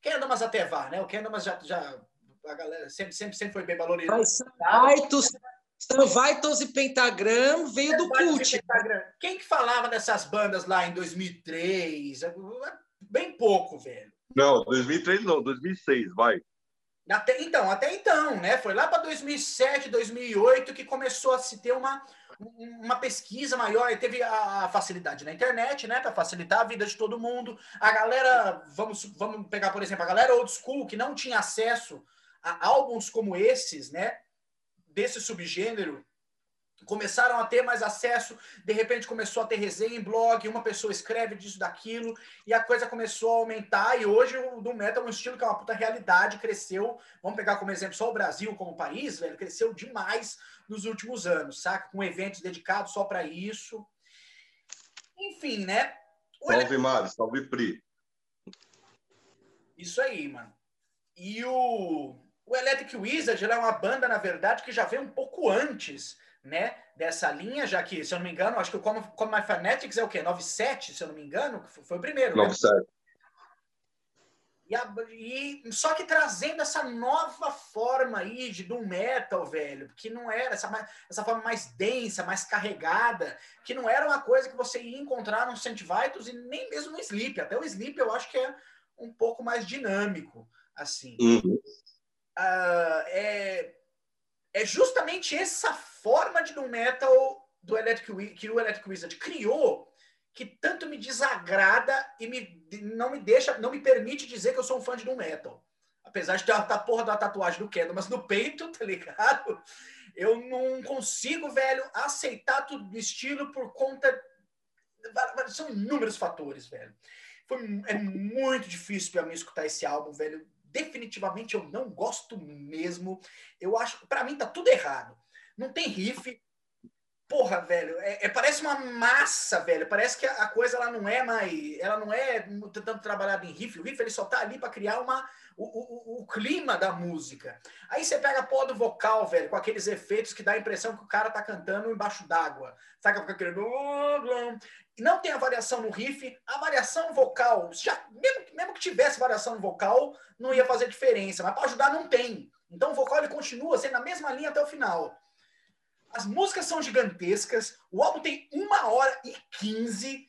A: Kendamas até vá, né? O Kendamas já, já a galera sempre, sempre, sempre foi bem valorizado.
C: Vaitos, Vaitos e Pentagram veio do cult.
A: Quem que falava dessas bandas lá em 2003? Bem pouco, velho.
E: Não, 2003 não, 2006, vai.
A: Até, então, até então, né? Foi lá para 2007, 2008 que começou a se ter uma, uma pesquisa maior e teve a facilidade na internet, né? Para facilitar a vida de todo mundo. A galera, vamos, vamos pegar, por exemplo, a galera old school que não tinha acesso a álbuns como esses, né? Desse subgênero, começaram a ter mais acesso, de repente começou a ter resenha em blog, uma pessoa escreve disso, daquilo, e a coisa começou a aumentar, e hoje o do metal é um estilo que é uma puta realidade, cresceu, vamos pegar como exemplo só o Brasil como país, velho, cresceu demais nos últimos anos, saca? Com eventos dedicados só para isso. Enfim, né?
E: O salve, ele... Mário, salve, Pri.
A: Isso aí, mano. E o, o Electric Wizard é uma banda, na verdade, que já veio um pouco antes né, dessa linha, já que, se eu não me engano, acho que o Come, Come My Fanatics é o quê? 97, se eu não me engano? Foi o primeiro,
E: 97. Né?
A: E, a, e, só que trazendo essa nova forma aí de doom metal, velho, que não era essa, essa forma mais densa, mais carregada, que não era uma coisa que você ia encontrar no Saint Vitus e nem mesmo no Sleep. Até o Sleep eu acho que é um pouco mais dinâmico, assim.
E: Uhum.
A: Uh, é, é justamente essa forma de doom metal do Electric, que o Electric Wizard criou que tanto me desagrada e me, não me deixa, não me permite dizer que eu sou um fã de doom metal. Apesar de ter a porra da tatuagem do Kendall, mas no peito, tá ligado? Eu não consigo, velho, aceitar tudo do estilo por conta. São inúmeros fatores, velho. Foi, é muito difícil para mim escutar esse álbum, velho definitivamente eu não gosto mesmo. Eu acho, para mim tá tudo errado. Não tem riff. Porra, velho, é, é, parece uma massa, velho. Parece que a, coisa ela não é mais, ela não é tanto trabalhada em riff. O riff ele só tá ali para criar uma o, o, o, clima da música. Aí você pega a porra do vocal, velho, com aqueles efeitos que dá a impressão que o cara tá cantando embaixo d'água. Com aquele não tem a variação no riff, a variação vocal, já, mesmo, mesmo que tivesse variação vocal, não ia fazer diferença, mas para ajudar não tem. Então o vocal ele continua sendo na mesma linha até o final. As músicas são gigantescas, o álbum tem uma hora e quinze,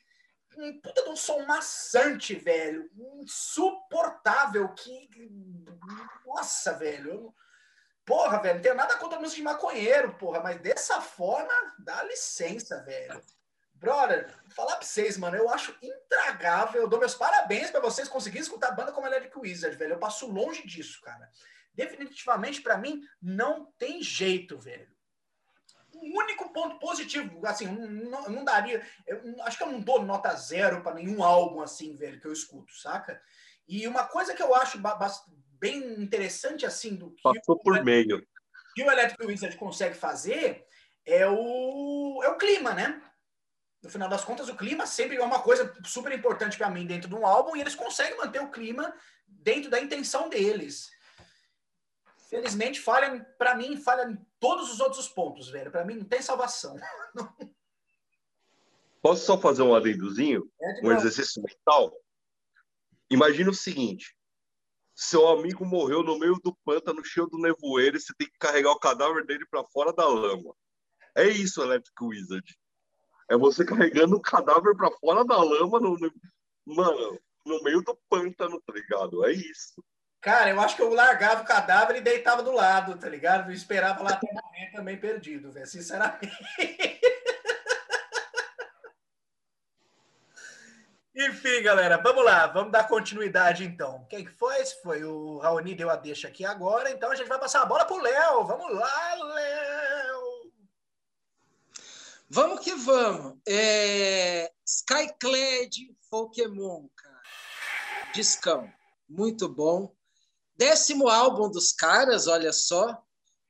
A: um puta de um som maçante, velho, insuportável, que... Nossa, velho, Porra, velho, não tenho nada contra música de maconheiro, porra, mas dessa forma, dá licença, velho. Brother, falar pra vocês, mano, eu acho intragável. Eu dou meus parabéns para vocês conseguirem escutar banda como Electric Wizard, velho. Eu passo longe disso, cara. Definitivamente, para mim, não tem jeito, velho. O único ponto positivo, assim, não, não daria. Eu, acho que eu não dou nota zero para nenhum álbum, assim, velho, que eu escuto, saca? E uma coisa que eu acho bem interessante, assim, do que.
E: Passou por meio.
A: Que o Electric Wizard consegue fazer é o, é o clima, né? No final das contas, o clima sempre é uma coisa super importante para mim dentro de um álbum e eles conseguem manter o clima dentro da intenção deles. Felizmente, falha, para mim, falha em todos os outros pontos, velho. Para mim, não tem salvação.
E: Posso só fazer um adendozinho? É um exercício mental? Imagina o seguinte: seu amigo morreu no meio do pântano, cheio do nevoeiro, e você tem que carregar o cadáver dele para fora da lama. É isso, Electric Wizard. É você carregando o cadáver para fora da lama, no, no, mano, no meio do pântano, tá ligado? É isso.
A: Cara, eu acho que eu largava o cadáver e deitava do lado, tá ligado? Eu esperava lá até morrer também perdido, velho, sinceramente. Enfim, galera, vamos lá, vamos dar continuidade então. Quem que foi? Foi o Raoni deu a deixa aqui agora, então a gente vai passar a bola pro Léo. Vamos lá, Léo!
C: Vamos que vamos. É... Skyclad Pokémon, cara. Discão. Muito bom. Décimo álbum dos caras, olha só.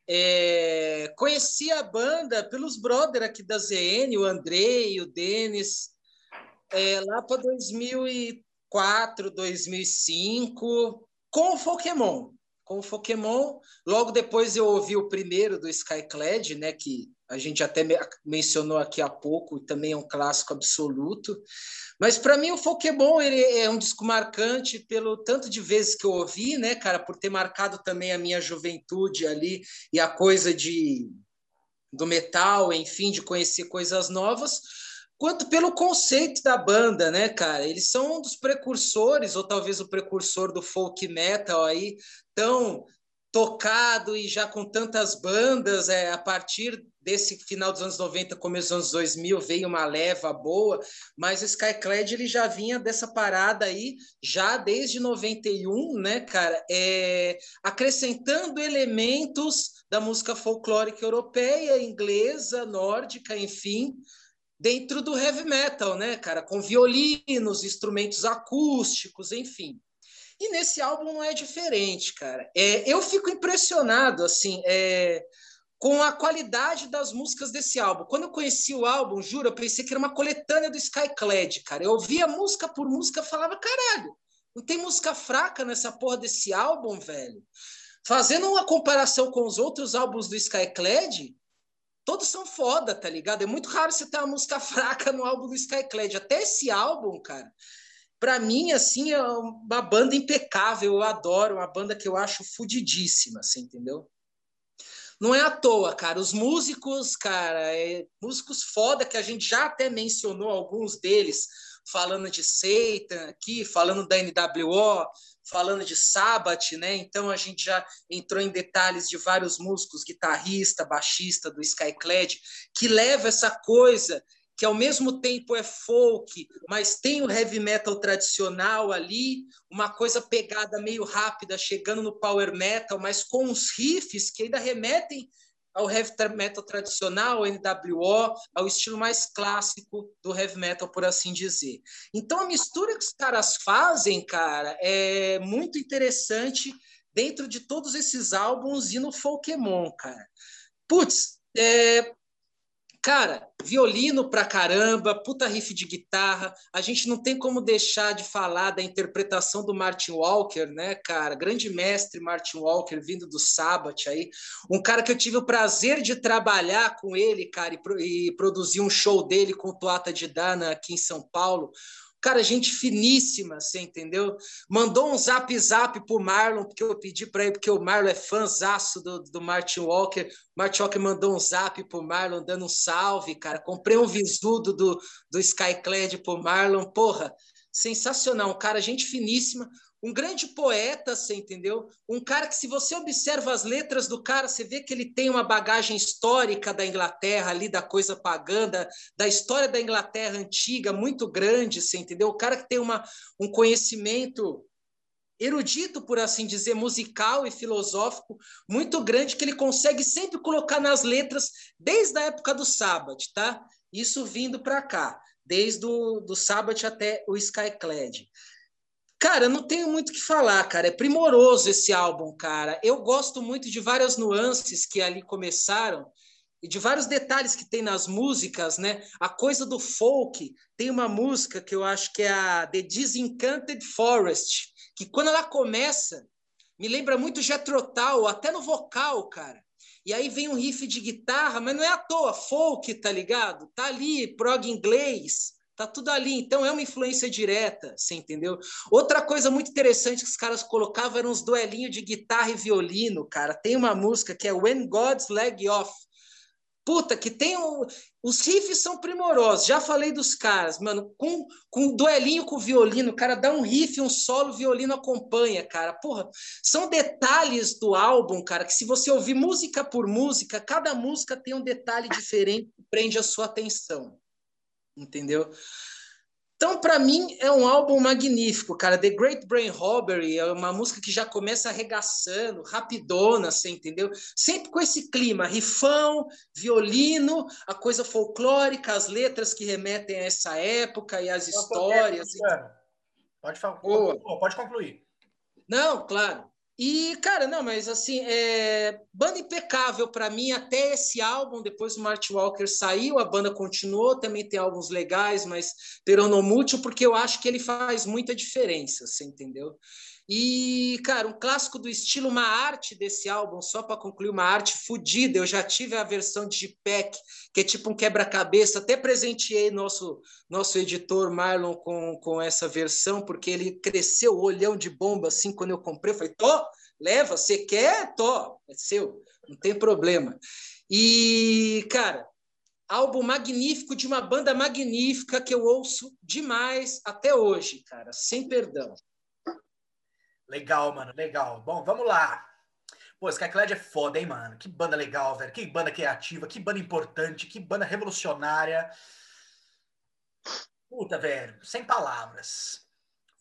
C: É... Conheci a banda pelos brother aqui da ZN, o Andrei, o Denis é, lá para 2004, 2005, com o Pokémon. Com o Pokémon, logo depois eu ouvi o primeiro do Skyclad, né, que a gente até mencionou aqui há pouco, também é um clássico absoluto. Mas para mim o Pokémon ele é um disco marcante pelo tanto de vezes que eu ouvi, né, cara, por ter marcado também a minha juventude ali e a coisa de do metal, enfim, de conhecer coisas novas quanto pelo conceito da banda, né, cara? Eles são um dos precursores, ou talvez o precursor do folk metal aí, tão tocado e já com tantas bandas, é, a partir desse final dos anos 90, começo dos anos 2000, veio uma leva boa, mas o Skyclad ele já vinha dessa parada aí, já desde 91, né, cara, é, acrescentando elementos da música folclórica europeia, inglesa, nórdica, enfim, dentro do heavy metal, né, cara? Com violinos, instrumentos acústicos, enfim. E nesse álbum não é diferente, cara. É, eu fico impressionado, assim, é, com a qualidade das músicas desse álbum. Quando eu conheci o álbum, juro, eu pensei que era uma coletânea do Skyclad, cara. Eu ouvia música por música falava, caralho, não tem música fraca nessa porra desse álbum, velho. Fazendo uma comparação com os outros álbuns do Skyclad, todos são foda, tá ligado? É muito raro você ter uma música fraca no álbum do Skyclad. Até esse álbum, cara, para mim, assim, é uma banda impecável. Eu adoro, uma banda que eu acho fudidíssima, assim, entendeu? Não é à toa, cara. Os músicos, cara, é, músicos foda que a gente já até mencionou alguns deles, falando de Satan aqui, falando da NWO, falando de Sabbath, né? Então a gente já entrou em detalhes de vários músicos, guitarrista, baixista do Skyclad, que leva essa coisa que ao mesmo tempo é folk, mas tem o heavy metal tradicional ali, uma coisa pegada meio rápida, chegando no power metal, mas com uns riffs que ainda remetem ao heavy metal tradicional, ao NWO, ao estilo mais clássico do heavy metal, por assim dizer. Então a mistura que os caras fazem, cara, é muito interessante dentro de todos esses álbuns e no Pokémon, cara. Putz, é, Cara, violino pra caramba, puta riff de guitarra. A gente não tem como deixar de falar da interpretação do Martin Walker, né, cara? Grande mestre Martin Walker, vindo do Sabbath aí. Um cara que eu tive o prazer de trabalhar com ele, cara, e, e produzir um show dele com o de Dana aqui em São Paulo. Cara, gente finíssima, você entendeu? Mandou um zap zap pro Marlon, porque eu pedi para ele, porque o Marlon é fãzaço do, do Martin Walker. O Martin Walker mandou um zap pro Marlon, dando um salve, cara. Comprei um visudo do, do Skyclad pro Marlon. Porra, sensacional. Cara, gente finíssima um grande poeta, você entendeu? Um cara que, se você observa as letras do cara, você vê que ele tem uma bagagem histórica da Inglaterra, ali da coisa pagã, da, da história da Inglaterra antiga, muito grande, você entendeu? O cara que tem uma, um conhecimento erudito, por assim dizer, musical e filosófico muito grande que ele consegue sempre colocar nas letras desde a época do Sabbath, tá? Isso vindo para cá, desde o do Sabbath até o Skyclad. Cara, não tenho muito o que falar, cara. É primoroso esse álbum, cara. Eu gosto muito de várias nuances que ali começaram e de vários detalhes que tem nas músicas, né? A coisa do folk, tem uma música que eu acho que é a The Disenchanted Forest, que quando ela começa, me lembra muito Jethro Tull, até no vocal, cara. E aí vem um riff de guitarra, mas não é à toa, folk, tá ligado? Tá ali, prog inglês, tá tudo ali. Então é uma influência direta, você entendeu? Outra coisa muito interessante que os caras colocavam eram uns duelinhos de guitarra e violino, cara. Tem uma música que é When God's Leg Off, Puta, que tem um... Os riffs são primorosos, já falei dos caras, mano, com, com duelinho com violino, o cara dá um riff, um solo, o violino acompanha, cara. Porra, são detalhes do álbum, cara, que se você ouvir música por música, cada música tem um detalhe diferente que prende a sua atenção. Entendeu? Então, para mim, é um álbum magnífico, cara. The Great Brain Robbery é uma música que já começa arregaçando, rapidona, você entendeu? Sempre com esse clima, rifão, violino, a coisa folclórica, as letras que remetem a essa época e as histórias.
A: Pode, falar, pode concluir.
C: Não, claro. E, cara, não, mas assim, é... banda impecável para mim até esse álbum. Depois o Martin Walker saiu, a banda continuou. Também tem álbuns legais, mas peronomútil, porque eu acho que ele faz muita diferença, você entendeu? E, cara, um clássico do estilo, uma arte desse álbum, só para concluir, uma arte fodida. Eu já tive a versão de JPEG, que é tipo um quebra-cabeça. Até presenteei nosso, nosso editor Marlon com, com essa versão, porque ele cresceu o olhão de bomba assim quando eu comprei. Eu falei, tô, leva, você quer? Tô, é seu, não tem problema. E, cara, álbum magnífico de uma banda magnífica que eu ouço demais até hoje, cara, sem perdão.
A: Legal, mano, legal. Bom, vamos lá. Pô, Skyclad é foda, hein, mano? Que banda legal, velho. Que banda criativa, que banda importante, que banda revolucionária. Puta, velho, sem palavras.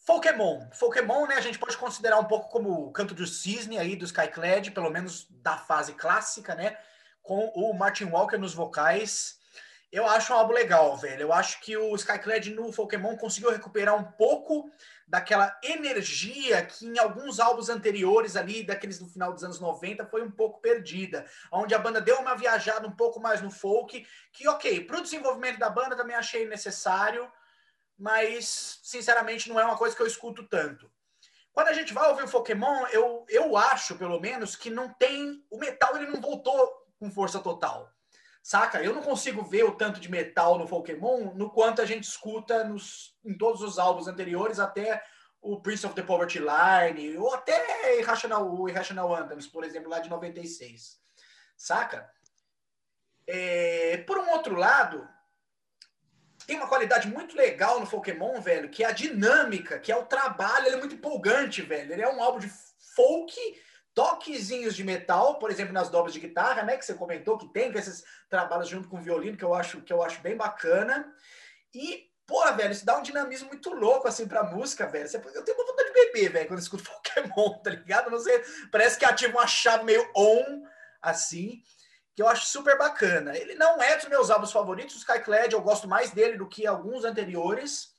A: Pokémon. Pokémon, né, a gente pode considerar um pouco como o canto do cisne aí do Skyclad, pelo menos da fase clássica, né? Com o Martin Walker nos vocais. Eu acho um álbum legal, velho. Eu acho que o Skyclad no Pokémon conseguiu recuperar um pouco daquela energia que em alguns álbuns anteriores ali, daqueles do final dos anos 90, foi um pouco perdida. Onde a banda deu uma viajada um pouco mais no folk, que ok, para o desenvolvimento da banda também achei necessário, mas sinceramente não é uma coisa que eu escuto tanto. Quando a gente vai ouvir o Pokémon, eu, eu acho, pelo menos, que não tem. O metal ele não voltou com força total. Saca? Eu não consigo ver o tanto de metal no Pokémon no quanto a gente escuta nos, em todos os álbuns anteriores, até o Prince of the Poverty Line, ou até Irrational, Irrational Anthems, por exemplo, lá de 96. Saca? É, por um outro lado, tem uma qualidade muito legal no Pokémon, velho, que é a dinâmica, que é o trabalho, ele é muito empolgante, velho. Ele é um álbum de folk toquezinhos de metal, por exemplo, nas dobras de guitarra, né, que você comentou que tem, com esses trabalhos junto com violino, que eu acho que eu acho bem bacana. E, pô, velho, isso dá um dinamismo muito louco, assim, pra música, velho. Eu tenho uma vontade de beber, velho, quando eu escuto Pokémon, tá ligado? Não sei, parece que ativa uma chave meio on, assim, que eu acho super bacana. Ele não é dos meus álbuns favoritos, o Skyclad, eu gosto mais dele do que alguns anteriores,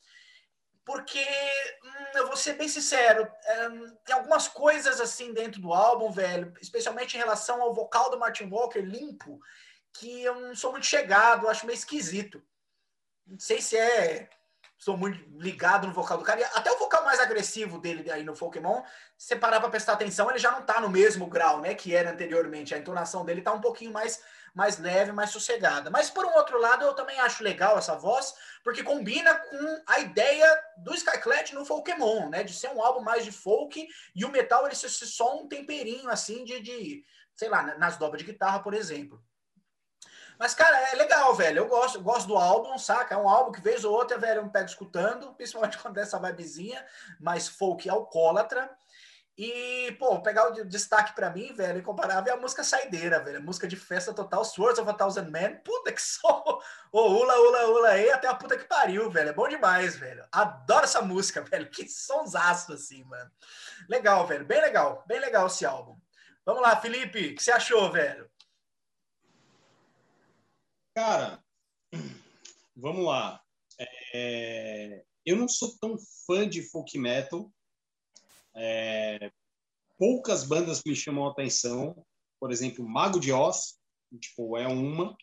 A: porque hum, eu vou ser bem sincero, é, tem algumas coisas assim dentro do álbum, velho, especialmente em relação ao vocal do Martin Walker limpo, que eu não sou muito chegado, acho meio esquisito. Não sei se é. Sou muito ligado no vocal do cara. Até o vocal mais agressivo dele aí no Pokémon, se parar pra prestar atenção, ele já não tá no mesmo grau, né? Que era anteriormente. A entonação dele tá um pouquinho mais mais leve, mais sossegada. Mas por um outro lado, eu também acho legal essa voz, porque combina com a ideia do Skyclad no Pokémon, né? De ser um álbum mais de folk e o metal ele ser só um temperinho assim de, de sei lá, nas dobras de guitarra, por exemplo. Mas, cara, é legal, velho. Eu gosto, eu gosto do álbum, saca? É um álbum que vez ou outra, velho, eu me pego escutando, principalmente quando é essa vibezinha mais folk alcoólatra. E, pô, pegar o destaque para mim, velho, incomparável é a música Saideira, velho. A música de festa total, Swords of a Thousand Men. Puta que só. Ô, ula, ula, ula aí, até a puta que pariu, velho. É bom demais, velho. Adoro essa música, velho. Que sonsaço, assim, mano. Legal, velho. Bem legal. Bem legal esse álbum. Vamos lá, Felipe. O que você achou, velho?
D: Cara, vamos lá. É... Eu não sou tão fã de folk metal é, poucas bandas me chamam a atenção, por exemplo, Mago de Oz, tipo, é uma.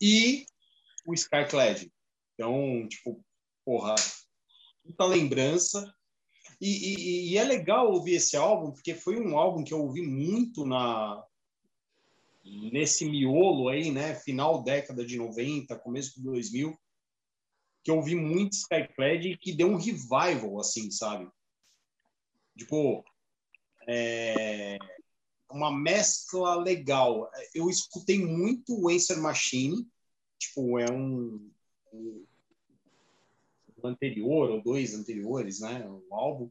D: E o Skyclad. Então, tipo, porra, muita lembrança. E, e, e, é legal ouvir esse álbum, porque foi um álbum que eu ouvi muito na nesse miolo aí, né? Final década de 90, começo de 2000, que eu ouvi muito Skyclad e que deu um revival, assim, sabe? Tipo, é, uma mescla legal. Eu escutei muito o Answer Machine, tipo, é um, um, anterior ou dois anteriores, né, o álbum,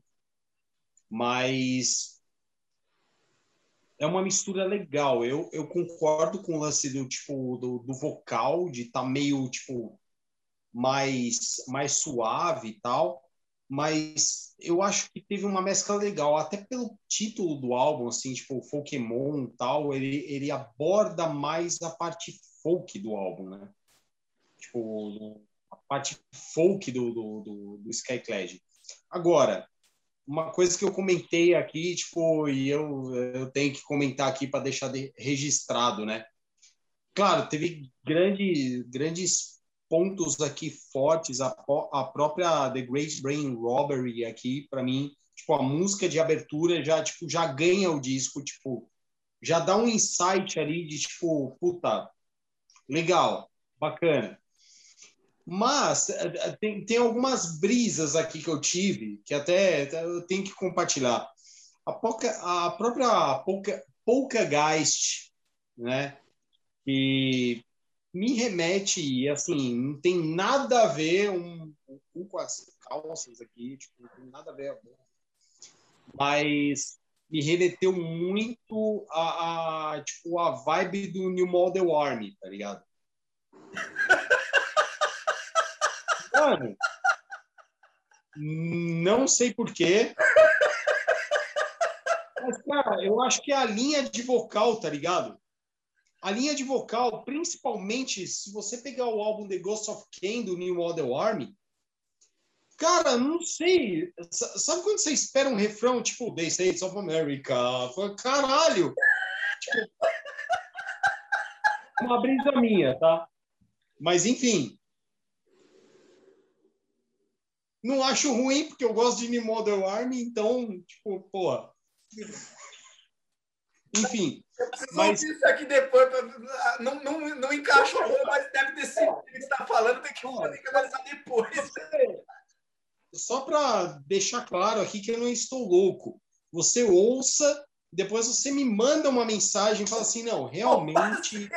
D: mas é uma mistura legal. Eu, eu concordo com o lance do tipo do, do vocal de tá meio tipo mais mais suave e tal, mas eu acho que teve uma mescla legal, até pelo título do álbum, assim, tipo, Pokémon tal, ele, ele aborda mais a parte folk do álbum, né? Tipo, a parte folk do, do, do, do Skyclad. Agora, uma coisa que eu comentei aqui, tipo, e eu, eu tenho que comentar aqui para deixar de, registrado, né? Claro, teve grande, grandes pontos aqui fortes, a, a própria The Great Brain Robbery aqui, para mim, tipo, a música de abertura já, tipo, já ganha o disco, tipo, já dá um insight ali de, tipo, puta, legal, bacana. Mas eh, eh, tem, tem algumas brisas aqui que eu tive, que até eu tenho que compartilhar. A, Polka, a própria Polka, Polkageist, né? E me remete, assim, não tem nada a ver um, um com as calças aqui, tipo, não tem nada a ver. Mas me remeteu muito a, a, tipo, a vibe do New Model Army, tá ligado? Mano, não sei porquê. Mas, cara, eu acho que é a linha de vocal, tá ligado? a linha de vocal, principalmente se você pegar o álbum The Ghost of Cain do New Model Army, cara, não sei. Sabe quando você espera um refrão tipo The States of America? Caralho! Tipo, uma brisa minha, tá? Mas enfim. Não acho ruim, porque eu gosto de New Model Army, então, tipo, porra. Enfim.
A: Eu preciso mas... ouvir isso aqui depois. Pra... Não, não, não encaixa mas deve ter sido o que você está falando, tem que, tem que analisar depois.
D: Só para deixar claro aqui que eu não estou louco. Você ouça, depois você me manda uma mensagem e fala assim: não, realmente.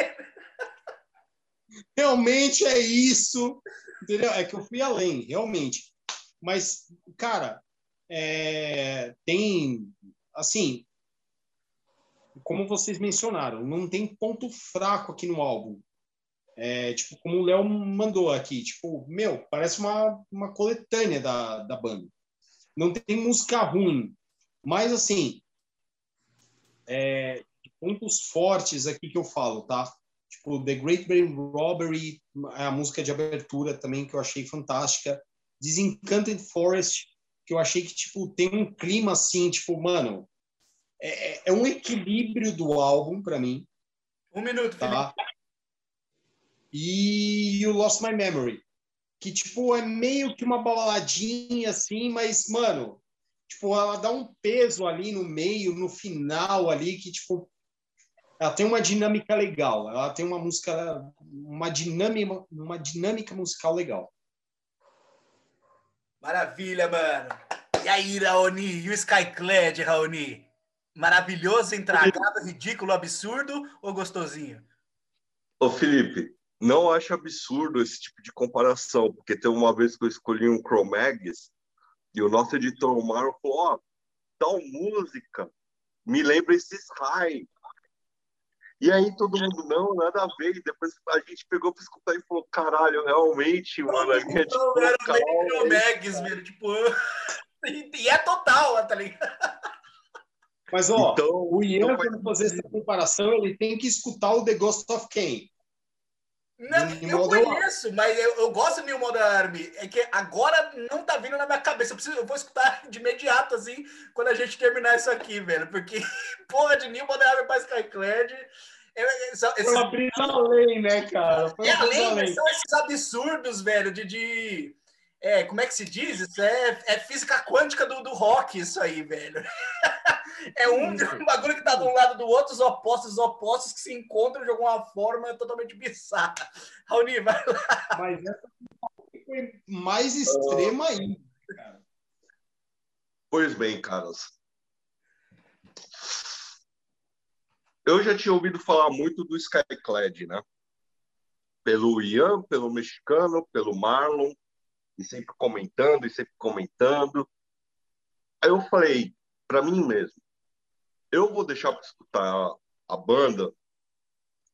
D: realmente é isso. Entendeu? É que eu fui além, realmente. Mas, cara, é, tem. Assim, como vocês mencionaram, não tem ponto fraco aqui no álbum. É, tipo, como o Léo mandou aqui, tipo, meu, parece uma, uma coletânea da, da banda. Não tem música ruim, mas assim, é, pontos fortes aqui que eu falo, tá? Tipo, The Great Brain Robbery, a música de abertura também que eu achei fantástica. Disenchanted Forest, que eu achei que, tipo, tem um clima assim, tipo, mano, é, é, é um equilíbrio do álbum para mim.
A: Um minuto, tá?
D: E o Lost My Memory, que tipo é meio que uma baladinha assim, mas mano, tipo ela dá um peso ali no meio, no final ali que tipo ela tem uma dinâmica legal, ela tem uma música, uma dinâmica, uma dinâmica musical legal.
A: Maravilha, mano. E aí, Raoni? E o Skyclad, Raoni? Maravilhoso, intragável, ridículo, absurdo ou gostosinho?
E: Ô, Felipe, não acho absurdo esse tipo de comparação, porque tem uma vez que eu escolhi um Chromags e o nosso editor, o Mário, falou: Ó, oh, tal música me lembra esses high. E aí todo mundo, não, nada a ver. E depois a gente pegou para escutar e falou: caralho, realmente, mano, a minha
A: tipo. Era o Chromags, velho, tipo. E é total, tá ligado?
D: Mas, ó, então, o Ian, então quando fazer essa comparação, ele tem que escutar o The Ghost of Cain.
A: Não, eu conheço, mas eu, eu, gosto do New Model Army. É que agora não tá vindo na minha cabeça. Eu, preciso, eu vou escutar de imediato, assim, quando a gente terminar isso aqui, velho. Porque, porra, de New Model Army pra Skyclad
D: Foi uma brisa além, né, cara? Foi
A: é além, são esses absurdos, velho, de, de é, como é que se diz? Isso é, é física quântica do, do rock, isso aí, velho. É um, um bagulho que tá de um lado do outro, os opostos, os opostos que se encontram de alguma forma totalmente bizarra. Raoni, vai lá.
D: Mas essa foi mais extrema ainda, cara.
B: Pois bem, caras. Eu já tinha ouvido falar muito do Skyclad, né? Pelo Ian, pelo mexicano, pelo Marlon, e sempre comentando, e sempre comentando. Aí eu falei para mim mesmo, eu vou deixar para escutar a banda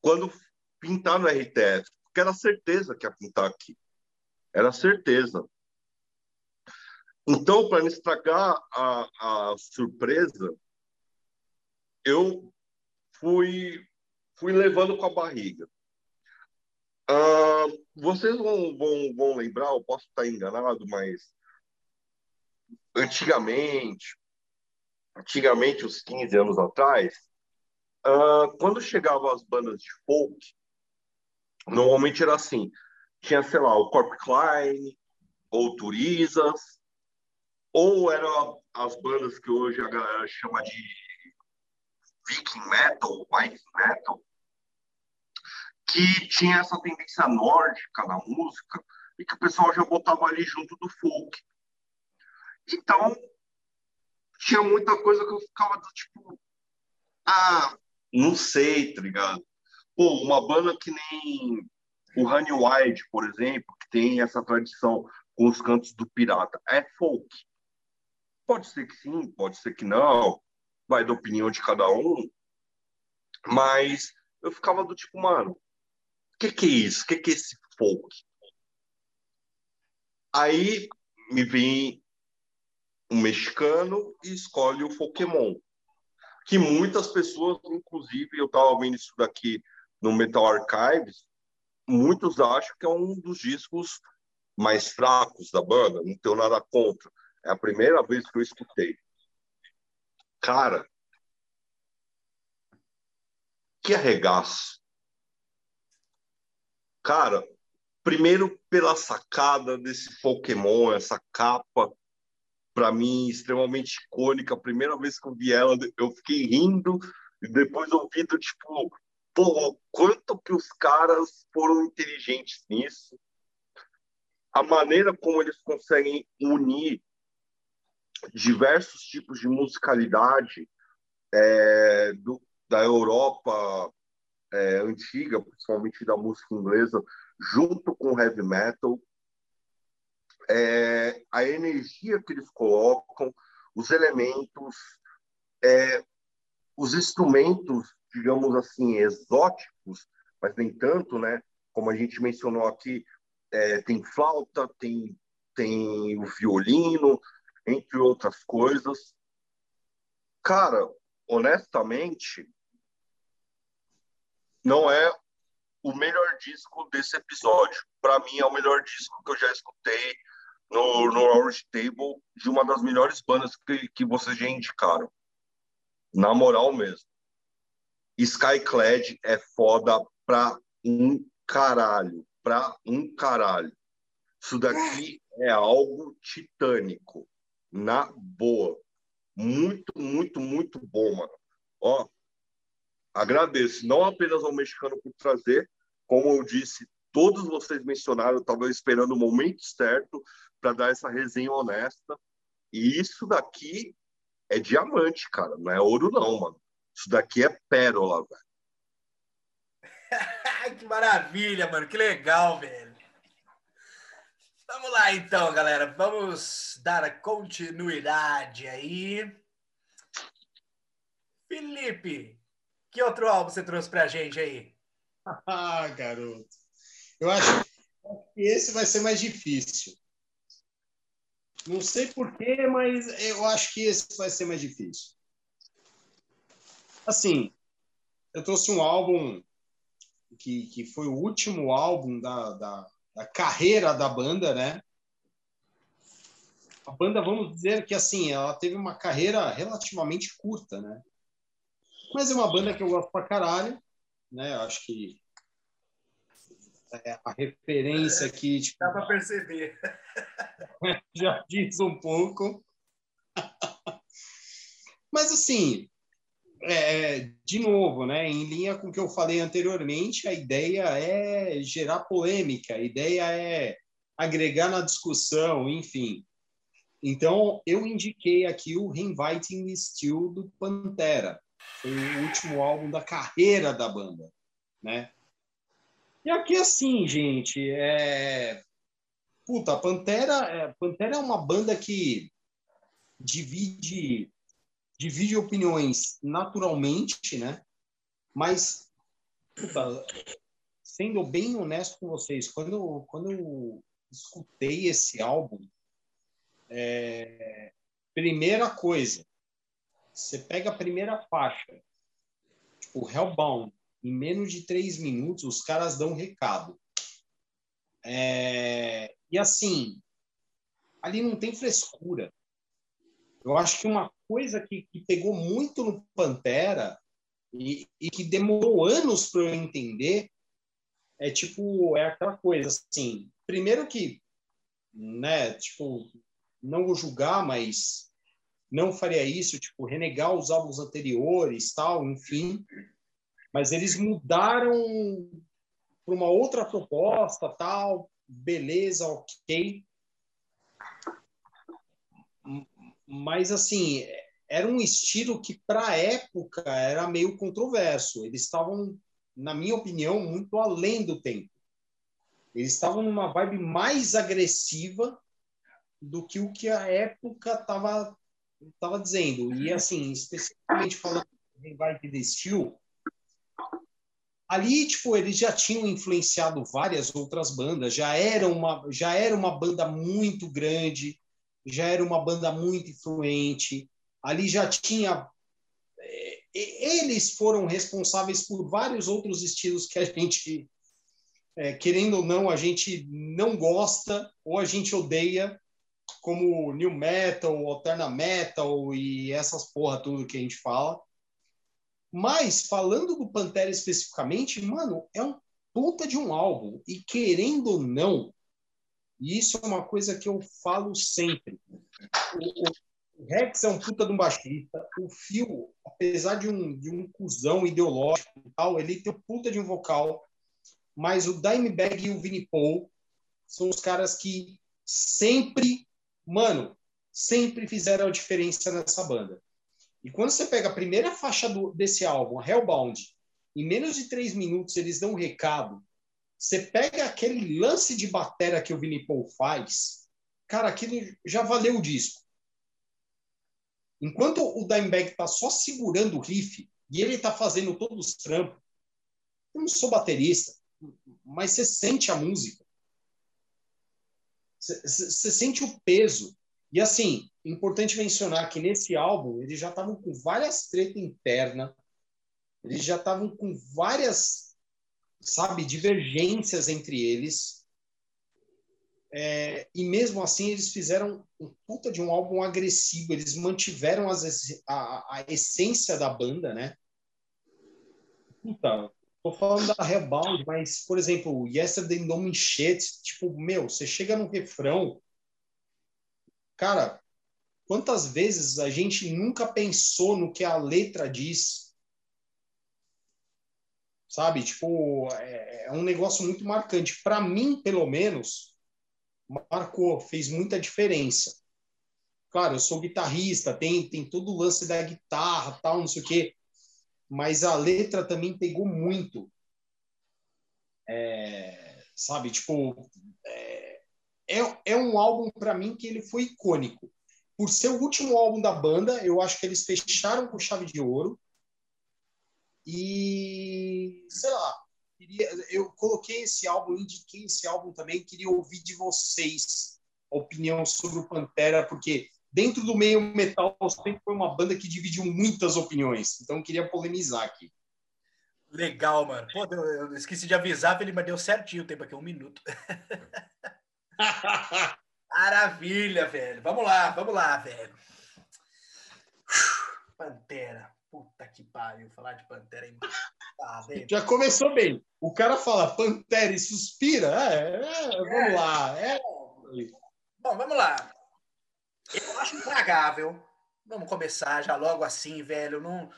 B: quando pintar no RTS, porque era certeza que ia pintar aqui. Era certeza. Então, para não estragar a, a surpresa, eu fui, fui levando com a barriga. Uh, vocês vão, vão, vão lembrar, eu posso estar enganado, mas antigamente, antigamente, uns 15 anos atrás, uh, quando chegavam as bandas de folk, normalmente era assim, tinha, sei lá, o Corp Klein, ou Turisas, ou eram as bandas que hoje a galera chama de Viking Metal, White Metal, que tinha essa tendência nórdica na música e que o pessoal já botava ali junto do folk. Então, tinha muita coisa que eu ficava do tipo, ah, não sei, tá ligado? Pô, uma banda que nem o Honey White, por exemplo, que tem essa tradição com os cantos do pirata, é folk. Pode ser que sim, pode ser que não, vai da opinião de cada um, mas eu ficava do tipo, mano, que, que é isso? O que, que é esse folk? Aí me vem um mexicano e escolhe o Pokémon. Que muitas pessoas, inclusive, eu estava vendo isso daqui no Metal Archives, muitos acham que é um dos discos mais fracos da banda, não tenho nada contra. É a primeira vez que eu escutei. Cara, que arregaço. Cara, primeiro pela sacada desse Pokémon, essa capa, para mim, extremamente icônica. A primeira vez que eu vi ela, eu fiquei rindo, e depois ouvindo, tipo, pô, quanto que os caras foram inteligentes nisso. A maneira como eles conseguem unir diversos tipos de musicalidade é, do, da Europa é, antiga, principalmente da música inglesa, junto com o heavy metal, é, a energia que eles colocam, os elementos, é, os instrumentos, digamos assim, exóticos, mas nem tanto, né? Como a gente mencionou aqui, é, tem flauta, tem, tem o violino, entre outras coisas. Cara, honestamente, não é o melhor disco desse episódio. Para mim, é o melhor disco que eu já escutei no, no Orange Table de uma das melhores bandas que, que vocês já indicaram. Na moral mesmo. Skyclad é foda pra um caralho. Pra um caralho. Isso daqui é algo titânico. Na boa. Muito, muito, muito bom, mano. Ó, agradeço não apenas ao mexicano por trazer, como eu disse, todos vocês mencionaram, estava esperando o momento certo para dar essa resenha honesta. E isso daqui é diamante, cara, não é ouro não, mano. Isso daqui é pérola, velho.
A: que maravilha, mano, que legal, velho. Vamos lá então, galera. Vamos dar continuidade aí. Felipe, que outro álbum você trouxe pra gente aí?
D: Ah, garoto. Eu acho que esse vai ser mais difícil. Não sei porquê, mas eu acho que esse vai ser mais difícil. Assim, eu trouxe um álbum que, que foi o último álbum da, da, da carreira da banda, né? A banda, vamos dizer que assim, ela teve uma carreira relativamente curta, né? Mas é uma banda que eu gosto pra caralho. né? Eu acho que é, a referência aqui tipo,
A: Dá para perceber.
D: já diz um pouco. Mas assim, é, de novo, né, em linha com o que eu falei anteriormente, a ideia é gerar polêmica, a ideia é agregar na discussão, enfim. Então, eu indiquei aqui o Reinviting Steel do Pantera. Foi o último álbum da carreira da banda, né? E aqui, assim, gente, é... Puta, Pantera, é... Pantera é uma banda que divide divide opiniões naturalmente, né? Mas, puta, sendo bem honesto com vocês, quando eu, quando eu escutei esse álbum, é, primeira coisa, você pega a primeira faixa, tipo, Hellbound, em menos de três minutos, os caras dão um recado. É, e assim, ali não tem frescura. Eu acho que uma coisa que, que pegou muito no Pantera e, e que demorou anos para eu entender é tipo é aquela coisa assim primeiro que né tipo não vou julgar mas não faria isso tipo renegar os álbuns anteriores tal enfim mas eles mudaram para uma outra proposta tal beleza ok mas assim era um estilo que para a época era meio controverso. Eles estavam, na minha opinião, muito além do tempo. Eles estavam numa vibe mais agressiva do que o que a época estava tava dizendo. E assim, especificamente falando de vibe de estilo, ali tipo eles já tinham influenciado várias outras bandas, já era uma já era uma banda muito grande já era uma banda muito influente, ali já tinha. É, eles foram responsáveis por vários outros estilos que a gente, é, querendo ou não, a gente não gosta ou a gente odeia, como new metal, alterna metal e essas porra tudo que a gente fala. Mas, falando do Pantera especificamente, mano, é um puta de um álbum. E querendo ou não, e isso é uma coisa que eu falo sempre. O, o Rex é um puta de um baixista. O Phil, apesar de um, de um cuzão ideológico e tal, ele tem um puta de um vocal. Mas o Dimebag e o Vinnie Paul são os caras que sempre, mano, sempre fizeram a diferença nessa banda. E quando você pega a primeira faixa do, desse álbum, Hellbound, em menos de três minutos eles dão um recado você pega aquele lance de batera que o Vini Paul faz, cara, aquilo já valeu o disco. Enquanto o Dimebag está só segurando o riff e ele está fazendo todos os trampos, eu não sou baterista, mas você sente a música. Você sente o peso. E assim, importante mencionar que nesse álbum eles já estavam com várias tretas internas, eles já estavam com várias sabe, divergências entre eles. É, e mesmo assim eles fizeram um puta de um álbum agressivo, eles mantiveram as, a, a essência da banda, né? Puta, tô falando da Rebound, mas, por exemplo, Yesterday No Me Shit, tipo, meu, você chega no refrão, cara, quantas vezes a gente nunca pensou no que a letra diz, sabe? Tipo, é, é um negócio muito marcante. Para mim, pelo menos, marcou, fez muita diferença. Claro, eu sou guitarrista, tem, tem todo o lance da guitarra, tal, não sei o quê, mas a letra também pegou muito. É, sabe, tipo, é, é, é um álbum para mim que ele foi icônico. Por ser o último álbum da banda, eu acho que eles fecharam com chave de ouro. E, sei lá, queria, eu coloquei esse álbum, indiquei esse álbum também, queria ouvir de vocês a opinião sobre o Pantera, porque dentro do meio metal sempre foi uma banda que dividiu muitas opiniões, então queria polemizar aqui.
A: Legal, mano. Pô, eu esqueci de avisar, ele mas deu certinho o tempo aqui, um minuto. Maravilha, velho. Vamos lá, vamos lá, velho. Pantera. Puta que pariu, falar de Pantera é Tá, bem.
D: Já começou bem. O cara fala Pantera e suspira. É, é, vamos lá. É.
A: Bom, vamos lá. Eu acho intragável. Vamos começar já logo assim, velho. Não.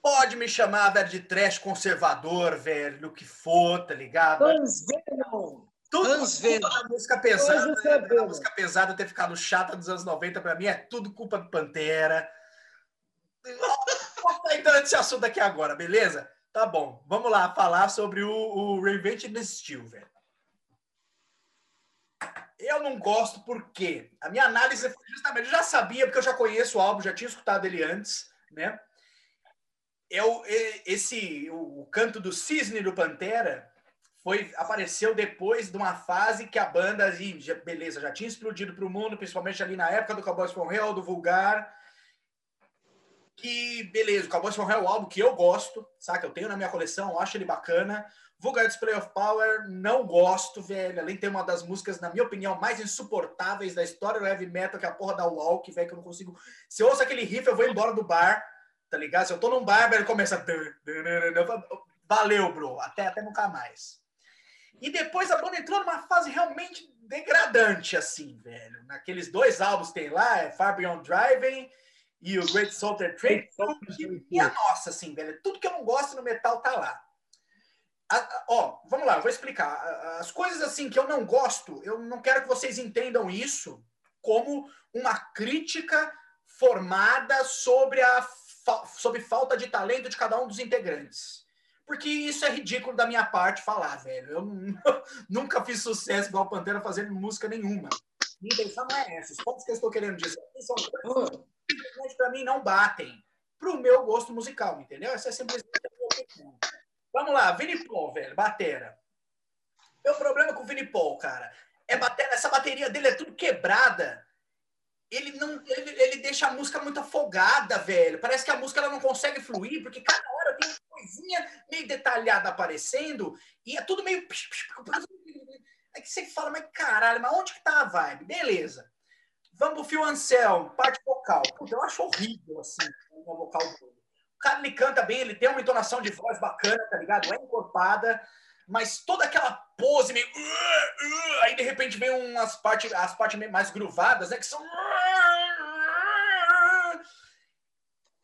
A: Pode me chamar, velho, de trash conservador, velho, o que for, tá ligado?
C: Hans Venom.
A: Tudo,
C: Venom.
A: toda a música pesada, né? A música pesada ter ficado chata dos anos 90, pra mim é tudo culpa do Pantera. Vamos entrando nesse assunto aqui agora, beleza? Tá bom, vamos lá falar sobre o, o Reinvented Steel, velho. Eu não gosto porque a minha análise foi justamente, eu já sabia, porque eu já conheço o álbum, já tinha escutado ele antes, né? Eu, e- esse, o, o canto do cisne do Pantera foi, apareceu depois de uma fase que a banda, já- beleza, já tinha explodido para o mundo, principalmente ali na época do Cowboys from do Vulgar, que, beleza, o Cowboys from Hell é um álbum que eu gosto, saca? Eu tenho na minha coleção, acho ele bacana. Vulgar Display of Power, não gosto, velho. Além de ter uma das músicas, na minha opinião, mais insuportáveis da história do heavy metal, que é a porra da Walk, velho, que eu não consigo... Se eu ouço aquele riff, eu vou embora do bar, tá ligado? Se eu tô num bar, velho, começa... Valeu, bro. Até, até nunca mais. E depois a banda entrou numa fase realmente degradante, assim, velho. Naqueles dois álbuns tem lá, é Far Beyond Driving e o Great Salter Trade. E, a nossa, assim, velho. Tudo que eu não gosto no metal tá lá. A- a- ó, vamos lá, eu vou explicar. As coisas assim que eu não gosto, eu não quero que vocês entendam isso como uma crítica formada sobre a fa- sobre falta de talento de cada um dos integrantes. Porque isso é ridículo da minha parte falar, velho. Eu nu- nunca fiz sucesso igual Pantera fazendo música nenhuma. Minha intenção não é essa. Os pontos que eu estou querendo dizer são que simplesmente para mim não batem pro meu gosto musical, entendeu? Essa é simplesmente a minha opinião. Vamos lá, Vini Paul, velho, batera. Meu problema com o Vini Paul, cara, é bater, essa bateria dele é tudo quebrada. Ele não, ele, ele deixa a música muito afogada, velho. Parece que a música ela não consegue fluir, porque cada hora tem uma coisinha meio detalhada aparecendo e é tudo meio é que você fala, mas caralho, mas onde que tá a vibe? Beleza. Vamos pro Phil Anselmo, parte vocal. Puta, eu acho horrível, assim, o vocal dele. O cara, ele canta bem, ele tem uma entonação de voz bacana, tá ligado? É encorpada, mas toda aquela pose meio... Aí, de repente, vem umas partes, as partes mais gruvadas, né? Que são...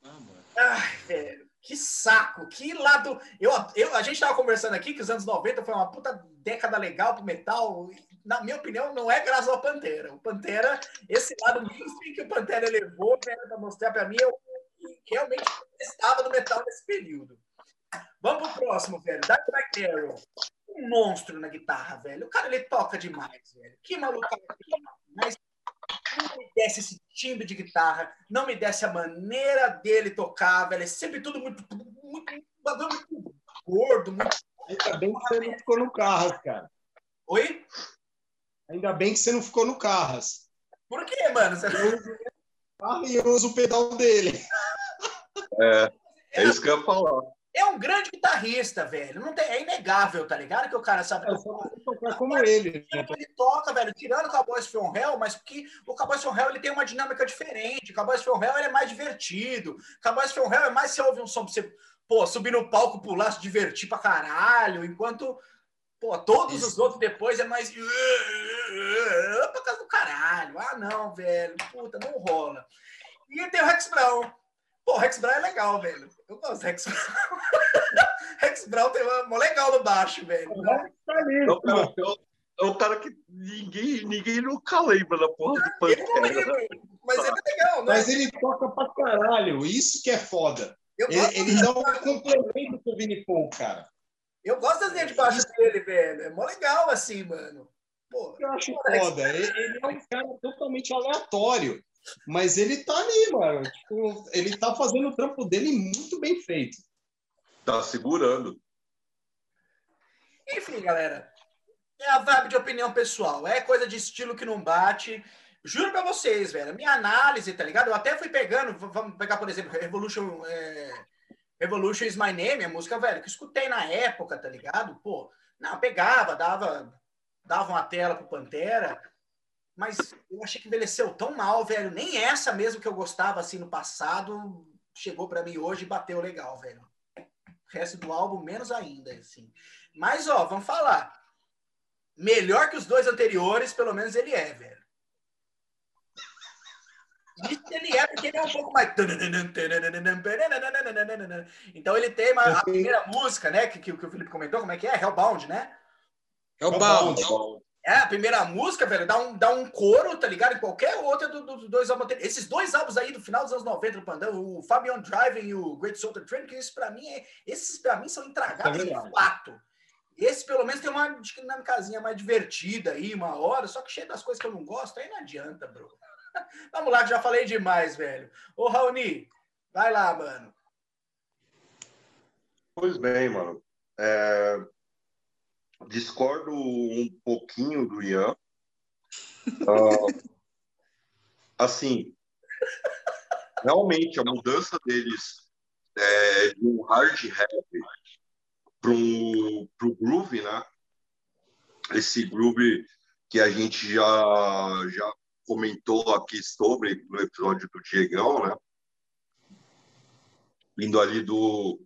C: ah, mano.
A: Ai, velho, que saco, que lado. Eu, eu, a gente tava conversando aqui que os anos 90 foi uma puta década legal pro metal. Na minha opinião, não é graças ao Pantera. O Pantera, esse lado mainstream que o Pantera levou né, pra mostrar pra mim, eu realmente estava no metal nesse período. Vamos pro próximo, velho. Dark Arrow. Um monstro na guitarra, velho. O cara, ele toca demais, velho. Que maluco. Mas não me desce esse timbre de guitarra, não me desce a maneira dele tocar, velho. É sempre tudo muito, muito, bagulho muito gordo, muito.
D: Ainda bem que você não ficou no Carras, cara.
A: Oi?
D: Ainda bem que você não ficou no Carras.
A: Por quê, mano? Você-
D: Ah, e eu uso o pedal dele.
E: É, é isso que eu ia falar.
A: É um grande guitarrista, velho. Não tem, é inegável, tá ligado? Que o cara sabe.
D: É só você tocar como ele. né?
A: Ele toca, velho, tirando o Cowboys from Hell, mas porque o Cowboys from Hell ele tem uma dinâmica diferente. O Cowboys from Hell é mais divertido. O Cowboys from Hell é mais você ouve um som pra você, pô, subir no palco, pular, se divertir pra caralho, enquanto, pô, todos os outros depois é mais pra casa do caralho. Ah, não, velho, puta, não rola. E tem o Rex Brown. Pô, o Rex Brown é legal, velho. Eu gosto do Rex Brown. Rex Brown tem uma mó legal no baixo, velho.
D: Tá ali,
E: É o cara,
D: mano.
E: é o- é o cara que ninguém, ninguém nunca lembra da porra do Pantera.
A: lembro, mas ele é legal, né?
D: Mas ele toca pra caralho. Isso que é foda.
A: Eu gosto,
D: Ele, ele dá um complemento pro Vini Paul, cara.
A: eu gosto das linhas de baixo dele, velho. É mó legal, assim, mano. Pô,
D: Eu acho foda. Ele, ele é um cara totalmente aleatório. Mas ele tá ali, mano. Tipo, ele tá fazendo o trampo dele muito bem feito.
E: Tá segurando.
A: Enfim, galera. É a vibe de opinião pessoal. É coisa de estilo que não bate. Juro pra vocês, velho. A minha análise, tá ligado? Eu até fui pegando. Vamos pegar, por exemplo, Revolution. é, Revolution is My Name, a música, velho, que eu escutei na época, tá ligado? Pô, não, pegava, dava, dava uma tela pro Pantera. Mas eu achei que envelheceu tão mal, velho. Nem essa mesmo que eu gostava assim no passado chegou pra mim hoje e bateu legal, velho. resto do álbum, menos ainda, assim. Mas, ó, vamos falar. Melhor que os dois anteriores, pelo menos ele é, velho. Isso ele é porque ele é um pouco mais. Então ele tem uma, a primeira música, né? Que, que, que o Felipe comentou, como é que é? Hellbound, né?
C: Hellbound.
A: É, a primeira música, velho, dá um, dá um coro, tá ligado? Em qualquer outra dos do, do dois álbuns. Esses dois álbuns aí do final dos anos 90 do Pandão, o Fabian Driving e o Great Soul Train, que isso pra mim é. Esses pra mim são intragáveis é de fato. Esse, pelo menos, tem uma dinâmicazinha mais divertida aí, uma hora, só que cheio das coisas que eu não gosto, aí não adianta, bro. Vamos lá, que já falei demais, velho. Ô, Raoni, vai lá, mano.
B: Pois bem, mano. É discordo um pouquinho do Ian. Uh, assim, realmente a mudança deles é, de um hard rap para o groove, né? Esse groove que a gente já, já comentou aqui sobre no episódio do Diegão, né? Vindo ali do.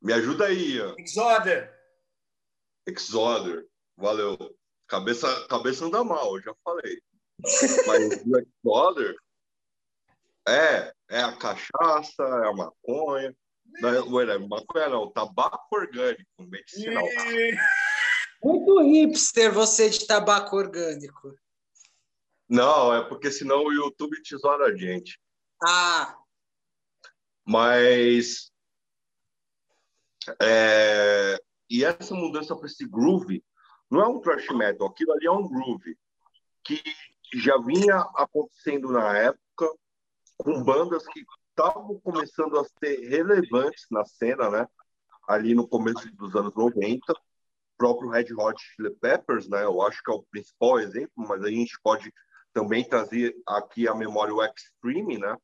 B: Me ajuda aí, Ian.
A: Exoder.
B: Exoder, valeu. Cabeça, cabeça anda mal, eu já falei. Mas o Exoder é, é a cachaça, é a maconha. Não é, maconha não, tabaco orgânico, medicinal.
C: Muito hipster você de tabaco orgânico.
B: Não, é porque senão o YouTube tesoura a gente.
C: Ah.
B: Mas é, e essa mudança para esse groove não é um thrash metal, aquilo ali é um groove que já vinha acontecendo na época com bandas que estavam começando a ser relevantes na cena, né? Ali no começo dos anos 90, o próprio Red Hot Chili Peppers, né? Eu acho que é o principal exemplo, mas a gente pode também trazer aqui a memória o Extreme, né?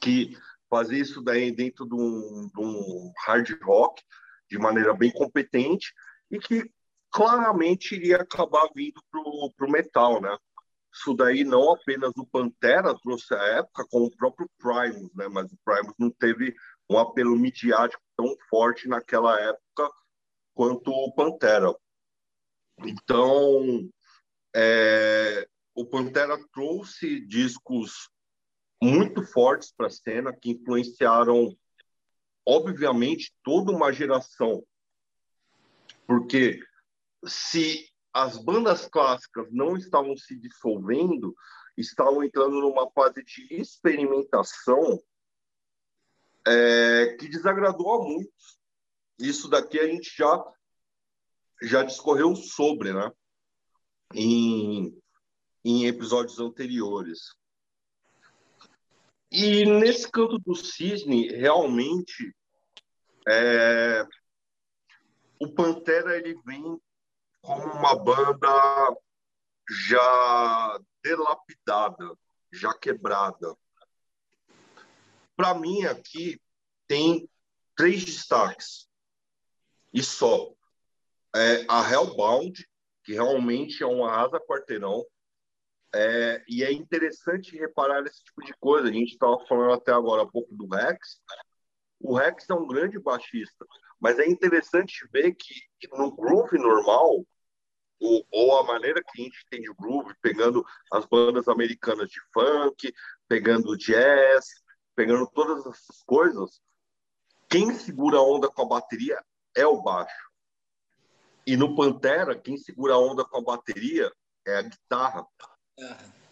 B: Que fazia isso daí dentro de um, de um hard rock, de maneira bem competente e que claramente iria acabar vindo para o metal, né? Isso daí não apenas o Pantera trouxe à época, como o próprio Primus, né? Mas o Primus não teve um apelo midiático tão forte naquela época quanto o Pantera. Então, é, o Pantera trouxe discos muito fortes para a cena que influenciaram obviamente, toda uma geração. Porque se as bandas clássicas não estavam se dissolvendo, estavam entrando numa fase de experimentação é, que desagradou a muitos. Isso daqui a gente já já discorreu sobre, né? Em, em episódios anteriores. E nesse canto do cisne, realmente, é... o Pantera ele vem como uma banda já delapidada, já quebrada. Para mim, aqui tem três destaques e só. É a Hellbound, que realmente é um arrasa quarteirão, é, e é interessante reparar esse tipo de coisa. A gente estava falando até agora um pouco do Rex. O Rex é um grande baixista, mas é interessante ver que no groove normal, ou, ou a maneira que a gente tem de groove, pegando as bandas americanas de funk, pegando jazz, pegando todas essas coisas, quem segura a onda com a bateria é o baixo. E no Pantera, quem segura a onda com a bateria é a guitarra.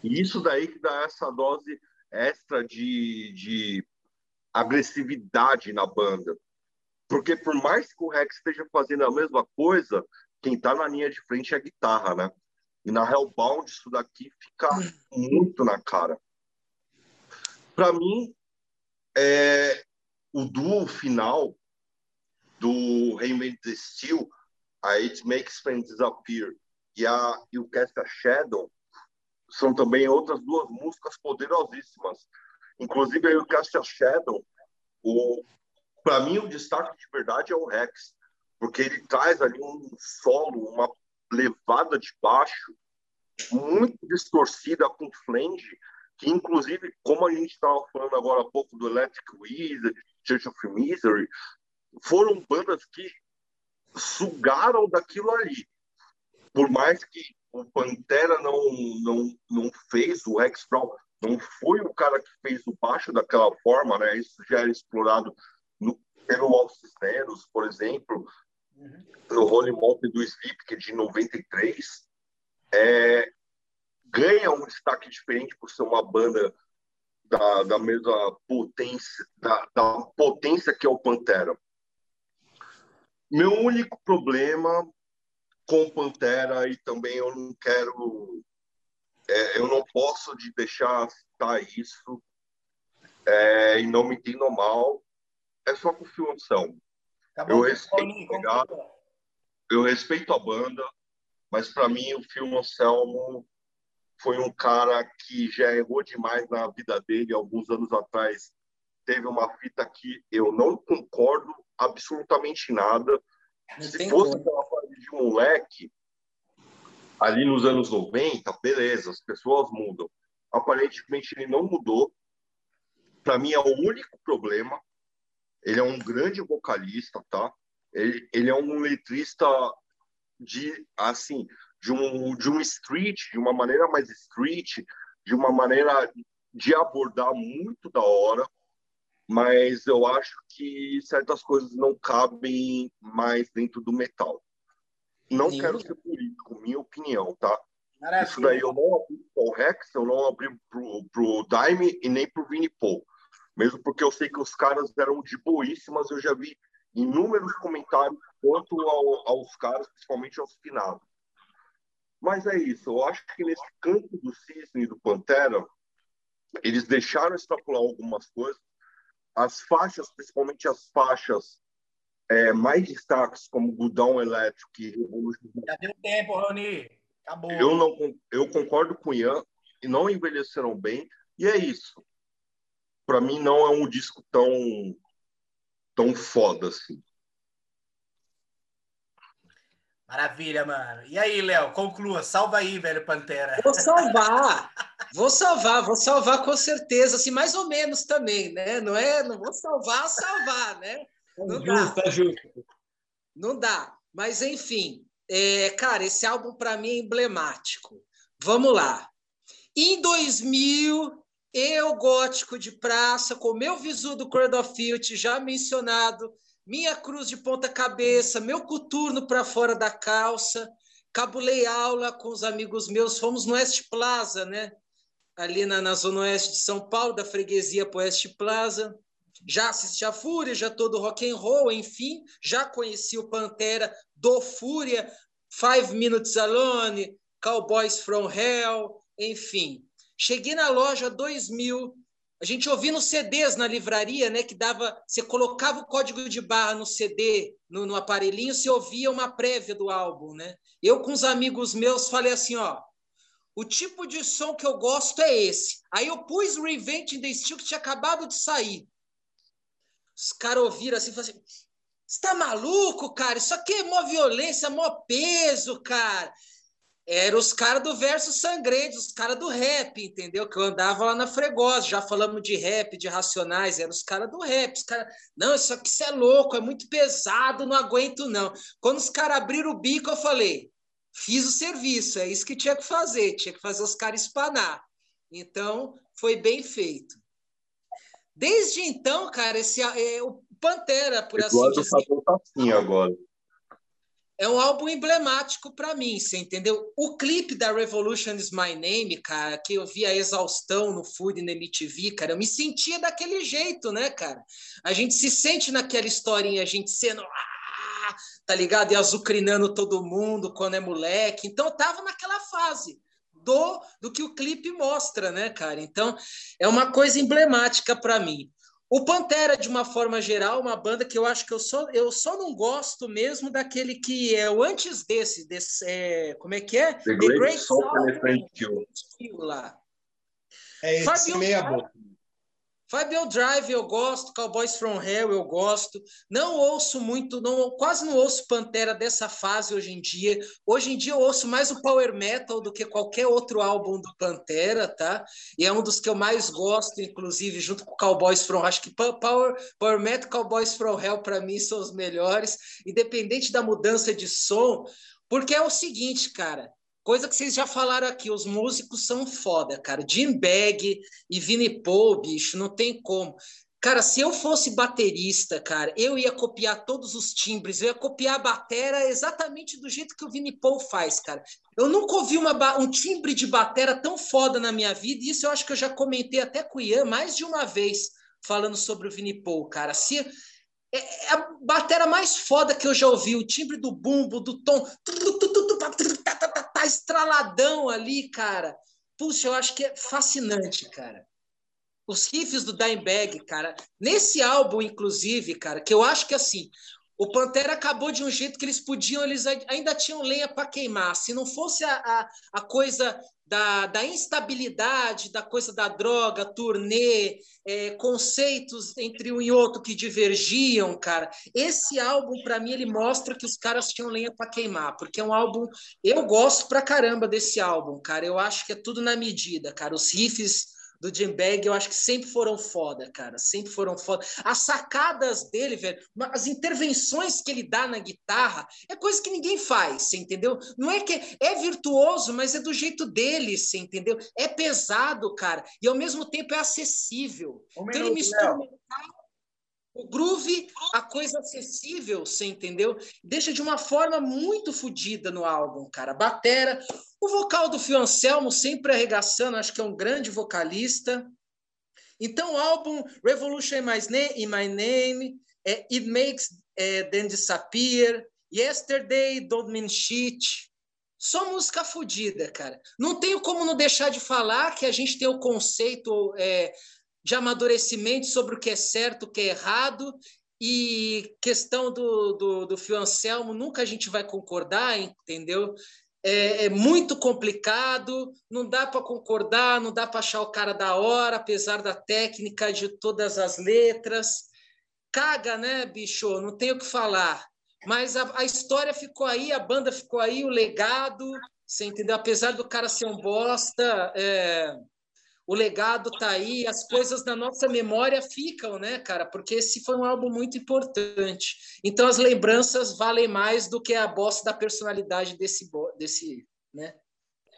B: E isso daí que dá essa dose extra de, de agressividade na banda. Porque por mais que o Rex esteja fazendo a mesma coisa, quem está na linha de frente é a guitarra, né? E na Hellbound isso daqui fica muito na cara. Para mim, é, o duo final do Reinvent the Steel, a It Makes Friends Disappear e, a, o Cast a Shadow, são também outras duas músicas poderosíssimas. Inclusive, aí o Castle Shadow, o, para mim, o destaque de verdade é o Rex, porque ele traz ali um solo, uma levada de baixo muito distorcida com flange, que inclusive, como a gente estava falando agora há pouco do Electric Wizard, Church of Misery, foram bandas que sugaram daquilo ali. Por mais que o Pantera não, não, não fez, o Brown não foi o cara que fez o baixo daquela forma, né? Isso já era explorado no, pelo All Cisneros, por exemplo, uhum. no Holy Mountain do que é de 93, é, ganha um destaque diferente por ser uma banda da, da mesma potência, da, da potência que é o Pantera. Meu único problema com Pantera e também eu não quero, é, eu não posso de deixar citar isso é, e não me entendo mal, é só com o Phil Anselmo. Tá eu respeito eu respeito a banda, mas para mim o Phil Anselmo foi um cara que já errou demais na vida dele alguns anos atrás. Teve uma fita que eu não concordo absolutamente nada. Não Se fosse aquela de moleque, ali nos anos 90, beleza, as pessoas mudam. Aparentemente ele não mudou. Para mim é o único problema. Ele é um grande vocalista, tá? Ele, ele é um letrista de assim de um, de um street, de uma maneira mais street, de uma maneira de abordar muito da hora, mas eu acho que certas coisas não cabem mais dentro do metal. Não Sim. quero ser político, minha opinião, tá? Maravilha. Isso daí eu não abri pro Rex, eu não abri pro, pro Daime e nem pro Vini Paul. Mesmo porque eu sei que os caras eram de boíssimas, eu já vi inúmeros comentários quanto ao, aos caras, principalmente aos finados. Mas é isso, eu acho que nesse campo do Cisne e do Pantera, eles deixaram extrapolar algumas coisas. As faixas, principalmente as faixas é, mais destaques, como Gudão Elétrico e
A: Revolution. Já deu tempo, Rony. Acabou.
B: Eu, não, eu concordo com o Ian, e não envelheceram bem, e é isso. Para mim, não é um disco tão, tão foda assim.
A: Maravilha, mano. E aí, Léo, conclua. Salva aí, velho Pantera.
C: Vou salvar. vou salvar, vou salvar com certeza. Assim, mais ou menos também, né? Não é, não vou salvar, salvar, né? Não justo, dá. É justo. Não dá. Mas, enfim, é, cara, esse álbum para mim é emblemático. Vamos lá. Em 2000, eu, gótico de praça, com meu visu do Crowd of já mencionado, minha cruz de ponta cabeça, meu coturno para fora da calça, cabulei aula com os amigos meus, fomos no West Plaza, né? Ali na, na zona oeste de São Paulo, da freguesia para Oeste Plaza. Já assisti a Fúria, já todo rock and roll, enfim, já conheci o Pantera do Fúria, Five Minutes Alone, Cowboys from Hell, enfim. Cheguei na loja 2000, a gente ouvindo CDs na livraria, né, que dava, você colocava o código de barra no CD, no, no aparelhinho, você ouvia uma prévia do álbum, né? Eu com os amigos meus falei assim, ó, o tipo de som que eu gosto é esse. Aí eu pus Revenge in the Steel que tinha acabado de sair. Os caras ouviram assim, falaram assim, você tá maluco, cara? Isso aqui é mó violência, mó peso, cara. Era os caras do verso sangrento, os caras do rap, entendeu? Que eu andava lá na Fregosa, já falamos de rap, de racionais, eram os caras do rap. Os cara, não, isso aqui isso é louco, é muito pesado, não aguento não. Quando os caras abriram o bico, eu falei, fiz o serviço, é isso que tinha que fazer, tinha que fazer os caras espanar. Então, foi bem feito. Desde então, cara, esse é, o Pantera, por Eduardo assim dizer.
B: Tá assim agora
C: é um álbum emblemático para mim, você entendeu? O clipe da Revolution is My Name, cara, que eu vi a exaustão no Food na MTV, cara, eu me sentia daquele jeito, né, cara? A gente se sente naquela historinha, a gente sendo ah, tá ligado? E azucrinando todo mundo quando é moleque. Então eu tava naquela fase do do que o clipe mostra, né, cara? Então é uma coisa emblemática para mim. O Pantera, de uma forma geral, uma banda que eu acho que eu só, eu só não gosto mesmo daquele que é o antes desse, desse é, como é que é?
B: The, The Great, Great Kill.
C: lá.
D: É esse Fabio meia boca.
C: Wheel Drive eu gosto, Cowboys from Hell eu gosto. Não ouço muito, não, quase não ouço Pantera dessa fase hoje em dia. Hoje em dia eu ouço mais o Power Metal do que qualquer outro álbum do Pantera, tá? E é um dos que eu mais gosto, inclusive, junto com Cowboys from Acho que Power, Power Metal Cowboys from Hell para mim são os melhores, independente da mudança de som, porque é o seguinte, cara. Coisa que vocês já falaram aqui, os músicos são foda, cara. Jim Bag e Vini Paul, bicho, não tem como. Cara, se eu fosse baterista, cara, eu ia copiar todos os timbres, eu ia copiar a batera exatamente do jeito que o Vini Paul faz, cara. Eu nunca ouvi uma, um timbre de batera tão foda na minha vida, e isso eu acho que eu já comentei até com o Ian mais de uma vez, falando sobre o Vini Paul, cara. Se, é, é a batera mais foda que eu já ouvi, o timbre do bumbo, do tom tá estraladão ali, cara. Puxa, eu acho que é fascinante, cara. Os riffs do Dimebag, cara. Nesse álbum, inclusive, cara, que eu acho que assim, o Pantera acabou de um jeito que eles podiam, eles ainda tinham lenha para queimar. Se não fosse a, a, a coisa da, da, instabilidade, da coisa da droga, turnê, é, conceitos entre um e outro que divergiam, cara. Esse álbum, para mim, ele mostra que os caras tinham lenha para queimar, porque é um álbum. Eu gosto pra caramba desse álbum, cara. Eu acho que é tudo na medida, cara. Os riffs do Jim Bag, eu acho que sempre foram foda, cara. Sempre foram foda. As sacadas dele, velho, as intervenções que ele dá na guitarra, é coisa que ninguém faz, você entendeu? Não é que é virtuoso, mas é do jeito dele, você entendeu? É pesado, cara, e ao mesmo tempo é acessível. Um então minuto, ele mistura o groove, a coisa acessível, você entendeu? Deixa de uma forma muito fodida no álbum, cara. Batera, o vocal do Fio Anselmo sempre arregaçando, acho que é um grande vocalista. Então, o álbum Revolution in My Name, in my name é, It Makes é, Disappear, Yesterday, Don't Mean Shit. Só música fodida, cara. Não tenho como não deixar de falar que a gente tem o conceito é, de amadurecimento sobre o que é certo, o que é errado, e questão do, do, do Fio Anselmo, nunca a gente vai concordar, entendeu? É, é muito complicado, não dá para concordar, não dá para achar o cara da hora, apesar da técnica de todas as letras. Caga, né, bicho? Não tenho o que falar. Mas a, a história ficou aí, a banda ficou aí, o legado, você entendeu? Apesar do cara ser um bosta, é, o legado tá aí, as coisas na nossa memória ficam, né, cara? Porque esse foi um álbum muito importante. Então as lembranças valem mais do que a bosta da personalidade desse desse, né,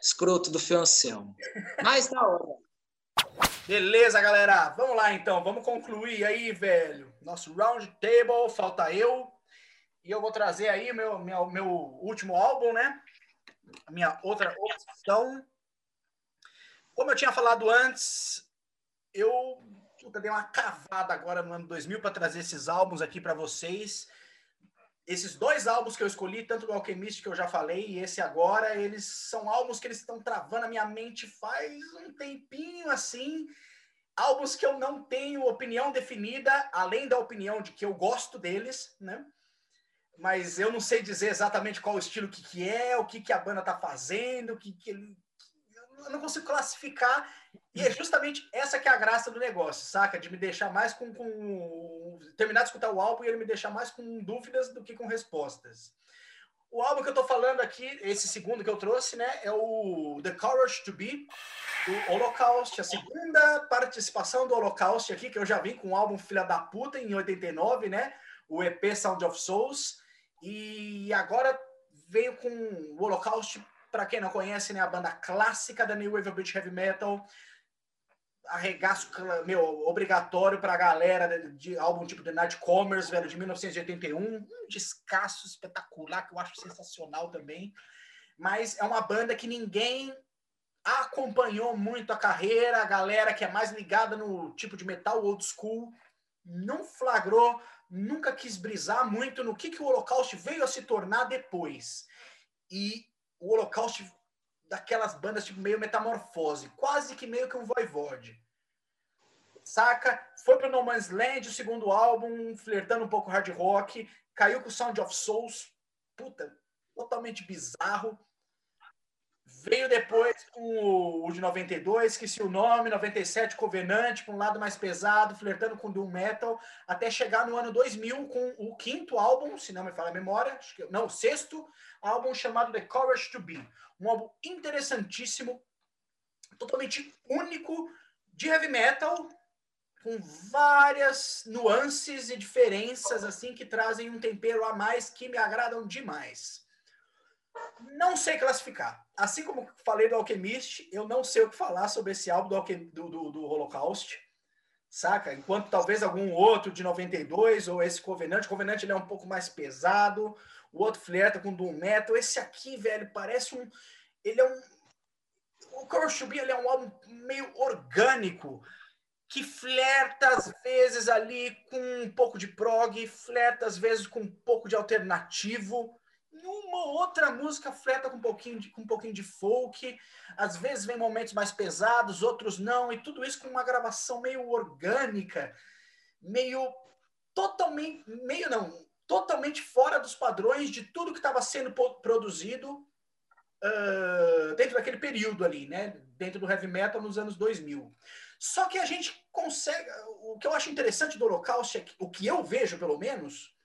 C: escroto do Fioncelmo. Mais da hora.
A: Beleza, galera. Vamos lá então, vamos concluir aí, velho. Nosso round table, falta eu. E eu vou trazer aí meu meu, meu último álbum, né? A minha outra opção como eu tinha falado antes, eu puta, dei uma cavada agora no ano 2000 para trazer esses álbuns aqui para vocês. Esses dois álbuns que eu escolhi, tanto do Alchemist que eu já falei e esse agora, eles são álbuns que eles estão travando a minha mente faz um tempinho assim. Álbuns que eu não tenho opinião definida, além da opinião de que eu gosto deles, né? Mas eu não sei dizer exatamente qual o estilo que, que é, o que, que a banda tá fazendo, o que, que eu não consigo classificar. E é justamente essa que é a graça do negócio, saca? De me deixar mais com, com. terminar de escutar o álbum e ele me deixar mais com dúvidas do que com respostas. O álbum que eu tô falando aqui, esse segundo que eu trouxe, né, é o The Courage to Be, do Holocaust, a segunda participação do Holocaust aqui, que eu já vim com o álbum Filha da Puta em 89, né, o EP Sound of Souls, e agora veio com o Holocaust para quem não conhece, né, a banda clássica da New Wave British Heavy Metal. Arregaço, meu, obrigatório para a galera de, de, álbum tipo The Nightcomers, velho, de 1981. Um descasso espetacular, que eu acho sensacional também. Mas é uma banda que ninguém acompanhou muito a carreira, a galera que é mais ligada no tipo de metal old school, não flagrou, nunca quis brisar muito no que, que o Holocaust veio a se tornar depois. E o Holocausto daquelas bandas tipo meio metamorfose, quase que meio que um voivode. Saca? Foi pro No Man's Land, o segundo álbum, flertando um pouco hard rock, caiu com Sound of Souls, puta, totalmente bizarro. Veio depois com o de 92, esqueci o nome, 97, Covenant, com um lado mais pesado, flertando com Doom Metal, até chegar no ano 2000 com o quinto álbum, se não me falha a memória, não, o sexto álbum chamado The Courage to Be. Um álbum interessantíssimo, totalmente único de heavy metal, com várias nuances e diferenças assim que trazem um tempero a mais que me agradam demais. Não sei classificar. Assim como falei do Alchemist, eu não sei o que falar sobre esse álbum do, do, do, do Holocaust. Saca? Enquanto talvez algum outro de 92 ou esse Covenant. O Covenant ele é um pouco mais pesado. O outro flerta com Doom Metal. Esse aqui, velho, parece um. Ele é um. O Courage to Be ele é um álbum meio orgânico que flerta às vezes ali com um pouco de prog, flerta às vezes com um pouco de alternativo uma outra música fleta com um pouquinho de, com um pouquinho de folk, às vezes vem momentos mais pesados, outros não, e tudo isso com uma gravação meio orgânica, meio totalmente, meio não, totalmente fora dos padrões de tudo que estava sendo produzido uh, dentro daquele período ali, né? Dentro do heavy metal nos anos 2000. Só que a gente consegue, o que eu acho interessante do Holocausto, é que, o que eu vejo pelo menos,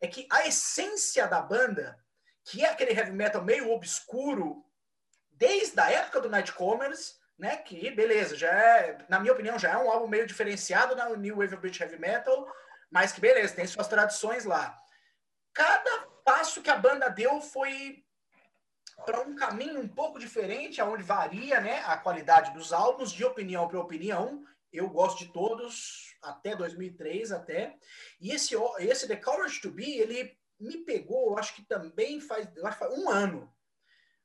A: é que a essência da banda que é aquele heavy metal meio obscuro, desde a época do Nightcomers, né? Que, beleza, já é, na minha opinião, já é um álbum meio diferenciado na New Wave of British Heavy Metal, mas que, beleza, tem suas tradições lá. Cada passo que a banda deu foi para um caminho um pouco diferente, aonde varia né, a qualidade dos álbuns, de opinião para opinião. Eu gosto de todos, até 2003 até. E esse, esse The Courage to Be, ele me pegou, acho que também faz, faz um ano,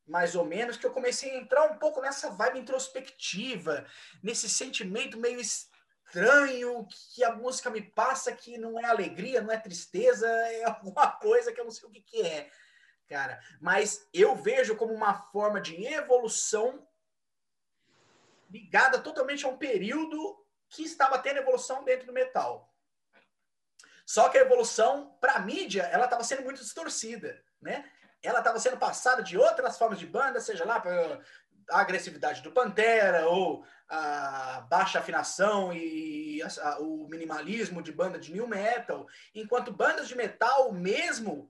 A: mais ou menos, que eu comecei a entrar um pouco nessa vibe introspectiva, nesse sentimento meio estranho que a música me passa, que não é alegria, não é tristeza, é alguma coisa que eu não sei o que, que é, cara. Mas eu vejo como uma forma de evolução ligada totalmente a um período que estava tendo evolução dentro do metal. Só que a evolução para a mídia, ela estava sendo muito distorcida, né? Ela estava sendo passada de outras formas de banda, seja lá para a agressividade do Pantera ou a baixa afinação e a, a, o minimalismo de banda de new metal, enquanto bandas de metal mesmo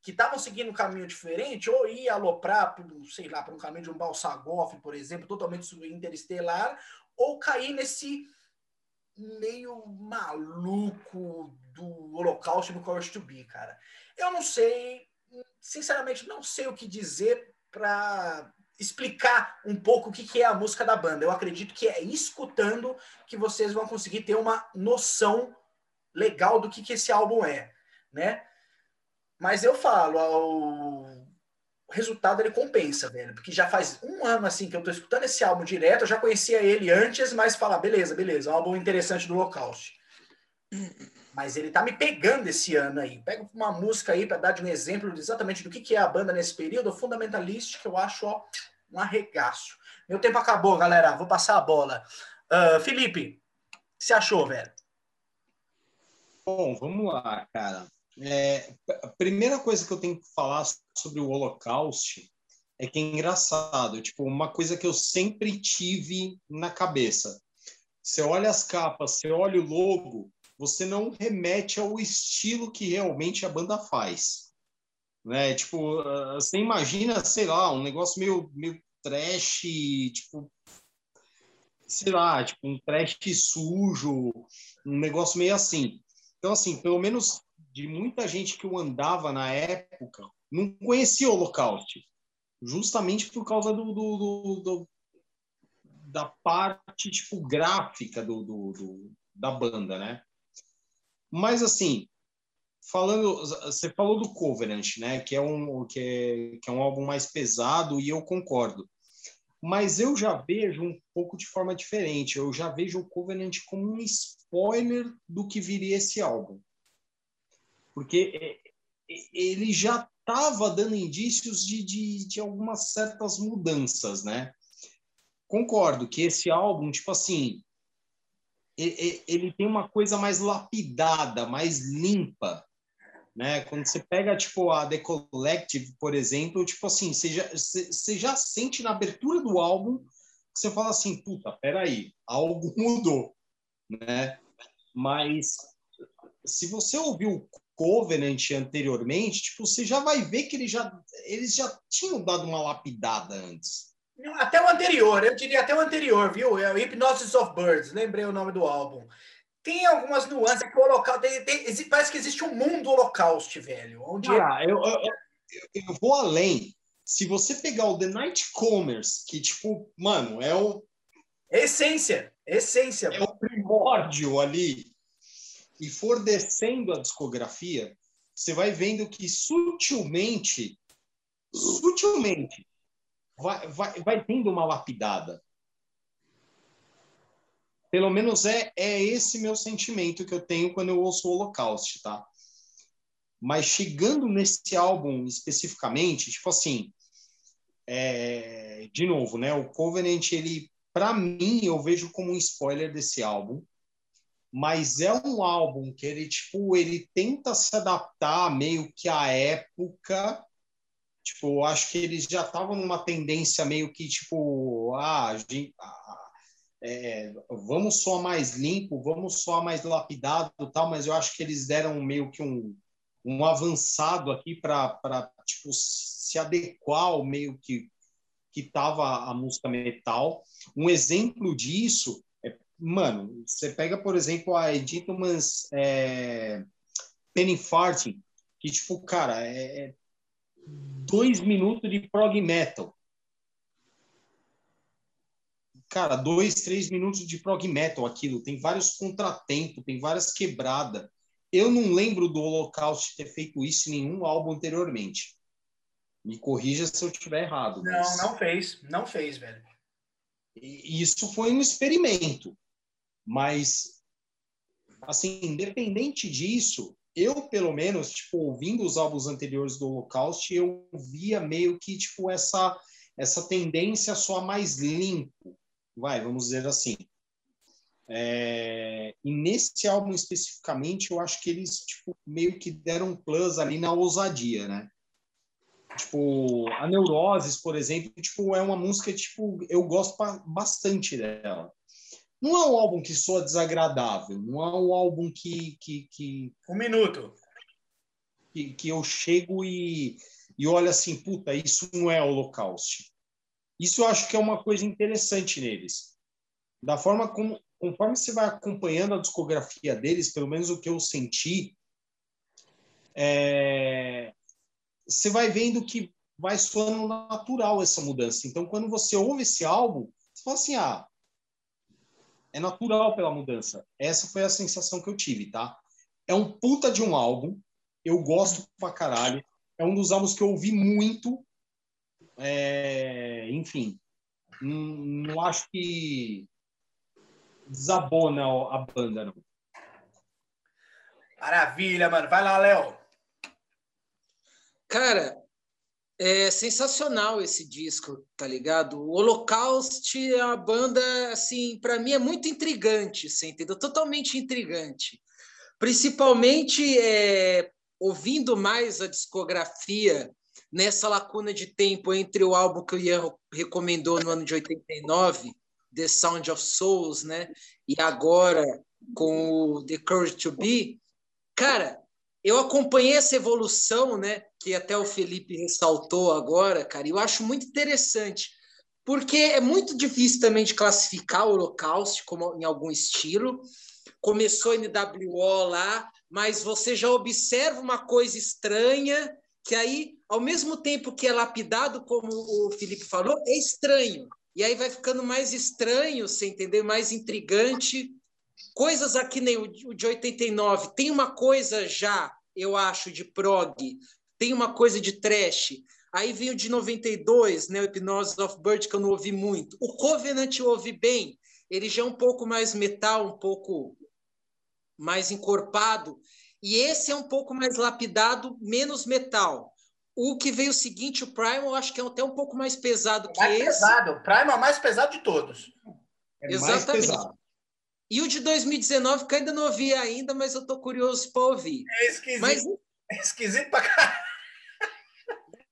A: que estavam seguindo um caminho diferente, ou ia aloprar, sei lá, para um caminho de um Balsagoff, por exemplo, totalmente interestelar, ou cair nesse meio maluco do Holocausto no Courage to Be, cara. Eu não sei, sinceramente, não sei o que dizer para explicar um pouco o que é a música da banda. Eu acredito que é escutando que vocês vão conseguir ter uma noção legal do que, que esse álbum é, né? Mas eu falo, o resultado ele compensa, velho, porque já faz um ano assim que eu tô escutando esse álbum direto, eu já conhecia ele antes, mas falar, beleza, beleza, um álbum interessante do Holocausto. Mas ele tá me pegando esse ano aí. Pega uma música aí para dar de um exemplo exatamente do que, que é a banda nesse período, o Fundamentalist, que eu acho ó, um arregaço. Meu tempo acabou, galera. Vou passar a bola. Uh, Felipe, o que você achou, velho?
D: Bom, vamos lá, cara. É, a primeira coisa que eu tenho que falar sobre o Holocausto é que é engraçado. Tipo, uma coisa que eu sempre tive na cabeça. Você olha as capas, você olha o logo, você não remete ao estilo que realmente a banda faz. Né? Tipo, ah, você imagina, sei lá, um negócio meio, meio trash, tipo, sei lá, tipo um trash sujo, um negócio meio assim. Então, assim, pelo menos de muita gente que eu andava na época, não conhecia o Holocausto, justamente por causa do, do, do, do da parte tipo gráfica do, da banda, né? Mas assim, falando, você falou do Covenant, né? Que é um que é, que é um álbum mais pesado e eu concordo. Mas eu já vejo um pouco de forma diferente. Eu já vejo o Covenant como um spoiler do que viria esse álbum, porque é, é, ele já estava dando indícios de, de, de algumas certas mudanças, né? Concordo que esse álbum, tipo assim, ele tem uma coisa mais lapidada, mais limpa, né? Quando você pega, tipo, a The Collective, por exemplo, tipo assim, você já, você já sente na abertura do álbum que você fala assim, puta, peraí, algo mudou, né? Mas se você ouviu Covenant anteriormente, tipo, você já vai ver que eles já, eles já tinham dado uma lapidada antes.
A: Até o anterior, eu diria até o anterior, viu? É o Hypnosis of Birds, lembrei o nome do álbum. Tem algumas nuances que o holocausto. Tem, tem, parece que existe um mundo holocausto, velho. Onde
D: ah, eu, eu, eu, vou além. Se você pegar o The Night Commerce, que, tipo, mano, é o.
A: Essência, essência.
D: É o primórdio ali e for descendo a discografia, você vai vendo que sutilmente, sutilmente, vai, vai, vai tendo uma lapidada. Pelo menos é, é esse meu sentimento que eu tenho quando eu ouço o Holocaust, tá? Mas chegando nesse álbum especificamente, tipo assim, é, de novo, né? O Covenant, ele, para mim, eu vejo como um spoiler desse álbum mas é um álbum que ele tipo ele tenta se adaptar meio que à época tipo eu acho que eles já estavam numa tendência meio que tipo ah, gente, ah é, vamos só mais limpo vamos só mais lapidado tal mas eu acho que eles deram meio que um, um avançado aqui para tipo se adequar ao meio que que tava a música metal. Um exemplo disso mano, você pega, por exemplo, a Editmans é, Penny Farting, que, tipo, cara, é, é dois minutos de prog metal. Cara, dois, três minutos de prog metal aquilo. Tem vários contratempos, tem várias quebradas. Eu não lembro do Holocaust ter feito isso em nenhum álbum anteriormente. Me corrija se eu estiver errado.
A: Mas... Não, não fez. Não fez, velho.
D: Isso foi um experimento. Mas, assim, independente disso, eu, pelo menos, tipo, ouvindo os álbuns anteriores do Holocaust, eu via meio que, tipo, essa, essa tendência soar mais limpo, vai, vamos dizer assim. É, e nesse álbum especificamente, eu acho que eles, tipo, meio que deram um plus ali na ousadia, né? Tipo, a Neuroses, por exemplo, tipo, é uma música, tipo, eu gosto bastante dela não é um álbum que soa desagradável, não é um álbum que. que, que
A: um minuto.
D: Que, que eu chego e, e olho assim, puta, isso não é Holocausto. Isso eu acho que é uma coisa interessante neles. Da forma como, conforme você vai acompanhando a discografia deles, pelo menos o que eu senti, é, você vai vendo que vai soando natural essa mudança. Então, quando você ouve esse álbum, você fala assim, ah, é natural pela mudança. Essa foi a sensação que eu tive, tá? É um puta de um álbum. Eu gosto pra caralho. É um dos álbuns que eu ouvi muito. É... Enfim, não, não acho que desabona a banda, não.
A: Maravilha, mano. Vai lá, Léo.
C: Cara, é sensacional esse disco, tá ligado? O Holocaust é uma banda, assim, para mim é muito intrigante, você entendeu? Totalmente intrigante. Principalmente é, ouvindo mais a discografia nessa lacuna de tempo entre o álbum que o Ian recomendou no ano de 89, The Sound of Souls, né? E agora com o The Courage to Be. Cara, eu acompanhei essa evolução, né? Que até o Felipe ressaltou agora, cara. E eu acho muito interessante, porque é muito difícil também de classificar o Holocausto como em algum estilo. Começou NWO lá, mas você já observa uma coisa estranha que aí, ao mesmo tempo que é lapidado, como o Felipe falou, é estranho. E aí vai ficando mais estranho, você entendeu? Mais intrigante Coisas aqui nem o de 89, tem uma coisa já, eu acho, de prog, tem uma coisa de trash. Aí vem o de 92, né, o Hypnosis of Bird, que eu não ouvi muito. O Covenant eu ouvi bem, ele já é um pouco mais metal, um pouco mais encorpado. E esse é um pouco mais lapidado, menos metal. O que veio o seguinte, o Primal, eu acho que é até um pouco mais pesado é que mais esse.
A: pesado. O Primal é o mais pesado de todos.
C: É Exatamente. E o de 2019, que eu ainda não ouvi ainda, mas eu estou curioso para ouvir.
A: É esquisito. Mas, É esquisito pra caralho.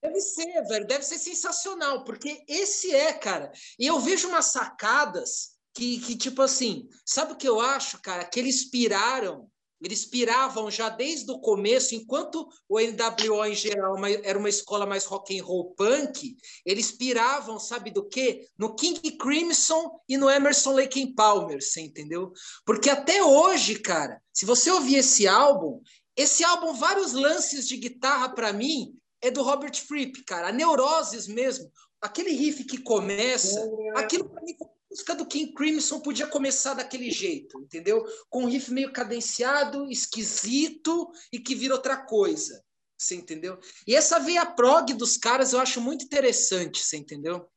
C: Deve ser, velho. Deve ser sensacional, porque esse é, cara. E eu vejo umas sacadas que, que, tipo assim, sabe o que eu acho, cara? Que eles piraram, eles piravam já desde o começo, enquanto o NWO em geral era uma escola mais rock and roll punk, eles piravam, sabe do quê? No King Crimson e no Emerson Lake and Palmer, você entendeu? Porque até hoje, cara, se você ouvir esse álbum, esse álbum, vários lances de guitarra para mim, é do Robert Fripp, cara. A Neuroses mesmo. Aquele riff que começa, é. aquilo para mim, música do King Crimson podia começar daquele jeito, entendeu? Com um riff meio cadenciado, esquisito e que vira outra coisa. Você entendeu? E essa veia prog dos caras eu acho muito interessante, você entendeu?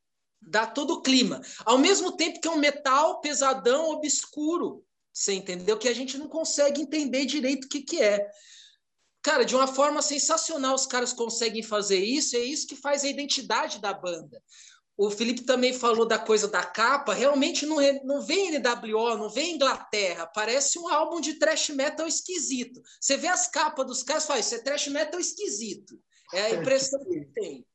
C: Dá todo o clima. Ao mesmo tempo que é um metal pesadão, obscuro, você entendeu? Que a gente não consegue entender direito o que, que é. Cara, de uma forma sensacional os caras conseguem fazer isso, é isso que faz a identidade da banda. O Felipe também falou da coisa da capa, realmente não, não vem NWO, não vem Inglaterra, parece um álbum de thrash metal esquisito. Você vê as capas dos caras, faz, isso é thrash metal esquisito. É a impressão que tem.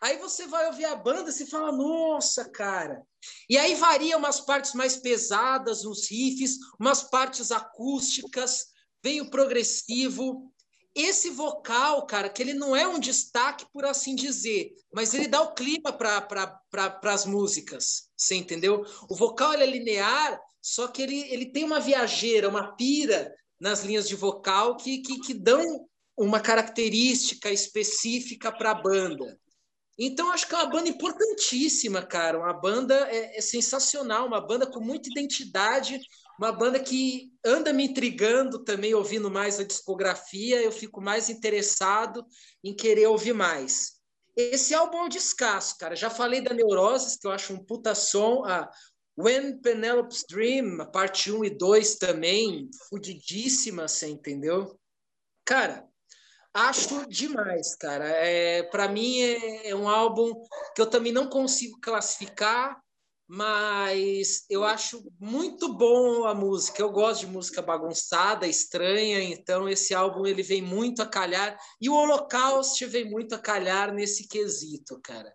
C: Aí você vai ouvir a banda e fala, nossa, cara. E aí varia umas partes mais pesadas, uns riffs, umas partes acústicas, vem o progressivo, esse vocal, cara, que ele não é um destaque, por assim dizer, mas ele dá o clima para pra, as músicas, você entendeu? O vocal é linear, só que ele, ele tem uma viajeira, uma pira nas linhas de vocal que, que, que dão uma característica específica para a banda. Então, acho que é uma banda importantíssima, cara. Uma banda é, é sensacional, uma banda com muita identidade, uma banda que anda me intrigando também, ouvindo mais a discografia, eu fico mais interessado em querer ouvir mais. Esse álbum é um descasso, cara. Já falei da Neuroses, que eu acho um puta som. A When Penelope's Dream, parte 1 e 2 também, fudidíssima, você entendeu? Cara, acho demais, cara. É, para mim é, é um álbum que eu também não consigo classificar, mas eu acho muito bom a música. Eu gosto de música bagunçada, estranha, então esse álbum ele vem muito a calhar e o Holocaust vem muito a calhar nesse quesito, cara.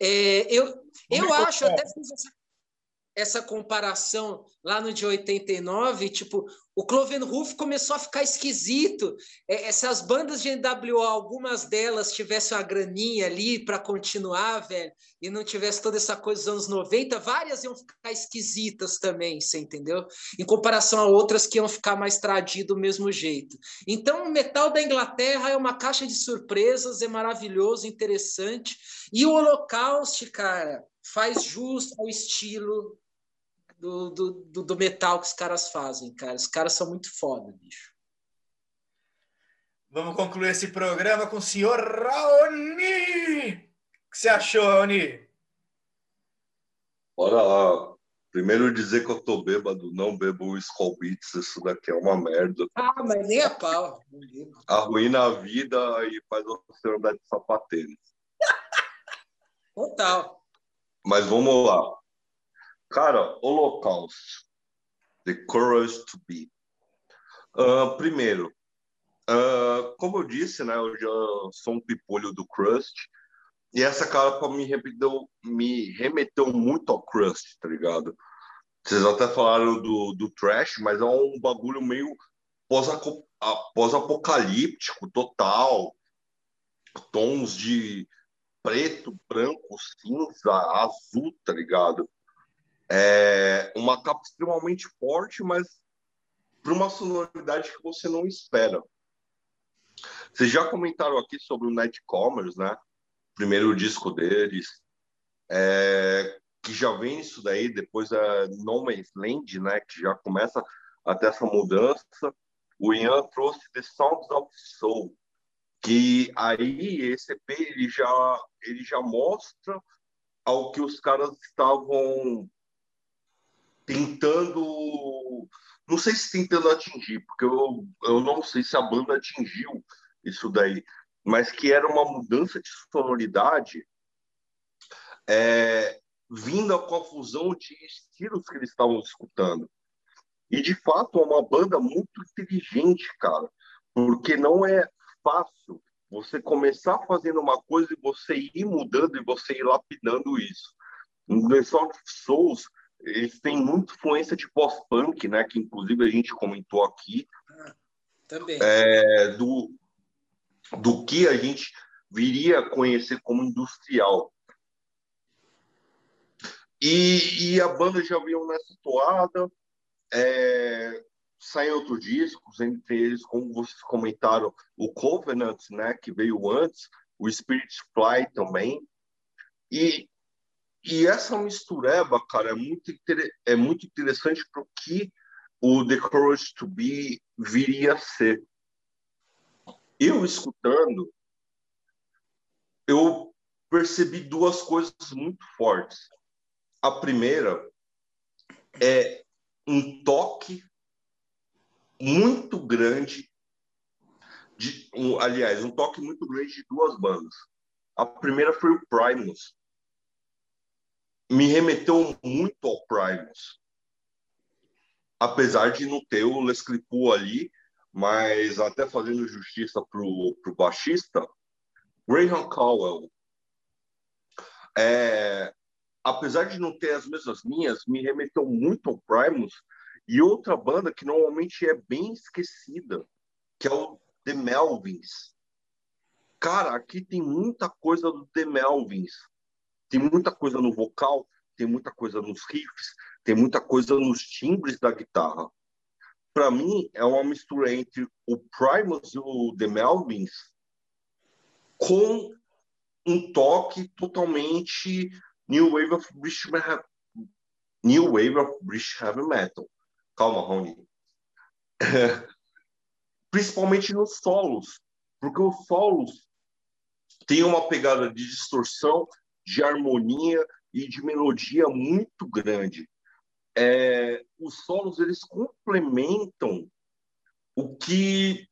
C: É, eu eu acho, até fiz essa, essa comparação lá no de 89, tipo, o Clovenhoof começou a ficar esquisito. É, essas bandas de NWO, algumas delas tivessem uma graninha ali para continuar, velho, e não tivesse toda essa coisa dos anos 90, várias iam ficar esquisitas também, você entendeu? Em comparação a outras que iam ficar mais tradido do mesmo jeito. Então, o metal da Inglaterra é uma caixa de surpresas, é maravilhoso, interessante. E o Holocaust, cara, faz jus ao estilo do, do, do, metal que os caras fazem, cara. Os caras são muito foda, bicho.
A: Vamos concluir esse programa com o senhor Raoni. O que você achou, Raoni?
B: Bora lá. Primeiro dizer que eu tô bêbado, não bebo Skull Beats, isso daqui é uma merda.
C: Ah, mas nem a pau.
B: Arruína a vida e faz você andar de sapatênis.
C: Total.
B: Mas vamos lá. Cara, Holocaust. The Courage to Be. Uh, primeiro, uh, como eu disse, né, eu já sou um pipolho do Crust, e essa capa me remeteu, me remeteu muito ao Crust, tá ligado? Vocês até falaram do, do Trash, mas é um bagulho meio pós-apocalíptico total. Tons de preto, branco, cinza, azul, tá ligado? É uma capa extremamente forte, mas para uma sonoridade que você não espera. Vocês já comentaram aqui sobre o Nightcomers, né? Primeiro disco deles, é, que já vem isso daí, depois é No Man's Land, né? Que já começa até essa mudança. O Ian trouxe The Sounds of Soul, que aí esse EP ele já ele já mostra ao que os caras estavam tentando. Não sei se tentando atingir, porque eu, eu não sei se a banda atingiu isso daí, mas que era uma mudança de sonoridade é, com a fusão de estilos que eles estavam escutando. E de fato é uma banda muito inteligente, cara, porque não é fácil você começar fazendo uma coisa e você ir mudando e você ir lapidando isso. No The Souls, eles têm muita influência de pós-punk, né? Que inclusive a gente comentou aqui.
C: Também.
B: É, do, do que a gente viria a conhecer como industrial. E, e a banda já veio nessa toada, é, saem outros discos, entre eles, como vocês comentaram, o Covenant, né, que veio antes, o Spirit Fly também. E, e essa mistureba, cara, é muito, é muito interessante para o que o The Courage to Be viria a ser. Eu escutando, eu percebi duas coisas muito fortes. A primeira é um toque muito grande de, um, aliás, um toque muito grande de duas bandas. A primeira foi o Primus. Me remeteu muito ao Primus. Apesar de não ter o Les Claypool ali, mas até fazendo justiça pro, pro baixista, Graham Cowell. É, apesar de não ter as mesmas linhas, me remeteu muito ao Primus e outra banda que normalmente é bem esquecida, que é o The Melvins. Cara, aqui tem muita coisa do The Melvins. Tem muita coisa no vocal, tem muita coisa nos riffs, tem muita coisa nos timbres da guitarra. Para mim, é uma mistura entre o Primus e o The Melvins com um toque totalmente New Wave of British New Wave of British Heavy Metal. Calma, Rony. Principalmente nos solos, porque os solos têm uma pegada de distorção, de harmonia e de melodia muito grande. É, os solos eles complementam o que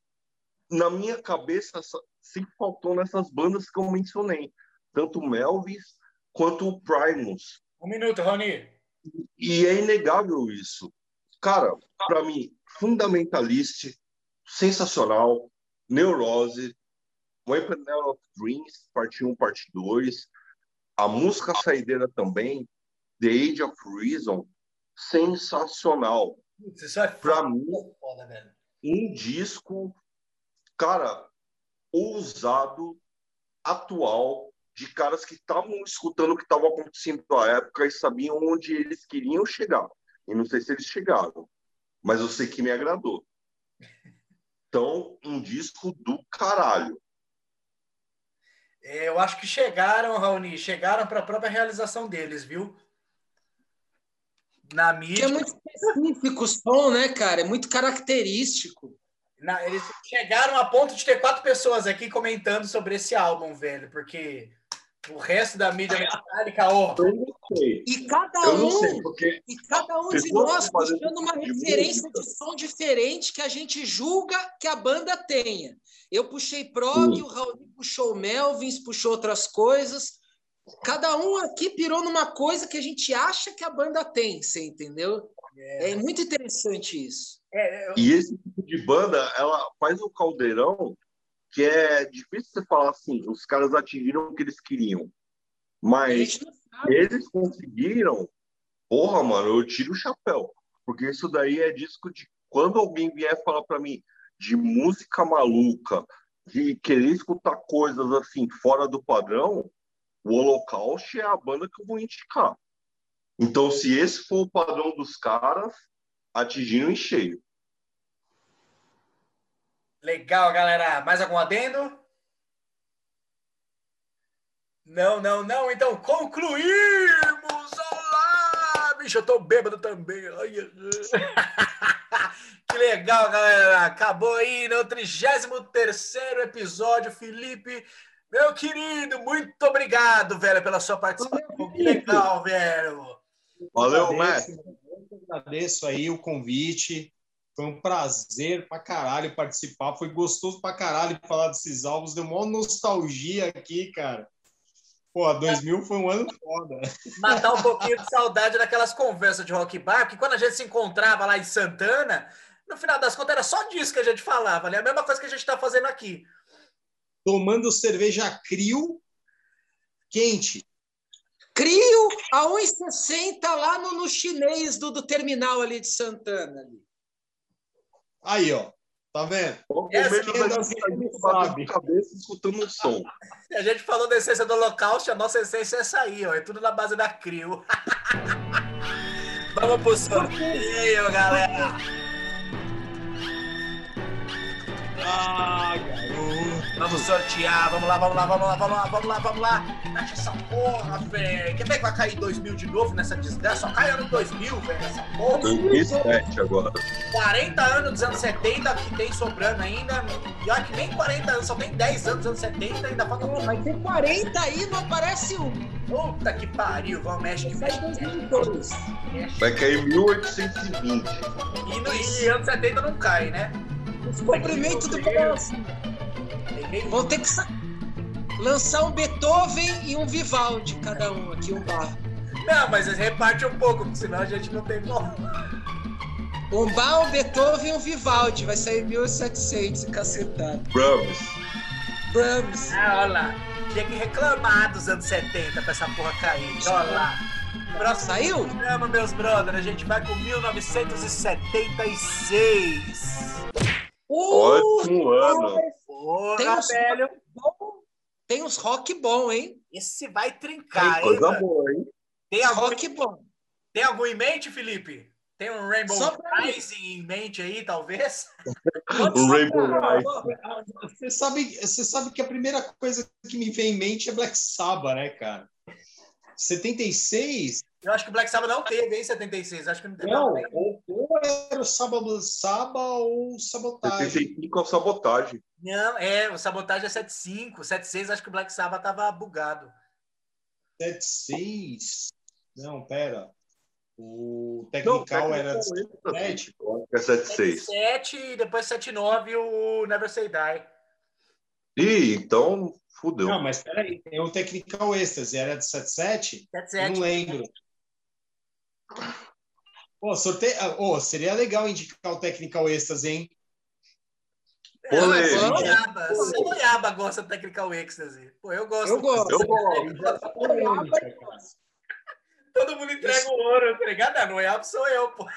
B: na minha cabeça sempre faltou nessas bandas que eu mencionei, tanto o Melvis quanto o Primus.
A: Um minuto, Rony.
B: E é inegável isso. Cara, para mim, Fundamentalist, sensacional, Neurose, Weapon of Dreams, parte 1, parte 2, a música saideira também, The Age of Reason, sensacional.
A: Isso é
B: pra mim, foda, um disco, cara, ousado, atual, de caras que estavam escutando o que estava acontecendo na época e sabiam onde eles queriam chegar. E não sei se eles chegaram, mas eu sei que me agradou. Então, um disco do caralho.
A: É, eu acho que chegaram, Raoni, chegaram para a própria realização deles, viu? Na mídia.
C: É muito específico o som, né, cara? É muito característico.
A: Na, eles chegaram a ponto de ter quatro pessoas aqui comentando sobre esse álbum, velho, porque o resto da mídia metálica, ó.
C: E cada um, porque... e cada um de nós puxando uma referência de som diferente que a gente julga que a banda tenha. Eu puxei prog, o Raul puxou Melvins, puxou outras coisas. Cada um aqui pirou numa coisa que a gente acha que a banda tem, você entendeu? É, é muito interessante isso.
B: É, eu... E esse tipo de banda, ela faz um caldeirão que é difícil você falar assim, os caras atingiram o que eles queriam. Mas eles conseguiram. Porra, mano, eu tiro o chapéu. Porque isso daí é disco de. Quando alguém vier falar para mim de música maluca, de querer escutar coisas assim fora do padrão, o Holocaust é a banda que eu vou indicar. Então, se esse for o padrão dos caras, atingiram em cheio.
A: Legal, galera. Mais algum adendo? Não, não, não. Então, concluímos! Olá! Bicho, eu tô bêbado também. que legal, galera. Acabou aí no 33 episódio. Felipe, meu querido, muito obrigado, velho, pela sua participação. Que legal, velho.
D: Valeu, mestre. Agradeço aí o convite. Foi um prazer pra caralho participar. Foi gostoso pra caralho falar desses álbuns. Deu uma nostalgia aqui, cara. Pô, 2000 foi um ano foda.
A: Matar um pouquinho de saudade daquelas conversas de rock bar, porque quando a gente se encontrava lá em Santana, no final das contas era só disso que a gente falava, né? A mesma coisa que a gente está fazendo aqui.
D: tomando cerveja Crio quente.
C: Crio a 1,60 lá no, no chinês do, do terminal ali de Santana. Ali.
D: Aí, ó. Tá vendo? Gente
E: gente
D: sabe.
E: cabeça escutando um som.
A: Se a gente falou da essência do Holocausto, a nossa essência é essa aí, ó. É tudo na base da Crio. Vamos pro sorteio, galera.
D: Ah, garoto.
A: Vamos sortear. Vamos lá, vamos lá, vamos lá, vamos lá, vamos lá, vamos lá. Fecha essa porra, velho. Quer ver que vai cair 2000 de novo nessa desgraça? Só cai ano 2000, velho, essa porra.
E: 2007 agora.
A: 40 anos dos anos 70 que tem sobrando ainda. E olha que nem 40 anos, só tem 10 anos dos anos 70, ainda falta
C: Pô, Vai ter 40 aí, não aparece um.
A: Puta que pariu, vamos, mexe que mexe.
C: 2002.
A: mexe.
E: Vai cair 1820.
A: E, no, e anos 70 não cai, né?
C: Os comprimentos do Brasil. Vão ter que lançar um Beethoven e um Vivaldi, cada um aqui, um bar.
A: Não, mas reparte um pouco, porque senão a gente não tem como.
C: Um bar, um Beethoven e um Vivaldi. Vai sair 1700 e cacetado.
E: Brahms.
C: Brahms.
A: Ah, olha lá. Tinha que reclamar dos anos 70 pra essa porra cair. Olha lá. Próximo
C: Saiu?
A: programa, meus brothers, a gente vai com 1976.
E: Ótimo ano.
A: Porra,
C: Tem uns-
A: velho.
C: bom. Tem uns rock bom, hein?
A: Esse vai trincar, hein?
E: Coisa
A: mano?
E: boa, hein?
A: Tem algum,
C: Rock bom.
A: tem algum em mente, Felipe? Tem um Rainbow. Rising em mente aí, talvez?
E: O Rainbow Ride.
D: Você sabe, você sabe que a primeira coisa que me vem em mente é Black Sabbath, né, cara? 76?
A: Eu acho que o Black Sabbath não teve, hein, 76. Acho que não teve.
D: Não,
A: Não,
D: ou, ou era o Sábado Saba ou Sabotagem.
E: 75 é o sabotagem.
A: não, é, o Sabotagem é 75. 76, acho que o Black Sabbath tava bugado.
D: 76? Não, pera. O
E: Não,
D: Technical era de
E: técnico,
D: 77.
E: eu acho que é 76.
A: 77 e depois 79 o Never Say Die.
E: Ih, então fudeu.
D: Não, mas peraí, tem o Technical Ecstasy, era de 77? Eu
A: 77.
D: não lembro. Pô, sorteio. ah, Ô, seria legal indicar o Technical Ecstasy, hein?
E: Polêmica.
A: Sanoiaba. Sanoiaba gosta do Technical Ecstasy. Pô, eu gosto.
C: Eu gosto.
E: Eu gosto.
A: Todo mundo entrega o ouro, ligado? Ah, Noiaba sou eu, pô.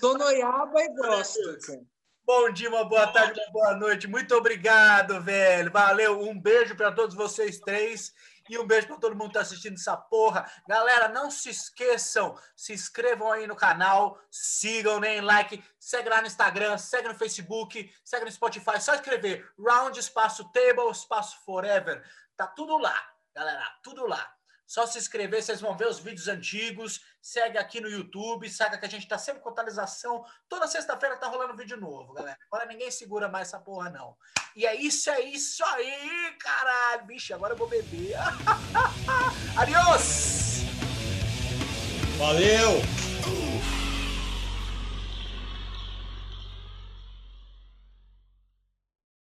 C: Sonoiaba e gosto. cara.
A: Bom dia, uma boa tarde, uma boa noite. Muito obrigado, velho. Valeu. Um beijo para todos vocês três. E um beijo para todo mundo que tá assistindo essa porra. Galera, não se esqueçam, se inscrevam aí no canal, sigam, deem like, segue lá no Instagram, segue no Facebook, segue no Spotify. Só escrever Round Espaço Table Espaço Forever. Tá tudo lá, galera, tudo lá. Só se inscrever, vocês vão ver os vídeos antigos. Segue aqui no YouTube, saca que a gente tá sempre com atualização. Toda sexta-feira tá rolando vídeo novo, galera. Agora ninguém segura mais essa porra, não. E é isso, é isso aí, caralho. Bicho, agora eu vou beber. Adiós!
D: Valeu!